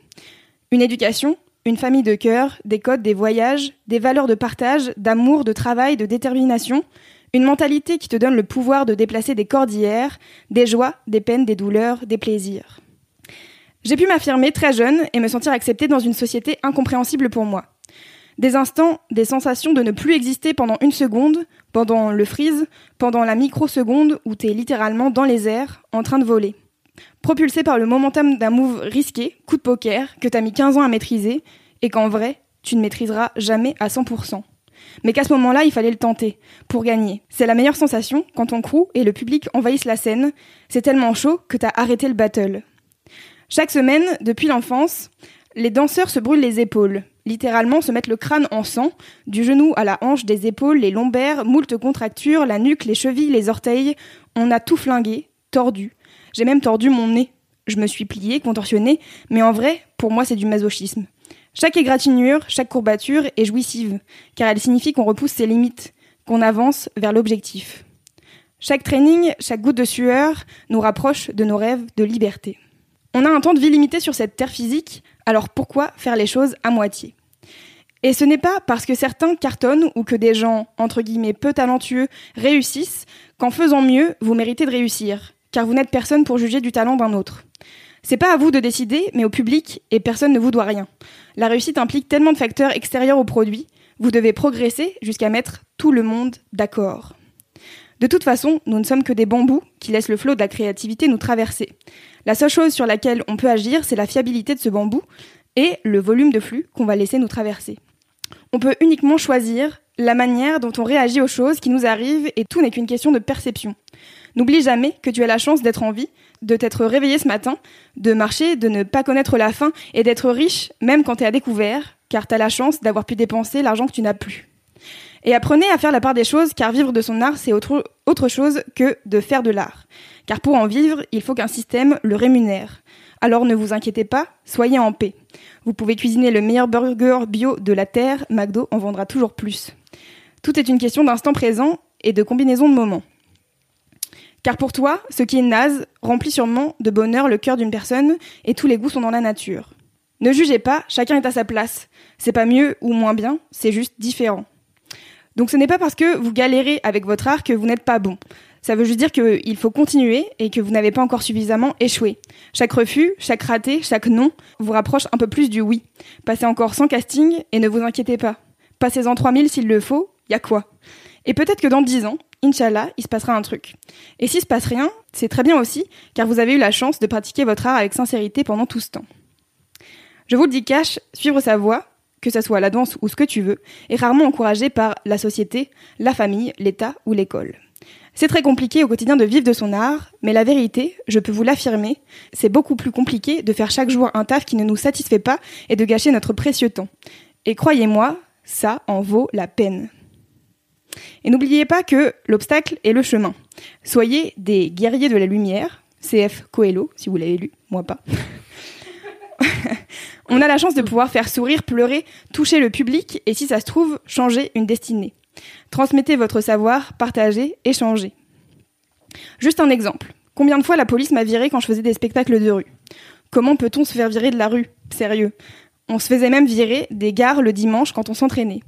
Une éducation, une famille de cœur, des codes, des voyages, des valeurs de partage, d'amour, de travail, de détermination, une mentalité qui te donne le pouvoir de déplacer des cordillères, des joies, des peines, des douleurs, des plaisirs. J'ai pu m'affirmer très jeune et me sentir acceptée dans une société incompréhensible pour moi. Des instants, des sensations de ne plus exister pendant une seconde, pendant le freeze, pendant la microseconde où t'es littéralement dans les airs, en train de voler. Propulsé par le momentum d'un move risqué, coup de poker, que t'as mis 15 ans à maîtriser, et qu'en vrai, tu ne maîtriseras jamais à 100%. Mais qu'à ce moment-là, il fallait le tenter, pour gagner. C'est la meilleure sensation quand ton crew et le public envahissent la scène, c'est tellement chaud que t'as arrêté le battle. Chaque semaine, depuis l'enfance, les danseurs se brûlent les épaules, littéralement se mettent le crâne en sang, du genou à la hanche, des épaules, les lombaires, moult contractures, la nuque, les chevilles, les orteils. On a tout flingué, tordu. J'ai même tordu mon nez. Je me suis pliée, contorsionnée, mais en vrai, pour moi, c'est du masochisme. Chaque égratignure, chaque courbature est jouissive, car elle signifie qu'on repousse ses limites, qu'on avance vers l'objectif. Chaque training, chaque goutte de sueur nous rapproche de nos rêves de liberté. On a un temps de vie limité sur cette terre physique, alors pourquoi faire les choses à moitié? Et ce n'est pas parce que certains cartonnent ou que des gens, entre guillemets, peu talentueux réussissent qu'en faisant mieux, vous méritez de réussir, car vous n'êtes personne pour juger du talent d'un autre. C'est pas à vous de décider, mais au public, et personne ne vous doit rien. La réussite implique tellement de facteurs extérieurs au produit, vous devez progresser jusqu'à mettre tout le monde d'accord. De toute façon, nous ne sommes que des bambous qui laissent le flot de la créativité nous traverser. La seule chose sur laquelle on peut agir, c'est la fiabilité de ce bambou et le volume de flux qu'on va laisser nous traverser. On peut uniquement choisir la manière dont on réagit aux choses qui nous arrivent et tout n'est qu'une question de perception. N'oublie jamais que tu as la chance d'être en vie, de t'être réveillé ce matin, de marcher, de ne pas connaître la faim et d'être riche même quand tu es à découvert, car tu as la chance d'avoir pu dépenser l'argent que tu n'as plus. Et apprenez à faire la part des choses, car vivre de son art, c'est autre, autre chose que de faire de l'art. Car pour en vivre, il faut qu'un système le rémunère. Alors ne vous inquiétez pas, soyez en paix. Vous pouvez cuisiner le meilleur burger bio de la Terre, McDo en vendra toujours plus. Tout est une question d'instant présent et de combinaison de moments. Car pour toi, ce qui est naze remplit sûrement de bonheur le cœur d'une personne et tous les goûts sont dans la nature. Ne jugez pas, chacun est à sa place. C'est pas mieux ou moins bien, c'est juste différent. Donc ce n'est pas parce que vous galérez avec votre art que vous n'êtes pas bon. Ça veut juste dire qu'il faut continuer et que vous n'avez pas encore suffisamment échoué. Chaque refus, chaque raté, chaque non vous rapproche un peu plus du oui. Passez encore 100 castings et ne vous inquiétez pas. Passez-en 3000 s'il le faut, y a quoi? Et peut-être que dans 10 ans, Inch'Allah, il se passera un truc. Et s'il se passe rien, c'est très bien aussi, car vous avez eu la chance de pratiquer votre art avec sincérité pendant tout ce temps. Je vous le dis cash, suivre sa voie, que ce soit la danse ou ce que tu veux, est rarement encouragé par la société, la famille, l'État ou l'école. C'est très compliqué au quotidien de vivre de son art, mais la vérité, je peux vous l'affirmer, c'est beaucoup plus compliqué de faire chaque jour un taf qui ne nous satisfait pas et de gâcher notre précieux temps. Et croyez-moi, ça en vaut la peine. Et n'oubliez pas que l'obstacle est le chemin. Soyez des guerriers de la lumière, CF Coelho, si vous l'avez lu, moi pas. On a la chance de pouvoir faire sourire, pleurer, toucher le public et si ça se trouve, changer une destinée. Transmettez votre savoir, partagez, échangez. Juste un exemple. Combien de fois la police m'a viré quand je faisais des spectacles de rue? Comment peut-on se faire virer de la rue? Sérieux. On se faisait même virer des gares le dimanche quand on s'entraînait.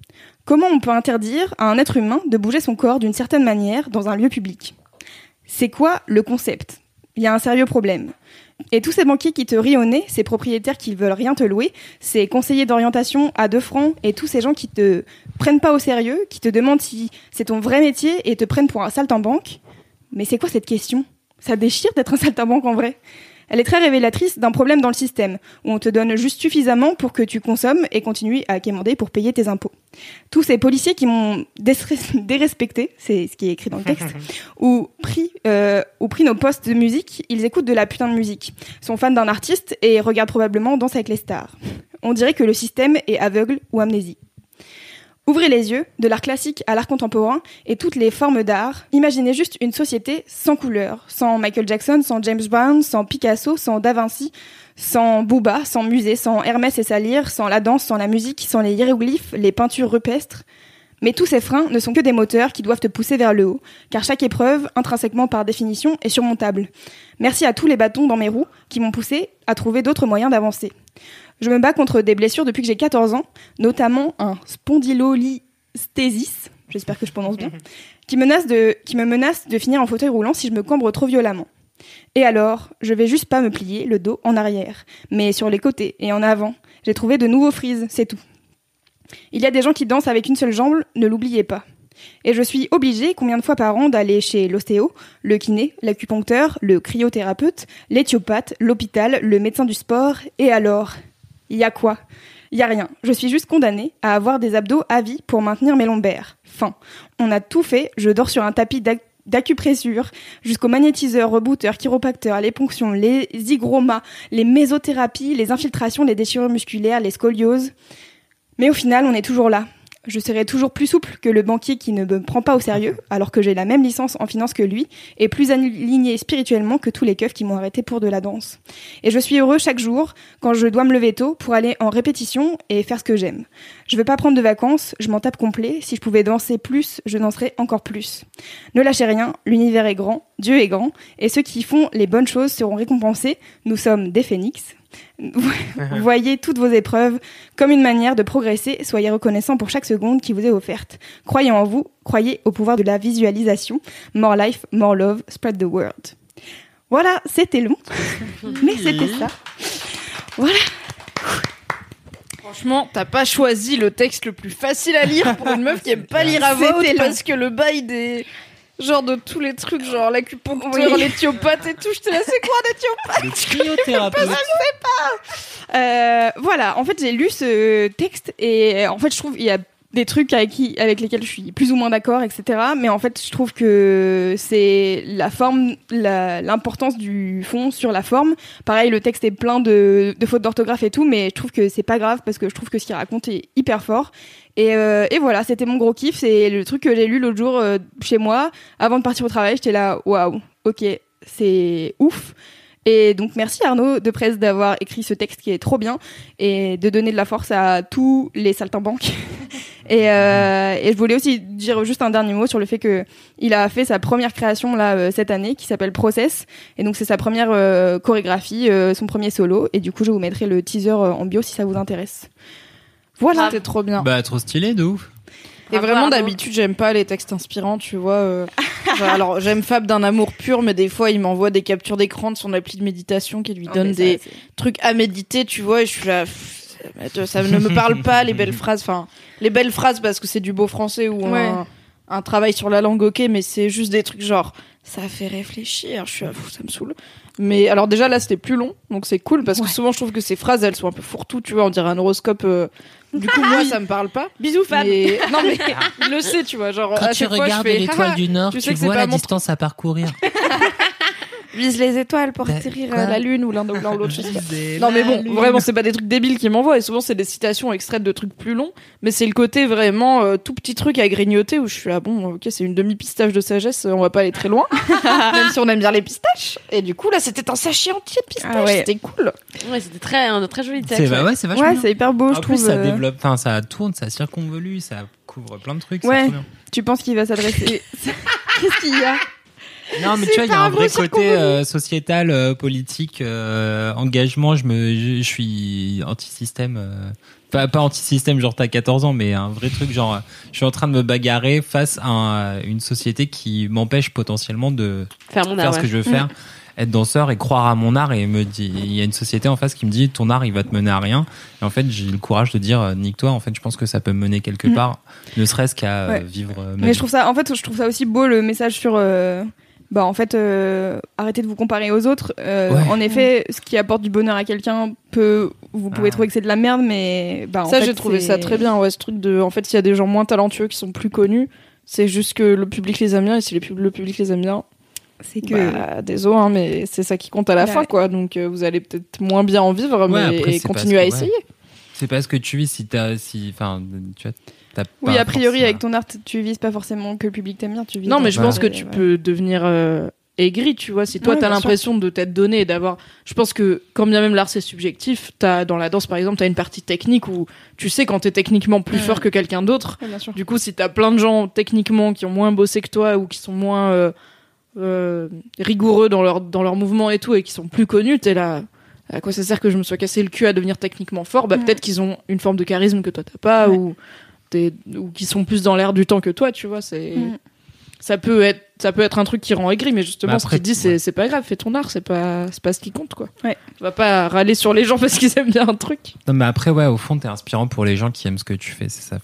Comment on peut interdire à un être humain de bouger son corps d'une certaine manière dans un lieu public? C'est quoi le concept? Il y a un sérieux problème. Et tous ces banquiers qui te rient au nez, ces propriétaires qui veulent rien te louer, ces conseillers d'orientation à deux francs et tous ces gens qui te prennent pas au sérieux, qui te demandent si c'est ton vrai métier et te prennent pour un saltimbanque. Mais c'est quoi cette question? Ça déchire d'être un saltimbanque en vrai? Elle est très révélatrice d'un problème dans le système, où on te donne juste suffisamment pour que tu consommes et continues à quémander pour payer tes impôts. Tous ces policiers qui m'ont dérespecté, c'est ce qui est écrit dans le texte, ou pris, euh, ou pris nos postes de musique, ils écoutent de la putain de musique, sont fans d'un artiste et regardent probablement Danse avec les stars. On dirait que le système est aveugle ou amnésie. Ouvrez les yeux, de l'art classique à l'art contemporain et toutes les formes d'art. Imaginez juste une société sans couleur, sans Michael Jackson, sans James Brown, sans Picasso, sans Da Vinci, sans Booba, sans musée, sans Hermès et sa lyre, sans la danse, sans la musique, sans les hiéroglyphes, les peintures rupestres. Mais tous ces freins ne sont que des moteurs qui doivent te pousser vers le haut, car chaque épreuve, intrinsèquement par définition, est surmontable. Merci à tous les bâtons dans mes roues qui m'ont poussé à trouver d'autres moyens d'avancer. Je me bats contre des blessures depuis que j'ai 14 ans, notamment un spondylolisthésis, j'espère que je prononce bien, qui, menace de, qui me menace de finir en fauteuil roulant si je me cambre trop violemment. Et alors, je vais juste pas me plier le dos en arrière, mais sur les côtés et en avant. J'ai trouvé de nouveaux frises, c'est tout. Il y a des gens qui dansent avec une seule jambe, ne l'oubliez pas. Et je suis obligée, combien de fois par an, d'aller chez l'ostéo, le kiné, l'acupuncteur, le cryothérapeute, l'éthiopathe, l'hôpital, le médecin du sport, et alors? Il y a quoi? Il rien. Je suis juste condamnée à avoir des abdos à vie pour maintenir mes lombaires. Fin. On a tout fait. Je dors sur un tapis d'acupressure, jusqu'au magnétiseur, rebooteur, chiropracteur, les ponctions, les hygromas, les mésothérapies, les infiltrations, les déchirures musculaires, les scolioses. Mais au final, on est toujours là je serai toujours plus souple que le banquier qui ne me prend pas au sérieux, alors que j'ai la même licence en finance que lui, et plus aligné spirituellement que tous les keufs qui m'ont arrêté pour de la danse. Et je suis heureux chaque jour, quand je dois me lever tôt, pour aller en répétition et faire ce que j'aime. Je veux pas prendre de vacances, je m'en tape complet, si je pouvais danser plus, je danserais encore plus. Ne lâchez rien, l'univers est grand, Dieu est grand, et ceux qui font les bonnes choses seront récompensés. Nous sommes des phénix, Voyez toutes vos épreuves comme une manière de progresser. Soyez reconnaissant pour chaque seconde qui vous est offerte. Croyez en vous, croyez au pouvoir de la visualisation. More life, more love, spread the word. Voilà, c'était long, mais c'était ça. Voilà. Franchement, t'as pas choisi le texte le plus facile à lire pour une meuf qui aime pas lire à voix haute parce que le bail des genre de tous les trucs, genre l'acupuncture, oui. l'éthiopathe et tout. Je te laisse c'est quoi Le cryothérapeute. Je sais pas. Euh, voilà, en fait, j'ai lu ce texte et en fait, je trouve il y a des trucs avec, qui, avec lesquels je suis plus ou moins d'accord, etc. Mais en fait, je trouve que c'est la forme, l'importance du fond sur la forme. Pareil, le texte est plein de, de fautes d'orthographe et tout, mais je trouve que c'est pas grave parce que je trouve que ce qu'il raconte est hyper fort. Et, euh, et voilà, c'était mon gros kiff. C'est le truc que j'ai lu l'autre jour euh, chez moi. Avant de partir au travail, j'étais là, waouh, ok, c'est ouf. Et donc merci Arnaud de Presse d'avoir écrit ce texte qui est trop bien et de donner de la force à tous les saltimbanques. et, euh, et je voulais aussi dire juste un dernier mot sur le fait que il a fait sa première création là cette année qui s'appelle Process et donc c'est sa première chorégraphie, son premier solo et du coup je vous mettrai le teaser en bio si ça vous intéresse. Voilà, c'était trop bien. Bah trop stylé de ouf. Et Bravo, vraiment, d'habitude, j'aime pas les textes inspirants, tu vois. euh. Genre, alors, j'aime Fab d'un amour pur, mais des fois, il m'envoie des captures d'écran de son appli de méditation qui lui Oh, donne ça, des trucs à méditer, tu vois, et je suis là. pff, ça- Ça ne me parle pas, les belles phrases. Enfin, les belles phrases parce que c'est du beau français ou Ouais. un, un travail sur la langue, ok, mais c'est juste des trucs genre, ça fait réfléchir. Je suis là, pff, ça me saoule. Mais alors, déjà, là, c'était plus long, donc c'est cool parce que souvent, je trouve que ces phrases, elles sont un peu fourre-tout, tu vois, on dirait un horoscope. euh, Du coup, moi, ça me parle pas. Bisous, Fab. Mais... Non, mais il le sait, tu vois. Genre, Quand à tu chaque regardes l'étoile du Nord, tu tu, sais que c'est vois pas la mon distance à parcourir. vise les étoiles pour Ben, atterrir à la lune ou l'un ou l'autre. Non mais bon, lune. vraiment c'est pas des trucs débiles qu'ils m'envoient et souvent c'est des citations extraites de trucs plus longs, mais c'est le côté vraiment euh, tout petit truc à grignoter où je suis là bon ok c'est une demi pistache de sagesse, euh, on va pas aller très loin, même si on aime bien les pistaches. Et du coup là c'était un sachet entier de pistaches, Ah ouais. c'était cool. Ouais, c'était très, un très joli C'est texte. bah ouais, c'est vachement Ouais, c'est hyper beau, En je plus, trouve. ça euh, développe, enfin, ça tourne, ça circonvolue, ça couvre plein de trucs. Ouais. c'est trop bien. Tu penses qu'il va s'adresser Qu'est-ce qu'il y a? Non, mais tu vois, il y a un vrai côté euh, sociétal, euh, politique, euh, engagement. Je me, je, je suis anti-système. euh, pas, pas anti-système, genre t'as 14 ans, mais un vrai truc, genre, je suis en train de me bagarrer face à un- une société qui m'empêche potentiellement de Faire mon faire art, ce ouais. que je veux faire, être danseur et croire à mon art. Et me dit, il y a une société en face qui me dit, ton art, il va te mener à rien. Et en fait, j'ai le courage de dire, euh, nique-toi. En fait, je pense que ça peut me mener quelque Mm. part, ne serait-ce qu'à euh, Ouais. vivre euh, ma Mais vie. je trouve ça, en fait, je trouve ça aussi beau le message sur. euh, Bah en fait, euh, arrêtez de vous comparer aux autres. Euh, Ouais. En effet, ce qui apporte du bonheur à quelqu'un peut, vous pouvez Ah. trouver que c'est de la merde, mais bah en ça j'ai trouvé ça très bien, ouais ce truc de, en fait s'il y a des gens moins talentueux qui sont plus connus, c'est juste que le public les aime bien et si le public les aime bien, C'est que Bah, désolé, hein, mais c'est ça qui compte à la fin, quoi. Donc euh, vous allez peut-être moins bien en vivre, Ouais, mais après, et c'est continuer à essayer. C'est parce que tu vis si t'as, si, enfin, tu vois, oui, a priori forcément- avec ton art, tu vises pas forcément que le public t'aime bien, tu vises. Non, mais je Voilà. pense que tu Ouais. peux devenir euh, aigri, tu vois. Si toi, Ouais, t'as l'impression de t'être donné et d'avoir. Je pense que, quand bien même l'art c'est subjectif, t'as, dans la danse par exemple, t'as une partie technique où tu sais quand t'es techniquement plus Ouais. fort que quelqu'un d'autre. Ouais, bien sûr. Du coup, si t'as plein de gens techniquement qui ont moins bossé que toi ou qui sont moins euh, euh, rigoureux dans leur, dans leur mouvement et tout et qui sont plus connus, t'es là. À quoi ça sert que je me sois cassé le cul à devenir techniquement fort? Bah, Ouais. peut-être qu'ils ont une forme de charisme que toi t'as pas Ouais. ou, ou qui sont plus dans l'air du temps que toi, tu vois. C'est. Mm. Ça peut être, ça peut être un truc qui rend aigri, mais justement, Bah ce qu'il dit, c'est, ouais. c'est pas grave, fais ton art, c'est pas, c'est pas ce qui compte, quoi. Ouais. Tu vas pas râler sur les gens parce qu'ils aiment bien un truc. Non, mais après, ouais, au fond, t'es inspirant pour les gens qui aiment ce que tu fais. C'est ça.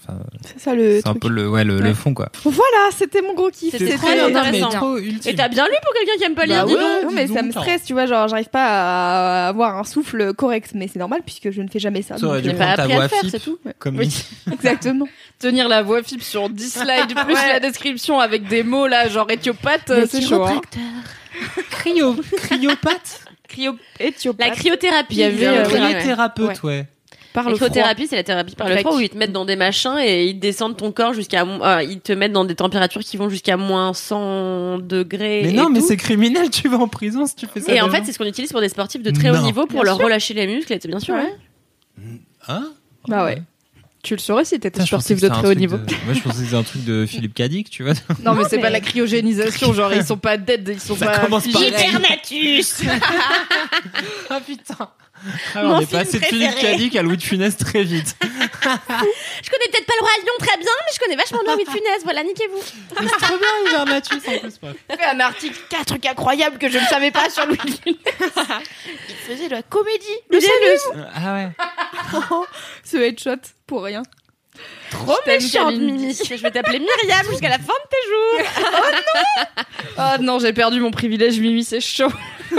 C'est ça le C'est un peu le, ouais, le, le fond, quoi. Voilà, c'était mon gros kiff. C'était C'était très non, mais- mais non, utile. Et t'as bien lu pour quelqu'un qui aime pas lire, Bah dis ouais. donc. mais dis ça me stresse, tu vois, genre j'arrive pas à avoir un souffle correct, mais c'est normal puisque je ne fais jamais ça. Euh, J'ai pas appris à le faire, FIP. c'est tout. Exactement. Tenir la voix fibre sur 10 slides, plus la description avec des mots, là, genre euh, c'est chaud, hein. Cryo, cryopathe. Cryo, La cryothérapie. Il y avait, euh, ouais. Cryothérapeute, ouais. Par La le froid. cryothérapie, c'est la thérapie par le froid où ils te mettent dans des machins et ils descendent ton corps jusqu'à, euh, ils te mettent dans des températures qui vont jusqu'à moins 100 degrés. Mais et non, mais c'est criminel. Tu vas en prison si tu fais ça. Et en fait, c'est ce qu'on utilise pour des sportifs de très haut niveau pour Bien leur sûr. relâcher les muscles. Bien sûr, Ouais. Hein Bah ouais. Tu le saurais si t'étais sportif de très haut niveau. de- Moi, je pensais que c'était un truc de Philippe Cadic, tu vois. Non, mais c'est mais- pas la cryogénisation, genre ils sont pas dead, ils sont Ça pas. commence par figés. Hypernatus Ah putain. Alors, Mon on est passé de Philippe. Cadic à Louis de Funès très vite. Je connais peut-être pas le roi Lion très bien, mais je connais vachement bien Louis de Funès. Voilà, niquez-vous. C'est trop bien, Hivernatus en plus. bref. fait un article, quatre trucs incroyables que je ne savais pas sur Louis de Funès. Il faisait de la comédie. Le salut. Ah ouais. Ce headshot pour rien. Trop méchante. Mimi. Je vais t'appeler Myriam jusqu'à la fin de tes jours. Ah non, j'ai perdu mon privilège, Mimi, c'est chaud.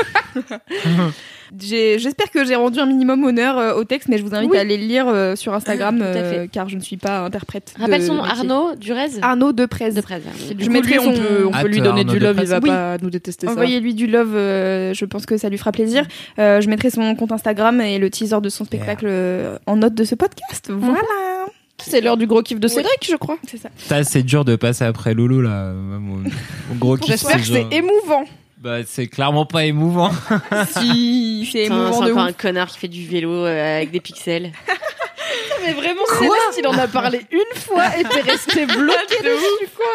J'espère que j'ai rendu un minimum honneur euh, au texte, mais je vous invite Oui. à aller le lire euh, sur Instagram, à euh, car je ne suis pas interprète. de Rappelle son nom. Arnaud Durez. Arnaud Deprez. de Prez. Du Je mettrai lui, on peut, on peut lui donner du love, il va Oui. pas nous détester ça. Envoyez-lui du love, euh, je pense que ça lui fera plaisir. Euh, je mettrai son compte Instagram et le teaser de son spectacle en note de ce podcast. Voilà. C'est l'heure du gros kiff de Cédric, je crois. C'est ça. Ça, c'est dur de passer après Loulou, là. Mon, mon gros kiff, J'espère que c'est genre- émouvant. Bah, c'est clairement pas émouvant. si, c'est émouvant C'est de encore ouf. un connard qui fait du vélo euh, avec des pixels. Mais vraiment, Céleste, il en a parlé une fois et t'es resté bloqué dessus, quoi.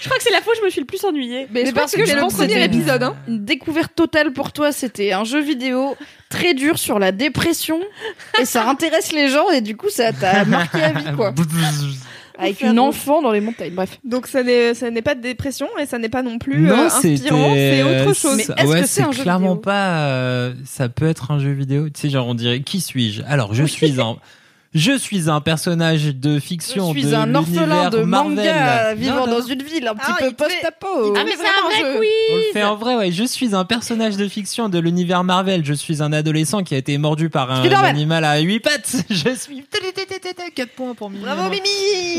Je crois que c'est la fois où je me suis le plus ennuyée. Mais, Mais parce que que je pense que c'était- épisode. Hein. Une découverte totale pour toi, c'était un jeu vidéo très dur sur la dépression et ça intéresse les gens et du coup ça t'a marqué à vie quoi. Avec une enfant dans les montagnes. Bref. Donc ça n'est ça n'est pas de dépression et ça n'est pas non plus non, euh, inspirant, c'est autre chose. Mais est-ce ouais, que c'est un jeu clairement vidéo pas. euh, ça peut être un jeu vidéo. Tu sais, genre on dirait qui suis-je? Alors je suis un. Je suis un personnage de fiction Je suis de un orphelin l'univers de Marvel. manga vivant Non, non. dans une ville un petit Ah, peu post-apo. Ah, mais c'est un vrai quiz On le fait en vrai, ouais. Je suis un personnage de fiction de l'univers Marvel. Je suis un adolescent qui a été mordu par un animal à huit pattes. Je suis 4 points pour Mimi. Bravo Mimi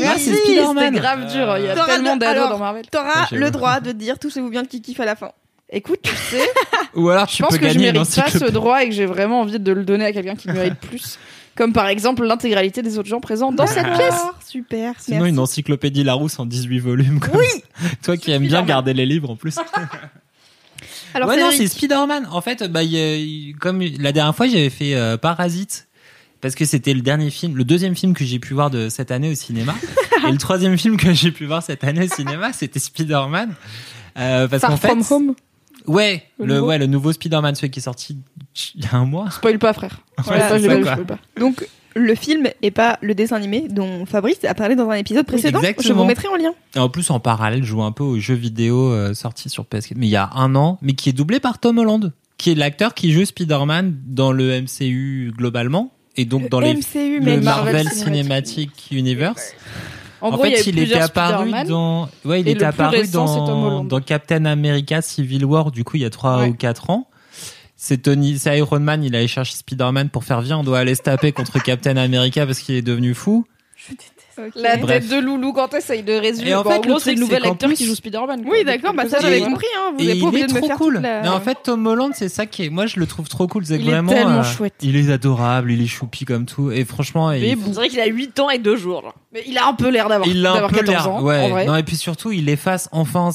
Ah, Merci, Spider-Man. c'était grave dur. Il y a tellement de- d'ados dans Marvel. T'auras le droit de dire touchez-vous bien qui kiffe à la fin. Écoute, tu sais, Ou alors je tu pense peux que je mérite pas ce droit et que j'ai vraiment envie de le donner à quelqu'un qui mérite plus. Comme par exemple l'intégralité des autres gens présents dans cette pièce. D'accord, super. Sinon, merci. une encyclopédie Larousse en 18 volumes. Oui Toi qui aimes bien garder les livres en plus. Alors ouais, non, c'est Spider-Man. En fait, bah, y a- comme la dernière fois, j'avais fait euh, Parasite. Parce que c'était le dernier film, le deuxième film que j'ai pu voir de cette année au cinéma. et le troisième film que j'ai pu voir cette année au cinéma, c'était Spider-Man. Euh, parce qu'en fait, From Home. Ouais, Le le, nouveau ouais, le nouveau Spider-Man, celui qui est sorti il y a un mois. Spoil pas, frère. Je l'ai ça, pas vu, spoil pas. donc le film et pas le dessin animé dont Fabrice a parlé dans un épisode précédent. Je exactement. vous mettrai en lien. Et en plus, en parallèle, je joue un peu aux jeux vidéo euh, sortis sur PS4, mais il y a un an, mais qui est doublé par Tom Holland, qui est l'acteur qui joue Spider-Man dans le MCU globalement, et donc dans les MCU, le Marvel Cinematic Universe. En, gros, fait, il était apparu dans, ouais, il était apparu récent, dans, dans Captain America Civil War, du coup, il y a trois Ouais. ou quatre ans. C'est Tony, c'est Iron Man, il allait chercher Spider-Man pour faire viens, on doit aller se taper contre Captain America parce qu'il est devenu fou. La Bref. tête de Loulou quand essaye de résumer. Et en Bon, fait, en le gros, c'est le nouvel acteur plus- qui joue Spider-Man. Oui, d'accord, bah ça j'avais compris. Hein. Vous Et pas obligé est de me trop faire cool. la... Mais en fait, Tom Holland, c'est ça qui est. Moi, je le trouve trop cool. C'est Il est vraiment. tellement euh, chouette. Il est adorable, il est choupi comme tout. Et franchement, Mais il, bon. On dirait qu'il a 8 ans et 2 jours. Mais il a un peu l'air d'avoir il a un peu 14 l'air. en ouais. vrai. Non, et puis surtout, il efface enfin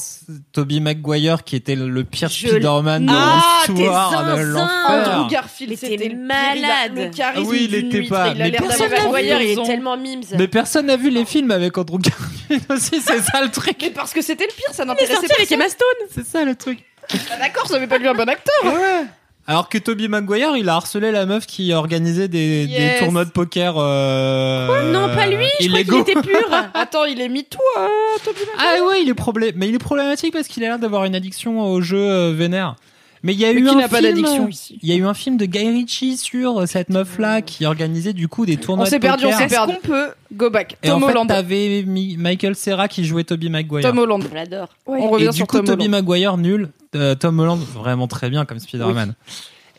Toby Maguire qui était le pire Spider-Man de Ah, l'histoire t'es de zinzin. l'enfer. Andrew Garfield, Il était c'était malade. oui, il était pas- Il a mais l'air personne il est 22 ans. tellement mimes. Mais personne n'a vu les films avec Andrew Garfield aussi, c'est ça le truc. Mais parce que c'était le pire, ça n'intéressait sorti avec. Emma Stone. C'est ça le truc. Ah, D'accord, ça avait pas lui un bon acteur. Ouais. Alors que Toby Maguire, il a harcelé la meuf qui organisait des, Yes. des tournois de poker. Euh, Non, pas lui, je crois qu'il était pur. Attends, il est mis tout, euh, Toby Maguire. Ah ouais, il est problé... mais il est problématique parce qu'il a l'air d'avoir une addiction au jeu euh, vénère. Mais il y a Mais eu qui un n'a pas film, d'addiction euh, ici Il y a eu un film de Guy Ritchie sur euh, cette meuf-là qui organisait du coup des tournois On de s'est perdu, on s'est Est-ce perdu. qu'on peut... Go back? Et Tom en fait, Holland. t'avais Mi- Michael Serra qui jouait Toby Maguire. Tom Holland. Je l'adore. Ouais. On revient Et du sur coup, Tom Toby Holland. Maguire nul, euh, Tom Holland vraiment très bien comme Spider-Man.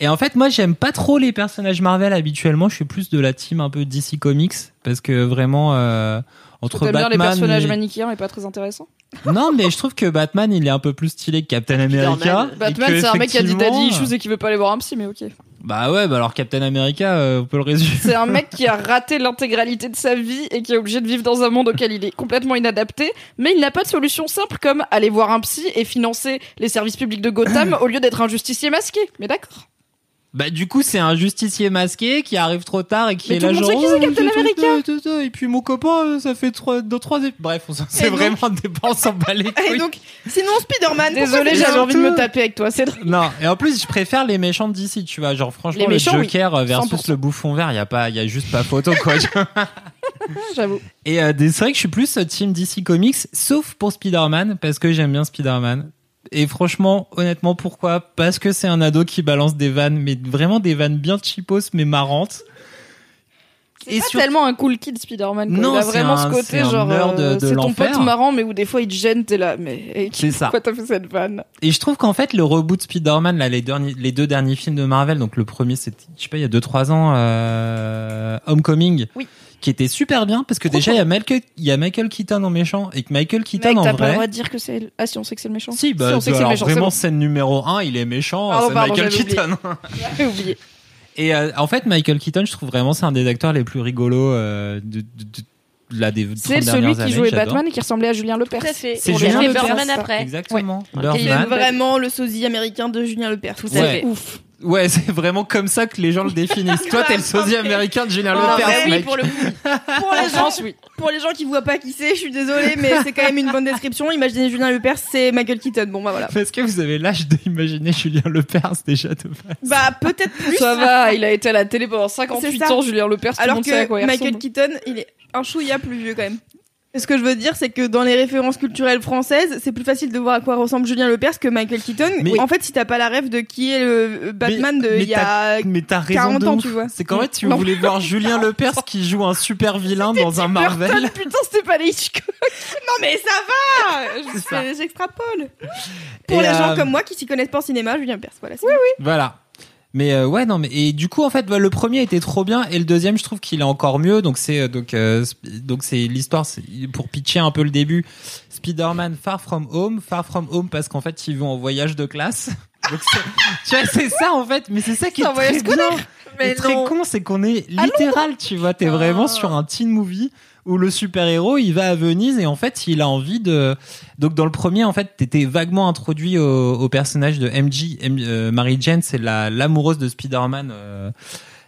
Et en fait, moi, j'aime pas trop les personnages Marvel habituellement. Je suis plus de la team un peu DC Comics parce que vraiment euh, entre T'aimes bien Batman, les personnages et- manichéens et pas très intéressants? Non, mais je trouve que Batman, il est un peu plus stylé que Captain America. Et Batman, que, c'est un mec qui a dit effectivement, daddy issues et qui veut pas aller voir un psy, mais ok. Bah ouais, bah alors Captain America, euh, on peut le résumer. C'est un mec qui a raté l'intégralité de sa vie et qui est obligé de vivre dans un monde auquel il est complètement inadapté, mais il n'a pas de solution simple comme aller voir un psy et financer les services publics de Gotham au lieu d'être un justicier masqué. Mais d'accord. Bah du coup, c'est un justicier masqué qui arrive trop tard et qui Mais est tout là le monde genre sait qui c'est oh, Captain America. et puis mon copain, euh, ça fait trois, dans trois ép- Bref, on s'en- c'est donc- vraiment des on s'en bat les Et donc, sinon Spider-Man. Désolé, j'avais envie de me taper avec toi, Cédric. Non, et en plus, je préfère les méchants d'ici, tu vois. Genre, franchement, Les méchants, le oui. Joker euh, versus 100%. le bouffon vert, il y a pas, il y a juste pas photo, quoi. J'avoue. et euh, c'est vrai que je suis plus euh, team DC Comics, sauf pour Spider-Man, parce que j'aime bien Spider-Man. Et franchement, honnêtement, pourquoi? Parce que c'est un ado qui balance des vannes, mais vraiment des vannes bien cheapos, mais marrantes. C'est pas tellement un cool kid Spider-Man. Non, il a vraiment un- ce côté genre euh, c'est ton pote marrant mais où des fois il te gêne t'es là mais C'est ça. pourquoi t'as fait cette vanne? Et je trouve qu'en fait, le reboot Spider-Man, là, les, derniers, les deux derniers films de Marvel, donc le premier, c'était, je sais pas, il y a 2-3 ans, euh, Homecoming, Oui. Qui était super bien, parce que déjà, il y, a Michael, il y a Michael Keaton en méchant, et que Michael Keaton Mec en t'as pas le vrai... droit de dire que c'est ah si on sait que c'est le méchant Si, bah, on sait que c'est le alors méchant c'est vraiment, bon. scène numéro 1, il est méchant, Pardon, c'est pardon, Michael j'avais. Keaton. J'avais oublié Et euh, en fait, Michael Keaton, je trouve vraiment, c'est un des acteurs les plus rigolos euh, de, de, de- de la des 30 c'est celui dernières qui années, jouait j'adore. Batman et qui ressemblait à Julien Lepers Tout à fait. C'est On Julien fait Lepers, Birdman après. Exactement. Ouais. Birdman. C'est Birdman. vraiment le sosie américain de Julien Lepers. Tout Ouais. à fait. ouf Ouais, c'est vraiment comme ça que les gens le définissent. Toi, t'es le sosie américain de Julien Lepers, oui, mec. pour le coup. Pour les gens, oui pour les gens qui voient pas qui c'est, je suis désolée, mais c'est quand même une bonne description. Imaginez Julien Lepers, c'est Michael Keaton. Bon bah voilà. Est-ce que vous avez l'âge d'imaginer Julien Lepers déjà de base Bah peut-être plus. ça va il a été à la télé pendant 58 C'est ça. ans Julien Lepers tout le Alors sait à que quoi il Michael ressemble. Keaton, il est un chouïa plus vieux quand même. Ce que je veux dire, c'est que dans les références culturelles françaises, c'est plus facile de voir à quoi ressemble Julien Lepers que Michael Keaton. Mais- En fait, si t'as pas la rêve de qui est le Batman de il y a mais t'as raison 40 de ans, ouf. tu vois. C'est qu'en fait, si Non. vous voulez voir Julien Lepers qui joue un super vilain dans un Marvel. Putain, c'était pas les Hitchcock. non mais ça va. Je- J'extrapole. Pour Et, les gens euh, comme moi qui s'y connaissent pas en cinéma, Julien Lepers. Voilà. c'est Voilà. Mais euh, ouais non mais et du coup en fait bah, le premier était trop bien et le deuxième je trouve qu'il est encore mieux. Donc c'est euh, donc euh, donc c'est l'histoire pour pitcher un peu le début Spider-Man Far From Home Far From Home parce qu'en fait ils vont en voyage de classe. Donc tu vois c'est ça en fait mais c'est ça qui est C'est un très bien Mais très non. con c'est qu'on est littéral tu vois t'es vraiment sur un teen movie où le super héros il va à Venise et en fait il a envie de donc dans le premier en fait t'étais vaguement introduit au, au personnage de MJ M- euh, Mary Jane c'est la l'amoureuse de Spider-Man euh,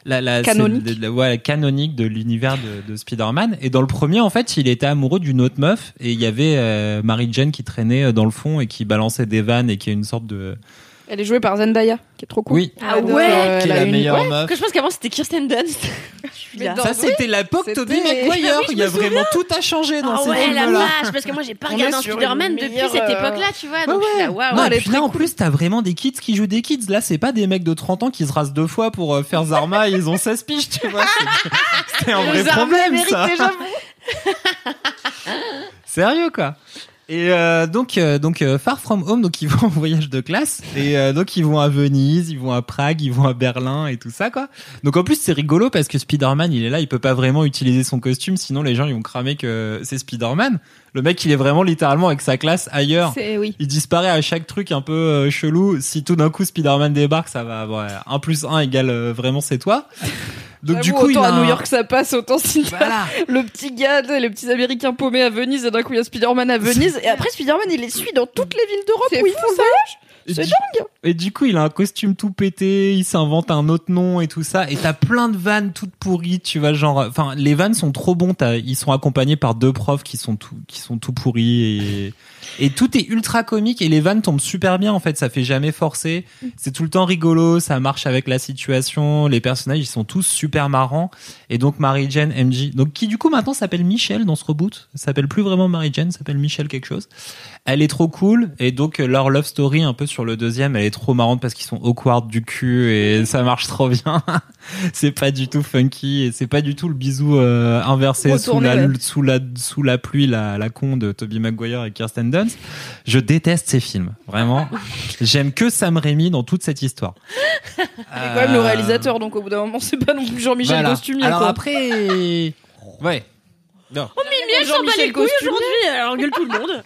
la, la, Canonique. ouais, canonique de l'univers de, de Spider-Man et dans le premier en fait il était amoureux d'une autre meuf et il y avait euh, Mary Jane qui traînait euh, dans le fond et qui balançait des vannes et qui est une sorte de Elle est jouée par Zendaya, qui est trop cool. oui Ah ouais euh, qui est la une- meilleure ouais. meuf Que je pense qu'avant c'était Kirsten Dunst. Ça c'était l'époque Tobey Ah Maguire oui, il y a me vraiment tout a changé dans Ah ces ouais, la films là vache, parce que moi j'ai pas regardé Spider-Man depuis meilleure, cette euh, époque-là, tu vois. Ouais, Donc suis ouais. là, non, elle et est puis très là, en plus, t'as vraiment des kids qui jouent des kids. Là, c'est pas des mecs de 30 ans qui se rasent deux fois pour euh, faire Zarma et ils ont 16 piges, tu vois. C'est- C'est un vrai problème, ça. Sérieux, quoi. Et euh, donc, euh, donc euh, Far From Home, donc ils vont en voyage de classe et euh, donc ils vont à Venise, ils vont à Prague, ils vont à Berlin et tout ça quoi. Donc en plus c'est rigolo parce que Spider-Man il est là, il peut pas vraiment utiliser son costume, sinon les gens ils vont cramer que c'est Spider-Man. Le mec il est vraiment littéralement avec sa classe ailleurs. Oui. Il disparaît à chaque truc un peu euh, chelou. Si tout d'un coup Spider-Man débarque, ça va avoir 1 plus 1 égale euh, vraiment c'est toi. Donc du coup il autant a à New York ça passe, autant si Voilà. le petit gars, les petits Américains paumés à Venise, et d'un coup il y a Spider-Man à Venise, et après Spider-Man il les suit dans toutes les villes d'Europe où ils font ça. C'est du- Et du coup, il a un costume tout pété, il s'invente un autre nom et tout ça. Et t'as plein de vannes toutes pourries, tu vois, genre, enfin, les vannes sont trop bons. Ils sont accompagnés par deux profs qui sont tout, qui sont tout pourris et, et tout est ultra comique et les vannes tombent super bien en fait. Ça fait jamais forcer. C'est tout le temps rigolo, ça marche avec la situation. Les personnages, ils sont tous super marrants. Et donc Mary Jane, MJ, donc qui du coup maintenant s'appelle Michel dans ce reboot. S'appelle plus vraiment Mary Jane, ça s'appelle Michel quelque chose. Elle est trop cool et donc euh, leur love story un peu sur le deuxième, elle est trop marrante parce qu'ils sont awkward du cul et ça marche trop bien. c'est pas du tout funky et c'est pas du tout le bisou euh, inversé sous la ouais. sous la sous la pluie la la con de Toby Maguire et Kirsten Dunst. Je déteste ces films, vraiment. J'aime que Sam Raimi dans toute cette histoire. C'est quand même le réalisateur, donc au bout d'un moment c'est pas non plus Jean-Michel Voilà. Costumier. Alors quoi. après, ouais. Non. Mimi, elle s'en bat Jean-Michel les couilles Costumier. aujourd'hui, elle engueule tout le monde.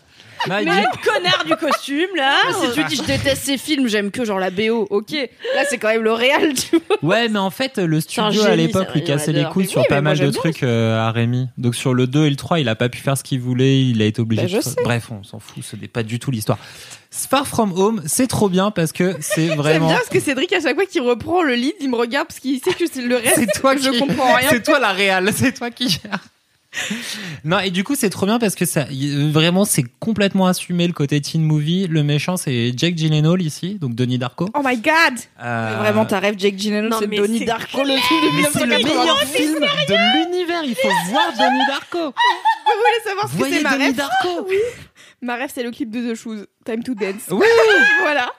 Mais le connard du costume, là. Si tu dis je déteste ces films, j'aime que genre la BO, ok. Là c'est quand même le réel, tu vois. Ouais, mais en fait, le studio à l'époque lui on cassait les couilles Mais sur oui, pas mal de j'aime trucs euh, à Rémi. Donc sur le 2 et le 3, il a pas pu faire ce qu'il voulait, il a été obligé Bah, de je sais. Bref, on s'en fout, ce n'est pas du tout l'histoire. Far From Home, c'est trop bien parce que c'est J'aime vraiment bien parce que Cédric, à chaque fois qu'il reprend le lead, il me regarde parce qu'il sait que c'est le reste. c'est toi je qui comprends rien. C'est toi la réelle, c'est toi qui gère. Non, et du coup, c'est trop bien parce que ça, y- vraiment, c'est complètement assumé le côté teen movie. Le méchant, c'est Jake Gyllenhaal ici, donc Denis Darko. Oh my god Euh, Mais Vraiment, ta rêve Jake Gyllenhaal, c'est Donnie c'est Darko, le film de mais c'est le 1980. meilleur film de l'univers. Il faut voir Denis Darko. Vous voulez savoir ce que Voyez c'est ma rêve Darko. Ma rêve, c'est le clip de The Shoes, Time to Dance. Oui. voilà.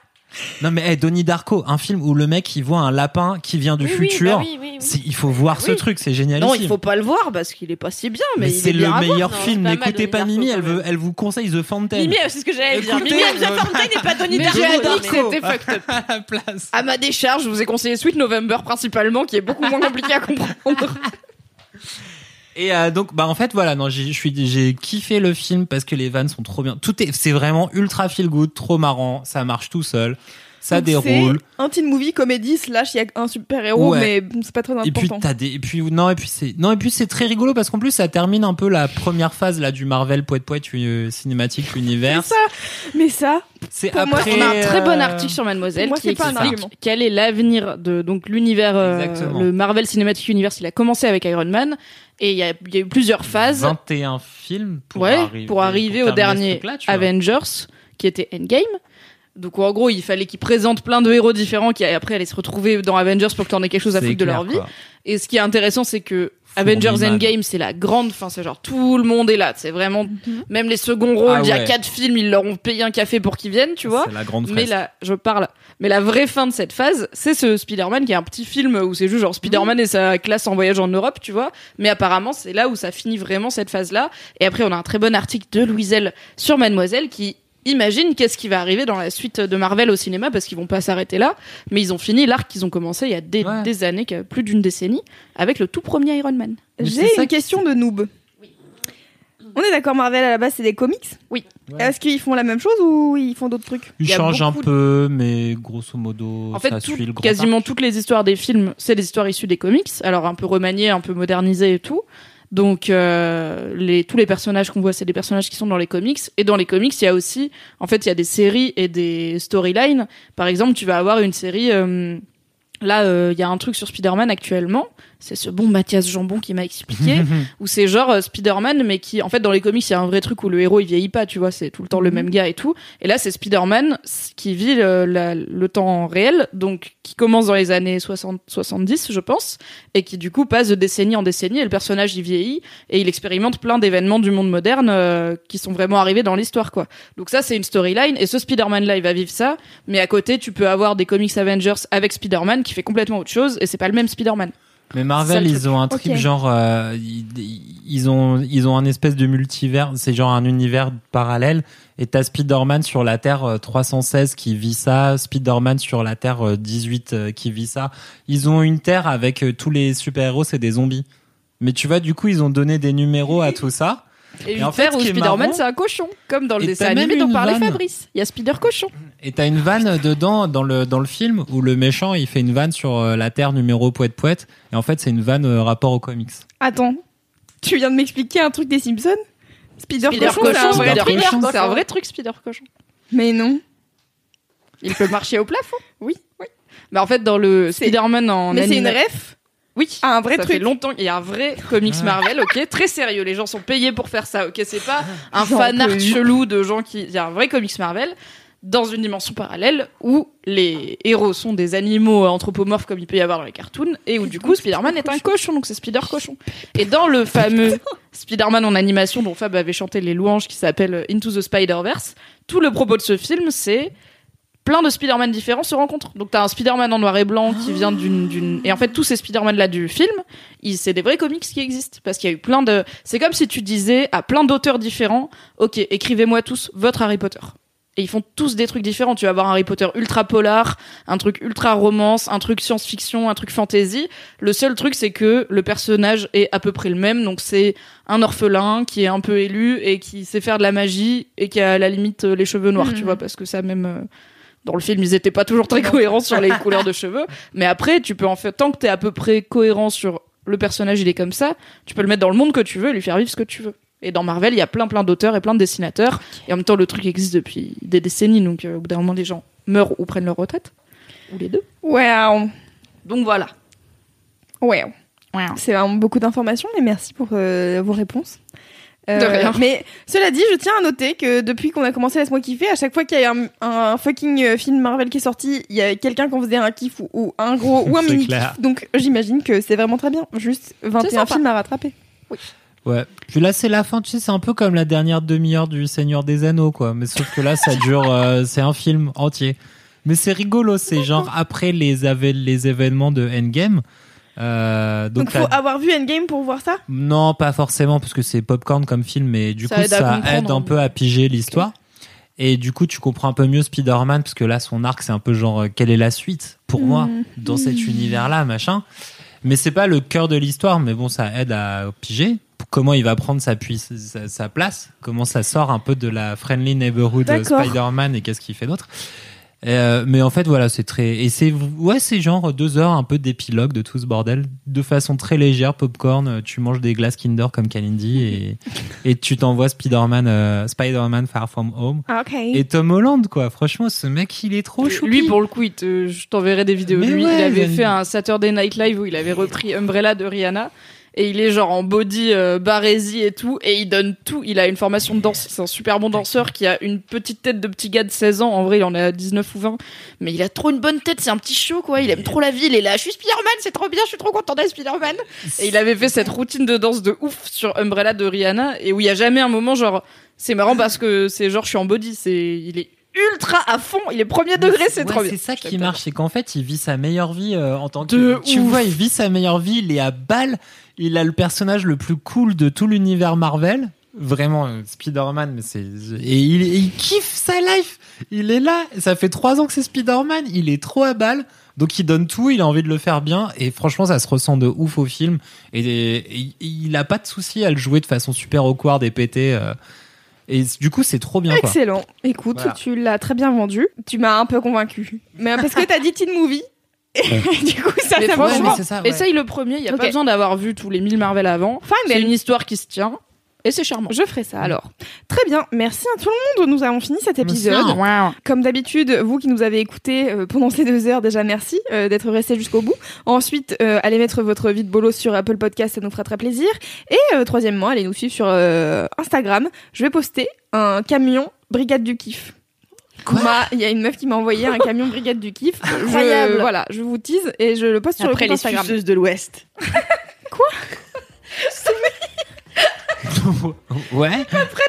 Non mais hey, Donnie Darko, un film où le mec il voit un lapin qui vient du Oui, oui, futur. bah oui, oui, oui. C'est- Il faut voir ce Oui. truc, c'est génial. Non, il faut pas le voir parce qu'il est pas si bien, mais, c'est est le meilleur Non, film. pas N'écoutez pas Mimi, elle veut, elle vous conseille The Fountain. Mimi, c'est ce que j'allais dire. Mimi, elle euh, The Fountain et pas Donnie Mais Darko. c'était fucked up. à la place. À ma décharge, je vous ai conseillé Sweet November principalement, qui est beaucoup moins compliqué à comprendre. Et euh, donc bah en fait voilà, non, j'ai je suis j'ai kiffé le film parce que les vannes sont trop bien. Tout est c'est vraiment ultra feel good, trop marrant, ça marche tout seul. Ça Donc, déroule. C'est un teen movie comédie slash il y a un super héros, Ouais. mais c'est pas très Et puis important. t'as des et puis non et puis c'est non et puis c'est très rigolo parce qu'en plus ça termine un peu la première phase là du Marvel poète poète euh, cinématique univers. ça. Mais ça, C'est Pour moi, après On a un très bon euh, article sur Mademoiselle moi, qui c'est pas un explique quel est l'avenir de donc l'univers, euh, le Marvel Cinematic Universe. Il a commencé avec Iron Man et il y a, il y a eu plusieurs phases. 21 films pour ouais, arriver pour arriver au dernier. Avengers qui était Endgame. Donc en gros, il fallait qu'ils présentent plein de héros différents qui après allaient se retrouver dans Avengers pour que t'en aies quelque chose à foutre de leur vie. quoi. Et ce qui est intéressant, c'est que Avengers. Endgame, c'est la grande fin. C'est genre tout le monde est là. C'est vraiment même les seconds rôles. Ah Il y a ouais. quatre films, ils leur ont payé un café pour qu'ils viennent, tu vois. C'est la grande Mais la, je parle. Mais la vraie fin de cette phase, c'est ce Spider-Man qui est un petit film où c'est juste genre Spider-Man et sa classe en voyage en Europe, tu vois. Mais apparemment, c'est là où ça finit vraiment cette phase-là. Et après, on a un très bon article de Louiselle sur Mademoiselle qui imagine qu'est-ce qui va arriver dans la suite de Marvel au cinéma parce qu'ils vont pas s'arrêter là. Mais ils ont fini l'arc qu'ils ont commencé il y a des, Ouais. des années, plus d'une décennie, avec le tout premier Iron Man. J'ai une question de noob. On est d'accord, Marvel à la base c'est des comics. Oui. Ouais. Est-ce qu'ils font la même chose ou ils font d'autres trucs Il il y a change un de- peu, mais grosso modo, En fait, ça tout- suit le grand quasiment arc. toutes les histoires des films, c'est des histoires issues des comics, alors un peu remaniées, un peu modernisées et tout. Donc euh, les, tous les personnages qu'on voit, c'est des personnages qui sont dans les comics. Et dans les comics, il y a aussi, en fait, il y a des séries et des storylines. Par exemple, tu vas avoir une série. euh, là, euh, il y a un truc sur Spider-Man actuellement. C'est ce bon Mathias Jambon qui m'a expliqué. où c'est genre euh, Spider-Man, mais qui, en fait, dans les comics, il y a un vrai truc où le héros il vieillit pas, tu vois, c'est tout le temps le même gars et tout. Et là, c'est Spider-Man qui vit le, la- le temps réel, donc qui commence dans les années 60, 70, je pense, et qui du coup passe de décennie en décennie. Et le personnage il vieillit et il expérimente plein d'événements du monde moderne euh, qui sont vraiment arrivés dans l'histoire, quoi. Donc ça, c'est une storyline. Et ce Spider-Man-là, il va vivre ça, mais à côté, tu peux avoir des comics Avengers avec Spider-Man qui fait complètement autre chose, et c'est pas le même Spider-Man. Mais Marvel, ils ont un trip genre, euh, ils, ils ont, ils ont un espèce de multivers. C'est genre un univers parallèle. Et t'as Spider-Man sur la Terre euh, 316 qui vit ça, Spider-Man sur la Terre euh, 18 euh, qui vit ça. Ils ont une Terre avec euh, tous les super-héros, c'est des zombies. Mais tu vois, du coup, ils ont donné des numéros à tout ça. Et, Et en en fait, où Spider-Man, c'est un cochon, comme dans le dessin animé dont parlait. Fabrice. Il y a Spider Cochon. Et t'as une vanne dedans dans le dans le film où le méchant il fait une vanne sur euh, la Terre numéro poète poète et en fait c'est une vanne euh, rapport aux comics. Attends, tu viens de m'expliquer un truc des Simpsons? Spider, Spider Cochon, c'est un vrai Spider truc Cochon. c'est un vrai truc, Spider Cochon. Mais non. Il peut marcher au plafond? Oui, oui. Mais en fait, dans le Spider-Man en Mais c'est une ref? Oui. à un vrai ça truc. fait longtemps qu'il y a un vrai comics. Marvel, ok, très sérieux. Les gens sont payés pour faire ça, ok. C'est pas un J'en fan art chelou de gens qui. Il y a un vrai comics Marvel dans une dimension parallèle où les héros sont des animaux anthropomorphes comme il peut y avoir dans les cartoons et où du coup Spider-Man est un cochon, donc c'est Spider Cochon. Et dans le fameux Spider-Man en animation dont Fab avait chanté les louanges qui s'appelle Into the Spider-Verse, tout le propos de ce film c'est plein de Spider-Man différents se rencontrent. Donc t'as un Spider-Man en noir et blanc qui vient d'une d'une et en fait tous ces Spider-Man là du film, ils c'est des vrais comics qui existent parce qu'il y a eu plein de c'est comme si tu disais à plein d'auteurs différents, OK, écrivez-moi tous votre Harry Potter. Et ils font tous des trucs différents. Tu vas avoir un Harry Potter ultra polar, un truc ultra romance, un truc science-fiction, un truc fantasy. Le seul truc, c'est que le personnage est à peu près le même. Donc c'est un orphelin qui est un peu élu et qui sait faire de la magie et qui a à la limite euh, les cheveux noirs, tu Mhm. vois, parce que ça même euh, dans le film ils étaient pas toujours très cohérents sur les couleurs de cheveux. Mais après, tu peux en fait tant que t'es à peu près cohérent sur le personnage, il est comme ça, tu peux le mettre dans le monde que tu veux et lui faire vivre ce que tu veux. Et dans Marvel, il y a plein plein d'auteurs et plein de dessinateurs. Et en même temps, le truc existe depuis des décennies, donc euh, au bout d'un moment, les gens meurent ou prennent leur retraite. Ou les deux. Wow. Donc voilà. Wow. C'est vraiment beaucoup d'informations, mais merci pour euh, vos réponses. Euh, De rien. Mais cela dit, je tiens à noter que depuis qu'on a commencé Laisse-moi kiffer, à chaque fois qu'il y a un, un fucking euh, film Marvel qui est sorti, il y a quelqu'un qui en faisait un kiff ou, ou un gros ou un mini clair. kiff. Donc j'imagine que c'est vraiment très bien. Juste 21 sympa. films à rattraper. Ouais. Puis là c'est la fin, tu sais, c'est un peu comme la dernière demi-heure du Seigneur des Anneaux quoi, mais sauf que là ça dure euh, c'est un film entier. Mais c'est rigolo, c'est genre après les les événements de Endgame. Euh, donc Donc faut avoir vu Endgame pour voir ça? Non, pas forcément, parce que c'est popcorn comme film, mais du Ça coup, aide ça aide un peu à piger l'histoire. Et du coup, tu comprends un peu mieux Spider-Man, parce que là, son arc, c'est un peu genre, euh, quelle est la suite pour moi Mhm. dans cet univers-là, machin. Mais c'est pas le cœur de l'histoire, mais bon, ça aide à piger comment il va prendre sa, puiss- sa, sa place, comment ça sort un peu de la friendly neighborhood. Spider-Man et qu'est-ce qu'il fait d'autre. Euh, mais en fait, voilà, c'est très. Et c'est ouais, c'est genre deux heures un peu d'épilogue de tout ce bordel, de façon très légère, popcorn. euh, Tu manges des glaces Kinder comme Kalindi et, et tu t'envoies Spider-Man, euh, Spider-Man Far From Home. Ah, Ok. Et Tom Holland, quoi. Franchement, ce mec, il est trop chou. Lui, pour le coup, il te- je t'enverrai des vidéos. de Mais lui, ouais, il avait fait un Saturday Night Live où il avait repris Umbrella de Rihanna. Et il est genre en body euh, barésie et tout et il donne tout. Il a une formation de danse, c'est un super bon danseur qui a une petite tête de petit gars de 16 ans. En vrai, il en a 19 ou 20, mais il a trop une bonne tête, c'est un petit show quoi. Il aime trop la vie, il est là, je suis Spider-Man, c'est trop bien, je suis trop content d'être Spider-Man. Et il avait fait cette routine de danse de ouf sur Umbrella de Rihanna et où il y a jamais un moment genre c'est marrant parce que c'est genre je suis en body, c'est il est ultra à fond, il est premier degré, c'est Ouais, trop bien. C'est ça qui marche, c'est qu'en fait, il vit sa meilleure vie euh, en tant que. De tu ouf. vois, il vit sa meilleure vie, il est à balle, il a le personnage le plus cool de tout l'univers Marvel. Vraiment, euh, Spider-Man, mais c'est. Et il, il kiffe sa life Il est là, ça fait trois ans que c'est Spider-Man, il est trop à balle. Donc il donne tout, il a envie de le faire bien, et franchement ça se ressent de ouf au film. Et, et- et il a pas de souci à le jouer de façon super awkward et pété. euh. et du coup c'est trop bien quoi. Excellent. Écoute, Voilà. tu l'as très bien vendu. Tu m'as un peu convaincu. Mais parce que t'as dit teen movie. Et du coup, ça, Mais ça franchement, franchement. c'est ça, ouais. Essaye le premier, il y a pas besoin d'avoir vu tous les 1000 Marvel avant. C'est une histoire qui se tient et c'est charmant. je ferai ça alors. Très bien. Merci à tout le monde. Nous avons fini cet épisode. Comme d'habitude, vous qui nous avez écoutés euh, pendant ces deux heures, déjà merci euh, d'être restés jusqu'au bout. Ensuite, euh, allez mettre votre vie de bolos sur Apple Podcast, ça nous fera très plaisir. Et euh, troisièmement, allez nous suivre sur euh, Instagram. Je vais poster un camion Brigade du Kiff. Moi, Il y a une meuf qui m'a envoyé un camion Brigade du Kiff. Incroyable. Je, voilà, je vous tease et je le poste sur Après le compte les Instagram. suceuses de l'Ouest. ouais.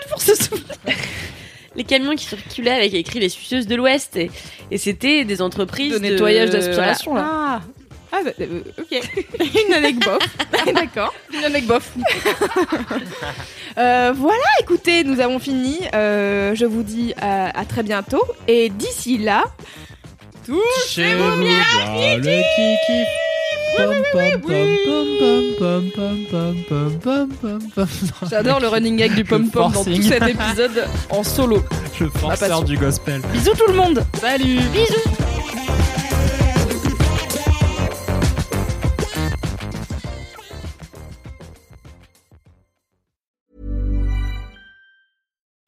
Pour se souvenir. Les camions qui circulaient avec écrit les suceuses de l'Ouest et, et c'était des entreprises De nettoyage d'aspiration, là. Ah, ah, bah, ok. Une anecdote bof. D'accord. Une anecdote bof. Euh, voilà, écoutez, nous avons fini. Je vous dis à, très bientôt. Et d'ici là, touchez-vous bien, le. J'adore le running gag du pom-pom dans tout cet épisode en solo. Le forceur du gospel. Bisous tout le monde. Salut. Bisous.